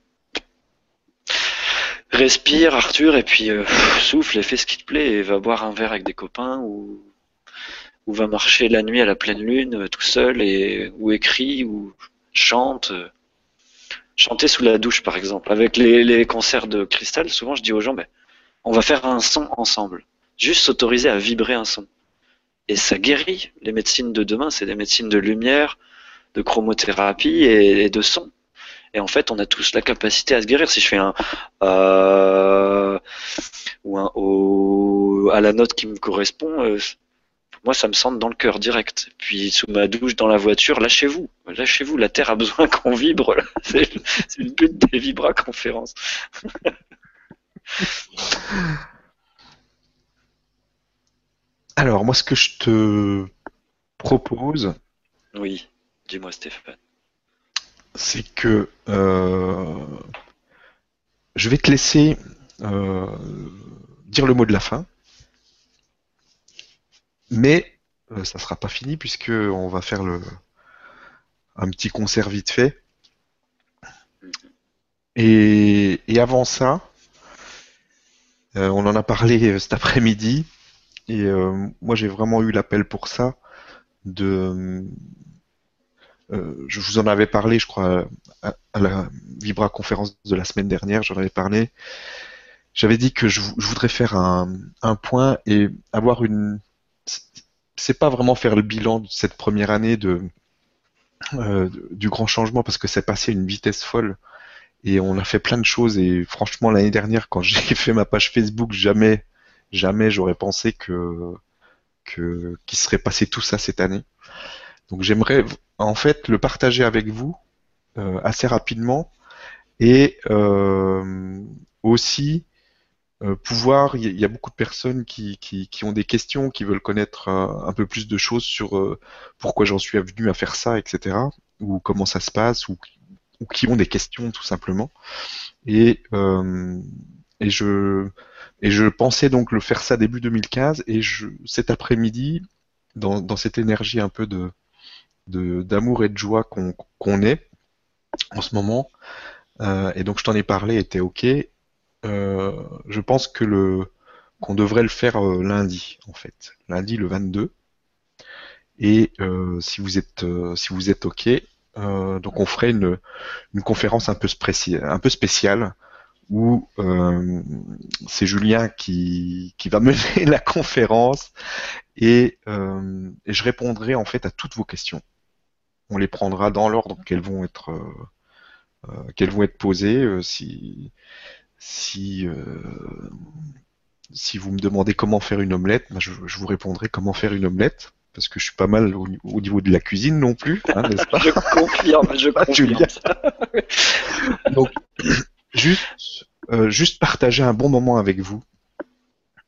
respire Arthur et puis euh, souffle et fais ce qui te plaît et va boire un verre avec des copains ou, va marcher la nuit à la pleine lune euh, tout seul et ou écrit ou chante chanter sous la douche par exemple. Avec les, concerts de cristal souvent je dis aux gens on va faire un son ensemble. Juste s'autoriser à vibrer un son. Et ça guérit les médecines de demain c'est des médecines de lumière de chromothérapie et de son et en fait, on a tous la capacité à se guérir. Si je fais un euh, ou un O à la note qui me correspond, euh, moi, ça me sent dans le cœur direct. Puis sous ma douche, dans la voiture, lâchez-vous, lâchez-vous. La Terre a besoin qu'on vibre. C'est le but des Vibra conférences. Alors, moi, ce que je te propose. Oui, dis-moi, Stéphane c'est que euh, je vais te laisser euh, dire le mot de la fin, mais euh, ça sera pas fini puisque on va faire le un petit concert vite fait. Et, avant ça, on en a parlé cet après-midi, et moi j'ai vraiment eu l'appel pour ça de euh, je vous en avais parlé, je crois, à, la Vibra conférence de la semaine dernière, j'en avais parlé. J'avais dit que je, voudrais faire un, point et avoir une. C'est pas vraiment faire le bilan de cette première année de, euh, du grand changement parce que c'est passé à une vitesse folle et on a fait plein de choses et franchement l'année dernière quand j'ai fait ma page Facebook jamais jamais j'aurais pensé que que qu'il serait passé tout ça cette année. Donc j'aimerais en fait le partager avec vous euh, assez rapidement et euh, aussi euh, pouvoir, il y, a beaucoup de personnes qui, qui, qui, ont des questions, qui veulent connaître un peu plus de choses sur pourquoi j'en suis venu à faire ça, etc. Ou comment ça se passe, ou, ou, qui ont des questions tout simplement. Et et je et je pensais donc le faire ça début 2015 et je, cet après-midi, dans, dans cette énergie un peu de d'amour et de joie qu'on est en ce moment, euh, et donc je t'en ai parlé, était ok. Euh, je pense que le qu'on devrait le faire euh, lundi en fait, lundi le 22. Et si vous êtes si vous êtes ok, donc on ferait une, une conférence un peu, un peu spéciale où c'est Julien qui, qui va mener la conférence et, et, je répondrai en fait à toutes vos questions. On les prendra dans l'ordre qu'elles vont être euh, qu'elles vont être posées. Euh, si si si vous me demandez comment faire une omelette, ben je, je vous répondrai comment faire une omelette parce que je suis pas mal au, au niveau de la cuisine non plus, hein, n'est-ce pas? Je confirme, je Ah, confirme. Donc, juste, euh, juste partager un bon moment avec vous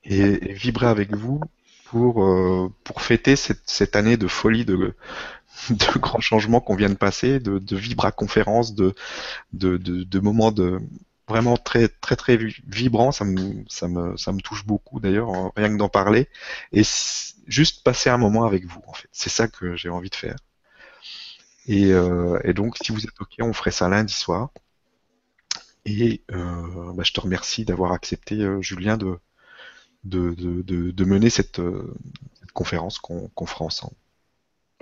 et, et vibrer avec vous pour, euh, pour fêter cette, cette année de folie, de, de grands changements qu'on vient de passer, de, de vibra conférences, de, moments vraiment très très très. Ça me, touche beaucoup d'ailleurs, hein, rien que d'en parler. Et juste passer un moment avec vous, en fait. C'est ça que j'ai envie de faire. Et, euh, donc, si vous êtes OK, on ferait ça lundi soir. Et euh, bah, je te remercie d'avoir accepté, euh, Julien, de, mener cette, conférence qu'on fera ensemble.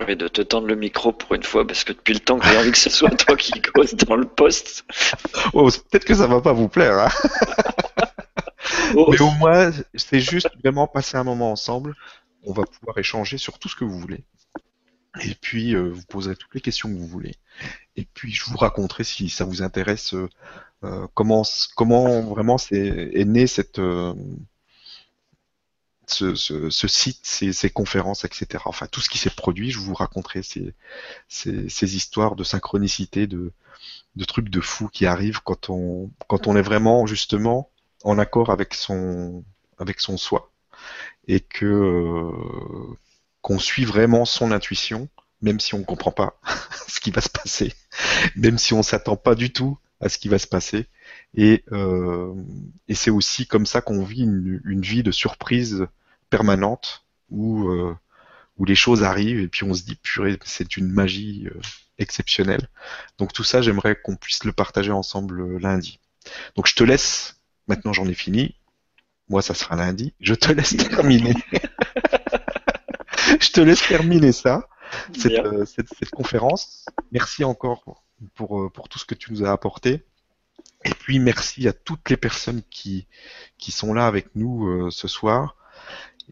Et de te tendre le micro pour une fois, parce que depuis le temps que j'ai envie que ce soit toi qui cause dans le poste. Oh, peut-être que ça va pas vous plaire, hein, Oh, mais au moins, c'est juste vraiment passer un moment ensemble. On va pouvoir échanger sur tout ce que vous voulez. Et puis, euh, vous poserez toutes les questions que vous voulez. Et puis, je vous raconterai si ça vous intéresse euh, euh, comment, comment vraiment c'est, est né cette, euh, ce, ce, ce site, ces, ces conférences, etc. Enfin, tout ce qui s'est produit, je vous raconterai ces, ces, ces histoires de synchronicité, de, de trucs de fou qui arrivent quand on, quand on est vraiment justement en accord avec son, avec son soi et que euh, qu'on suit vraiment son intuition, même si on ne comprend pas ce qui va se passer, même si on s'attend pas du tout à ce qui va se passer. Et, euh, et c'est aussi comme ça qu'on vit une, une vie de surprise permanente où, euh, où les choses arrivent et puis on se dit purée, c'est une magie euh, exceptionnelle. Donc tout ça, j'aimerais qu'on puisse le partager ensemble euh, lundi. Donc je te laisse, maintenant j'en ai fini. Moi, ça sera lundi. Je te laisse terminer. je te laisse terminer ça, cette, euh, cette, cette conférence. Merci encore pour, euh, pour tout ce que tu nous as apporté. Et puis merci à toutes les personnes qui, qui sont là avec nous euh, ce soir.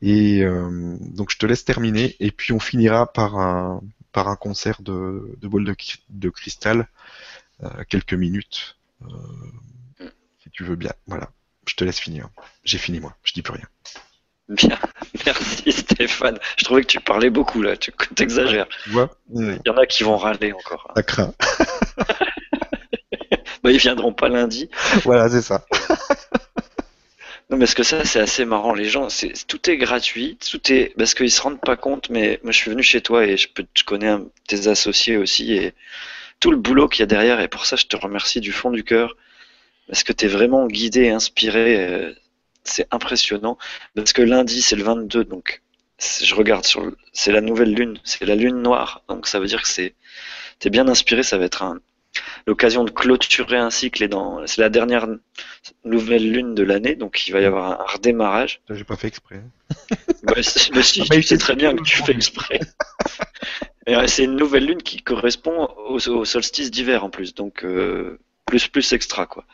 Et euh, donc je te laisse terminer. Et puis on finira par un, par un concert de, de bol de, de cristal, euh, quelques minutes, euh, si tu veux bien. Voilà, je te laisse finir. J'ai fini moi, je dis plus rien. Bien. Merci Stéphane. Je trouvais que tu parlais beaucoup là, tu t'exagères. Tu vois Mmh, Il y en a qui vont râler encore. Ça craint. Bah, ils viendront pas lundi. voilà, c'est ça. Non, parce que ça, c'est assez marrant. Les gens, c'est, tout est gratuit, tout est, parce qu'ils se rendent pas compte, mais moi, je suis venu chez toi et je peux, je connais tes associés aussi et tout le boulot qu'il y a derrière. Et pour ça, je te remercie du fond du cœur parce que tu es vraiment guidé inspiré. euh, C'est impressionnant. Parce que lundi, c'est le 22, donc je regarde sur, c'est la nouvelle lune, c'est la lune noire. Donc ça veut dire que c'est, t'es bien inspiré. Ça va être un, l'occasion de clôturer un cycle et dans, c'est la dernière nouvelle lune de l'année, donc il va y avoir un, redémarrage. J'ai pas fait exprès. C'est- mais si, Ah bah, tu sais très bien que tu fais exprès. Ouais, c'est une nouvelle lune qui correspond au, au solstice d'hiver en plus, donc euh, plus plus extra quoi.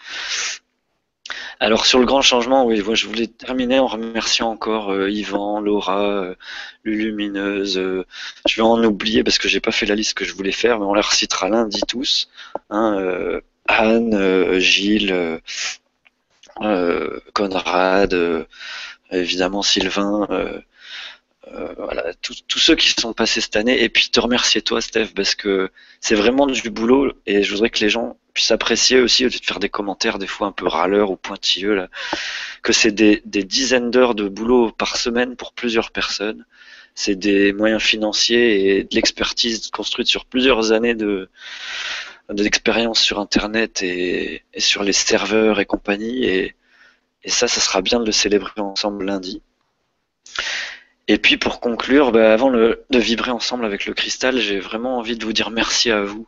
Alors sur le grand changement, oui, je voulais terminer en remerciant encore euh, Yvan, Laura, euh, Lulumineuse. euh, je vais en oublier parce que j'ai pas fait la liste que je voulais faire, mais on les recitera lundi tous. Hein, euh, Anne, euh, Gilles, Conrad, évidemment Sylvain. Euh, voilà, tous ceux qui sont passés cette année, et puis te remercier toi, Steph, parce que c'est vraiment du boulot, et je voudrais que les gens puissent apprécier aussi, au lieu de faire des commentaires des fois un peu râleurs ou pointilleux, que c'est des, dizaines d'heures de boulot par semaine pour plusieurs personnes. C'est des moyens financiers et de l'expertise construite sur plusieurs années de d'expérience sur Internet et, et sur les serveurs et compagnie. Et Et ça, ça sera bien de le célébrer ensemble lundi. Et puis pour conclure, bah, avant de vibrer ensemble avec le cristal, j'ai vraiment envie de vous dire merci à vous.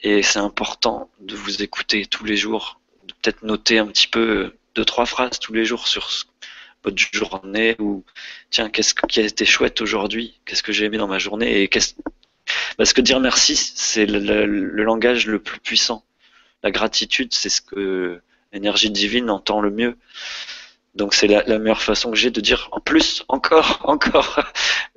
Et c'est important de vous écouter tous les jours, de peut-être noter un petit peu deux, trois phrases tous les jours sur votre journée ou tiens, qu'est-ce qui a été chouette aujourd'hui, qu'est-ce que j'ai aimé dans ma journée? Et parce que dire merci, c'est le, langage le plus puissant. La gratitude, c'est ce que l'énergie divine entend le mieux. Donc c'est la, meilleure façon que j'ai de dire en plus, encore, encore,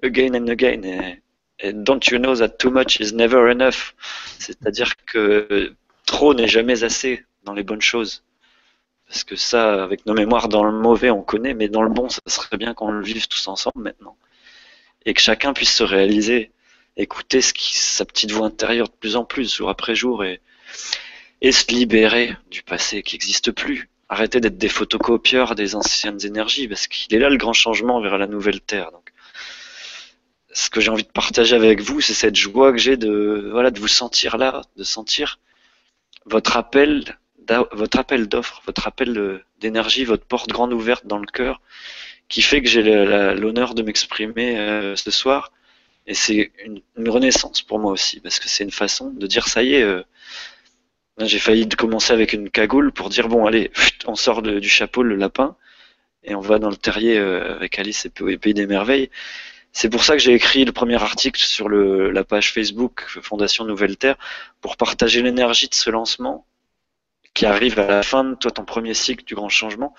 again and again. Et, don't you know that too much is never enough? C'est-à-dire que trop n'est jamais assez dans les bonnes choses. Parce que ça, avec nos mémoires dans le mauvais, on connaît, mais dans le bon, ça serait bien qu'on le vive tous ensemble maintenant. Et que chacun puisse se réaliser, écouter ce qui, sa petite voix intérieure de plus en plus, jour après jour, et, et se libérer du passé qui n'existe plus. Arrêter d'être des photocopieurs des anciennes énergies, parce qu'il est là le grand changement vers la nouvelle Terre. Donc, ce que j'ai envie de partager avec vous, c'est cette joie que j'ai de, voilà, de vous sentir là, de sentir votre appel votre appel d'offre, votre appel d'énergie, votre porte grande ouverte dans le cœur, qui fait que j'ai l'honneur de m'exprimer euh, ce soir. Et c'est une, renaissance pour moi aussi, parce que c'est une façon de dire ça y est. Euh, j'ai failli commencer avec une cagoule pour dire bon allez, on sort du chapeau le lapin et on va dans le terrier euh, avec Alice et Pays des Merveilles. C'est pour ça que j'ai écrit le premier article sur la page Facebook Fondation Nouvelle Terre pour partager l'énergie de ce lancement qui arrive à la fin de toi ton premier cycle du grand changement,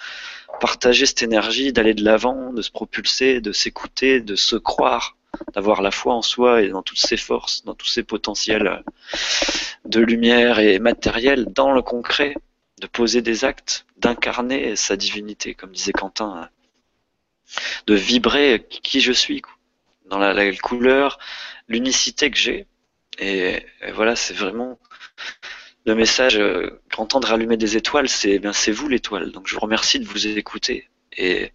partager cette énergie, d'aller de l'avant, de se propulser, de s'écouter, de se croire, d'avoir la foi en soi et dans toutes ses forces, dans tous ses potentiels de lumière et matériel, dans le concret, de poser des actes, d'incarner sa divinité, comme disait Quentin, de vibrer qui je suis, dans la, couleur, l'unicité que j'ai. et voilà, c'est vraiment le message euh, qu'entendre rallumer des étoiles, c'est bien c'est vous l'étoile. Donc je vous remercie de vous écouter et,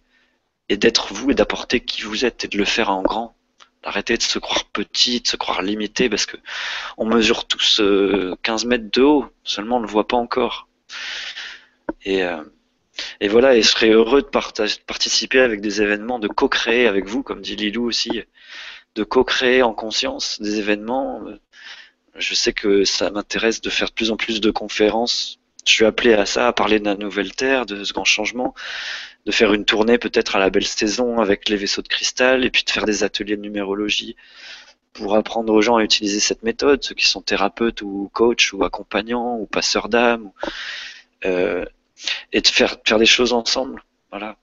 et d'être vous et d'apporter qui vous êtes et de le faire en grand. D'arrêter de se croire petit, de se croire limité parce que on mesure tous 15 euh, mètres de haut, seulement on ne le voit pas encore. Et, euh, et voilà, et je serais heureux de, de participer avec des événements, de co-créer avec vous, comme dit Lilou aussi, de co-créer en conscience des événements, je sais que ça m'intéresse de faire de plus en plus de conférences. Je suis appelé à ça, à parler de la nouvelle Terre, de ce grand changement, de faire une tournée peut-être à la belle saison avec les vaisseaux de cristal, et puis de faire des ateliers de numérologie pour apprendre aux gens à utiliser cette méthode, ceux qui sont thérapeutes ou coachs ou accompagnants ou passeurs d'âme, euh, et de faire, faire des choses ensemble. Voilà.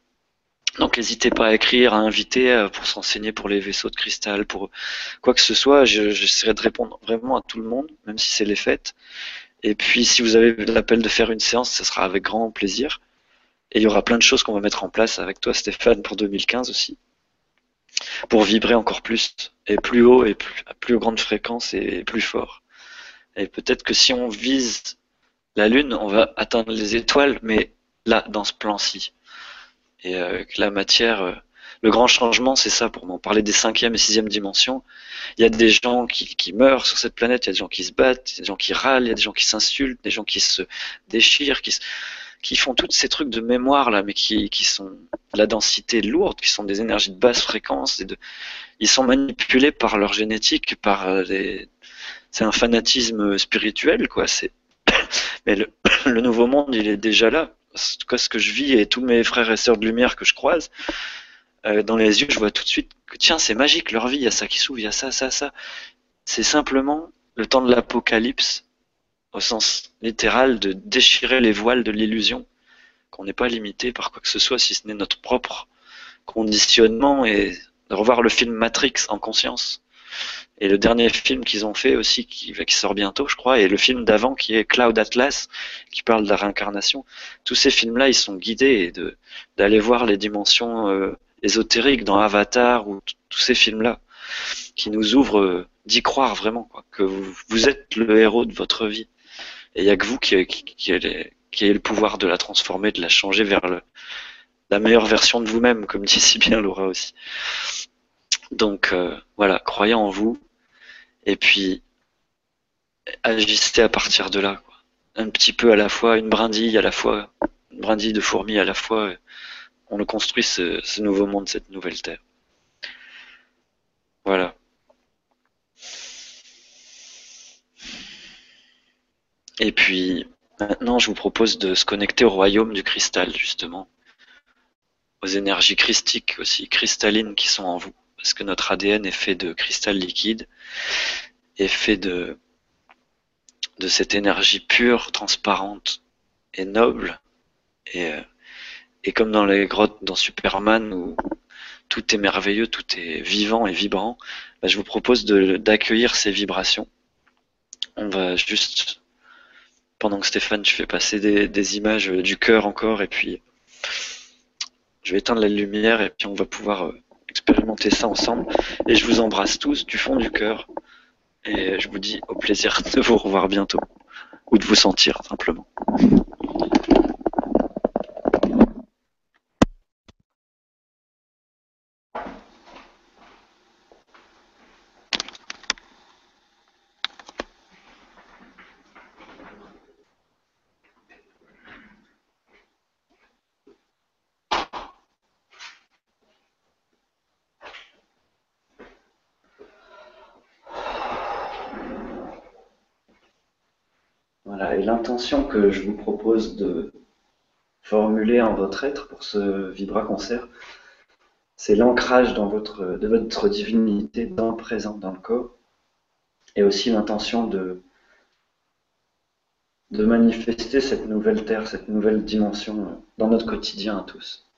Donc n'hésitez pas à écrire, à inviter euh, pour s'enseigner pour les vaisseaux de cristal, pour quoi que ce soit. J'essaierai de répondre vraiment à tout le monde, même si c'est les fêtes. Et puis si vous avez l'appel de faire une séance, ce sera avec grand plaisir. Et il y aura plein de choses qu'on va mettre en place avec toi, Stéphane, pour 2015 aussi, pour vibrer encore plus, et plus haut, et plus, à plus grande fréquence, et plus fort. Et peut-être que si on vise la Lune, on va atteindre les étoiles, mais là, dans ce plan-ci et euh, que la matière, euh, le grand changement, c'est ça pour moi. Parler des cinquième et sixième dimensions. Il y a des gens qui, qui meurent sur cette planète, il y a des gens qui se battent, il y a des gens qui râlent, il y a des gens qui s'insultent, des gens qui se déchirent, qui, qui font tous ces trucs de mémoire là, mais qui, qui sont la densité lourde, qui sont des énergies de basse fréquence. Ils sont manipulés par leur génétique, par euh, les, c'est un fanatisme spirituel quoi. Mais le, le nouveau monde, il est déjà là en tout cas ce que je vis et tous mes frères et sœurs de lumière que je croise, euh, dans les yeux, je vois tout de suite que tiens, c'est magique, leur vie, il y a ça qui s'ouvre, il y a ça, ça, ça. C'est simplement le temps de l'apocalypse, au sens littéral, de déchirer les voiles de l'illusion, qu'on n'est pas limité par quoi que ce soit, si ce n'est notre propre conditionnement, et de revoir le film Matrix en conscience. Et le dernier film qu'ils ont fait aussi, qui, sort bientôt, je crois, et le film d'avant qui est Cloud Atlas, qui parle de la réincarnation. Tous ces films-là, ils sont guidés de d'aller voir les dimensions euh, ésotériques dans Avatar ou tous ces films-là, qui nous ouvrent euh, d'y croire vraiment, quoi, que vous, vous, êtes le héros de votre vie. Et il n'y a que vous qui, qui, qui, avez, qui le pouvoir de la transformer, de la changer vers le, la meilleure version de vous-même, comme dit si bien Laura aussi. Donc euh, voilà, croyez en vous, et puis agissez à partir de là. Un petit peu à la fois, une brindille à la fois, brindille de fourmis à la fois, on construit ce, nouveau monde, cette nouvelle terre. Voilà. Et puis maintenant, je vous propose de se connecter au royaume du cristal, justement, aux énergies christiques aussi, cristallines qui sont en vous, parce que notre ADN est fait de cristal liquide, est fait de de cette énergie pure, transparente et noble. Et, euh, et comme dans les grottes dans Superman où tout est merveilleux, tout est vivant et vibrant, bah, je vous propose d'accueillir ces vibrations. On va juste, pendant que Stéphane, tu fais passer des, des images du cœur encore, et puis je vais éteindre la lumière, et puis on va pouvoir euh, expérimenter ça ensemble. Et je vous embrasse tous du fond du cœur. Et je vous dis au plaisir de vous revoir bientôt. Ou de vous sentir simplement. Et l'intention que je vous propose de formuler en votre être pour ce Vibra Concert, c'est l'ancrage de votre divinité dans le présent, dans le corps, et aussi l'intention de, de manifester cette nouvelle terre, cette nouvelle dimension dans notre quotidien à tous.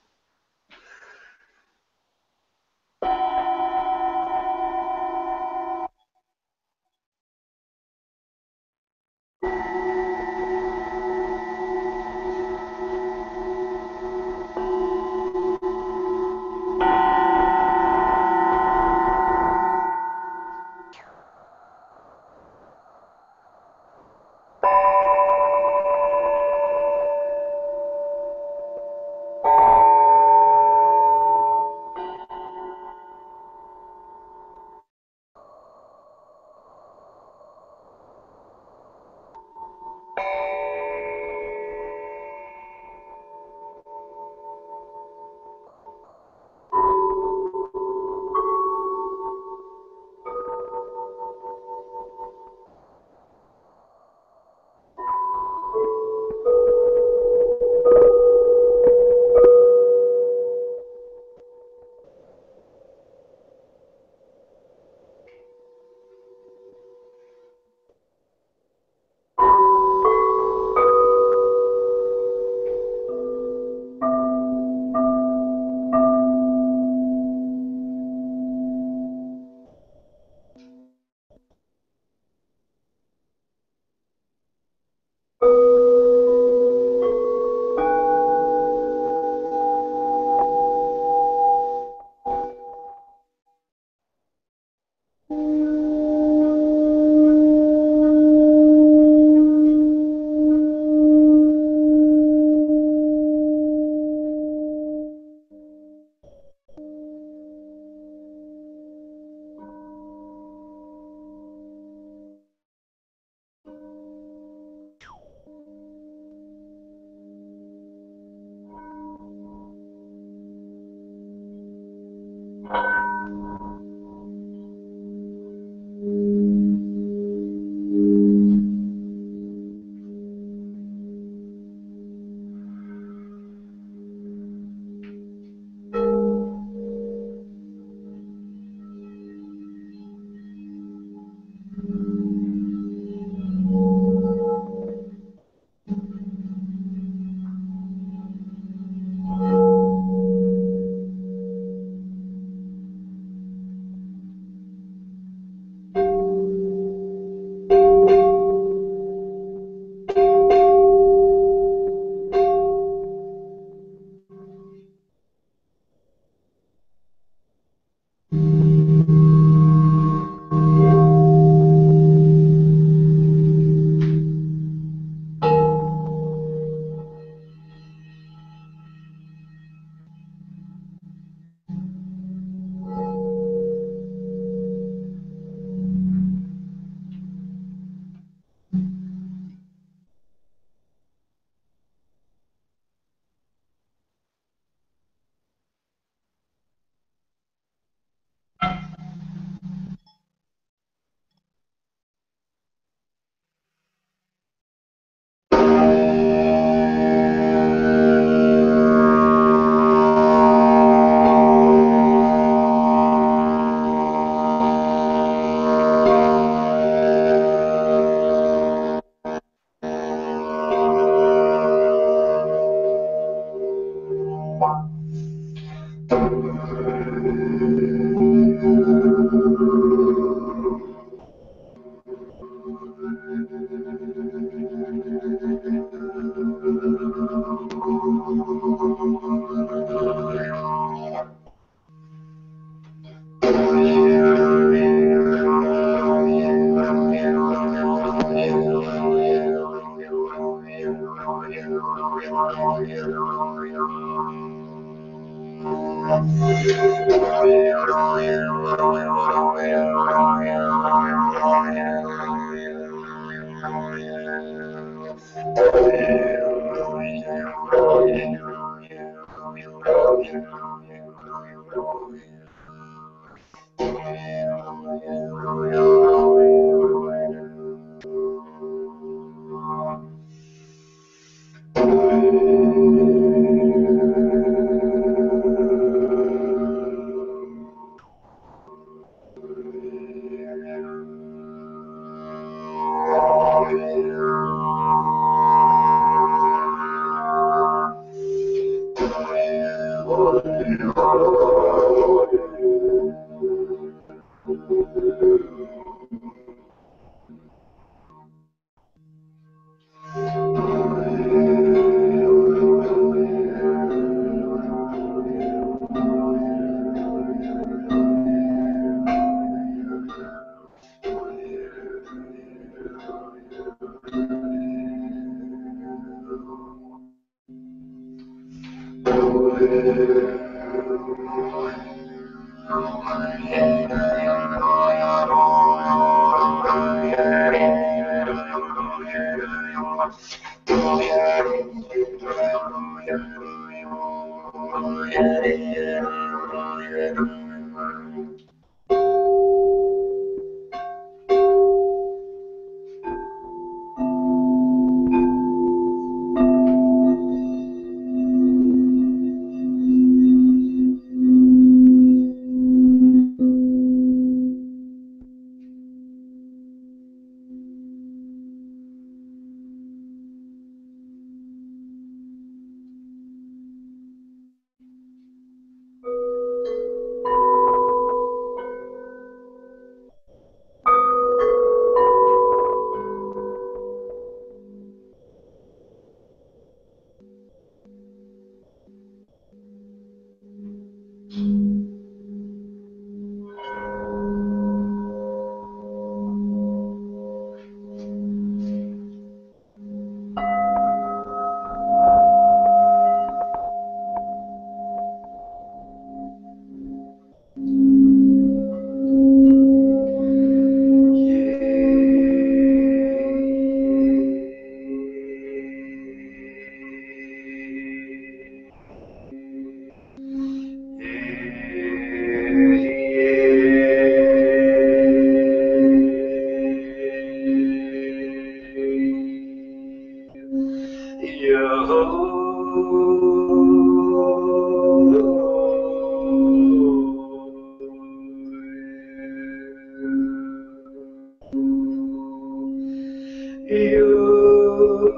you.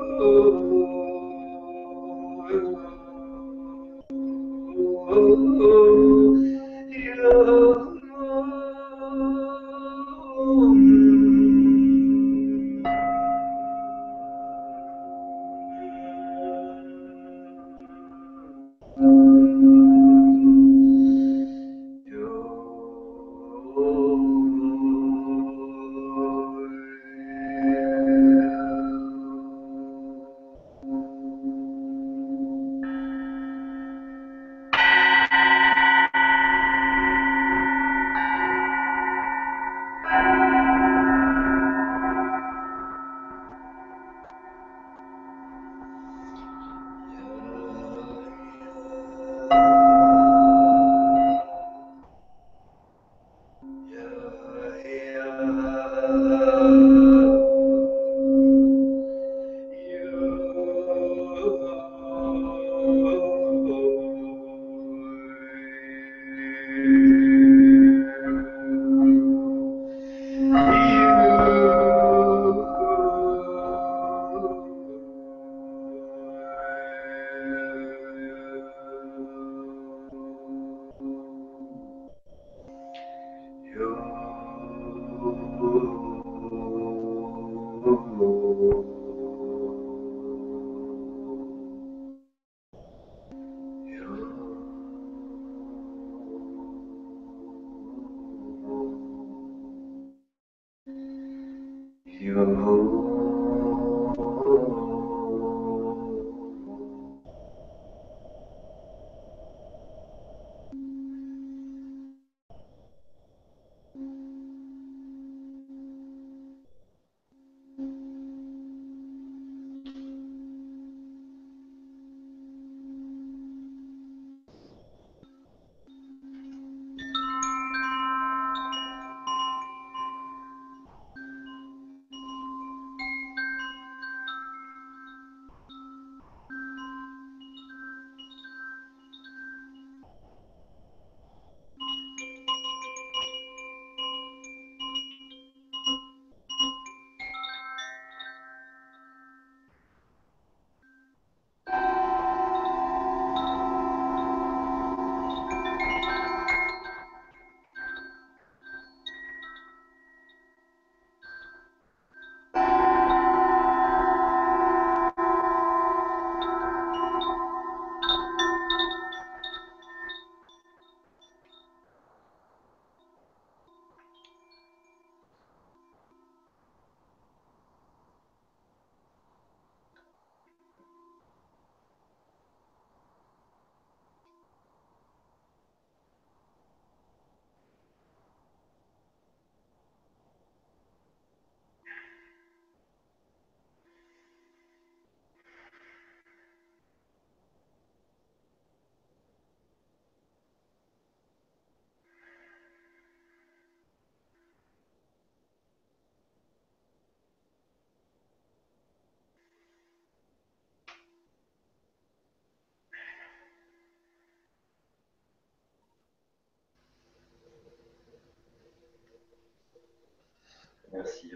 Merci.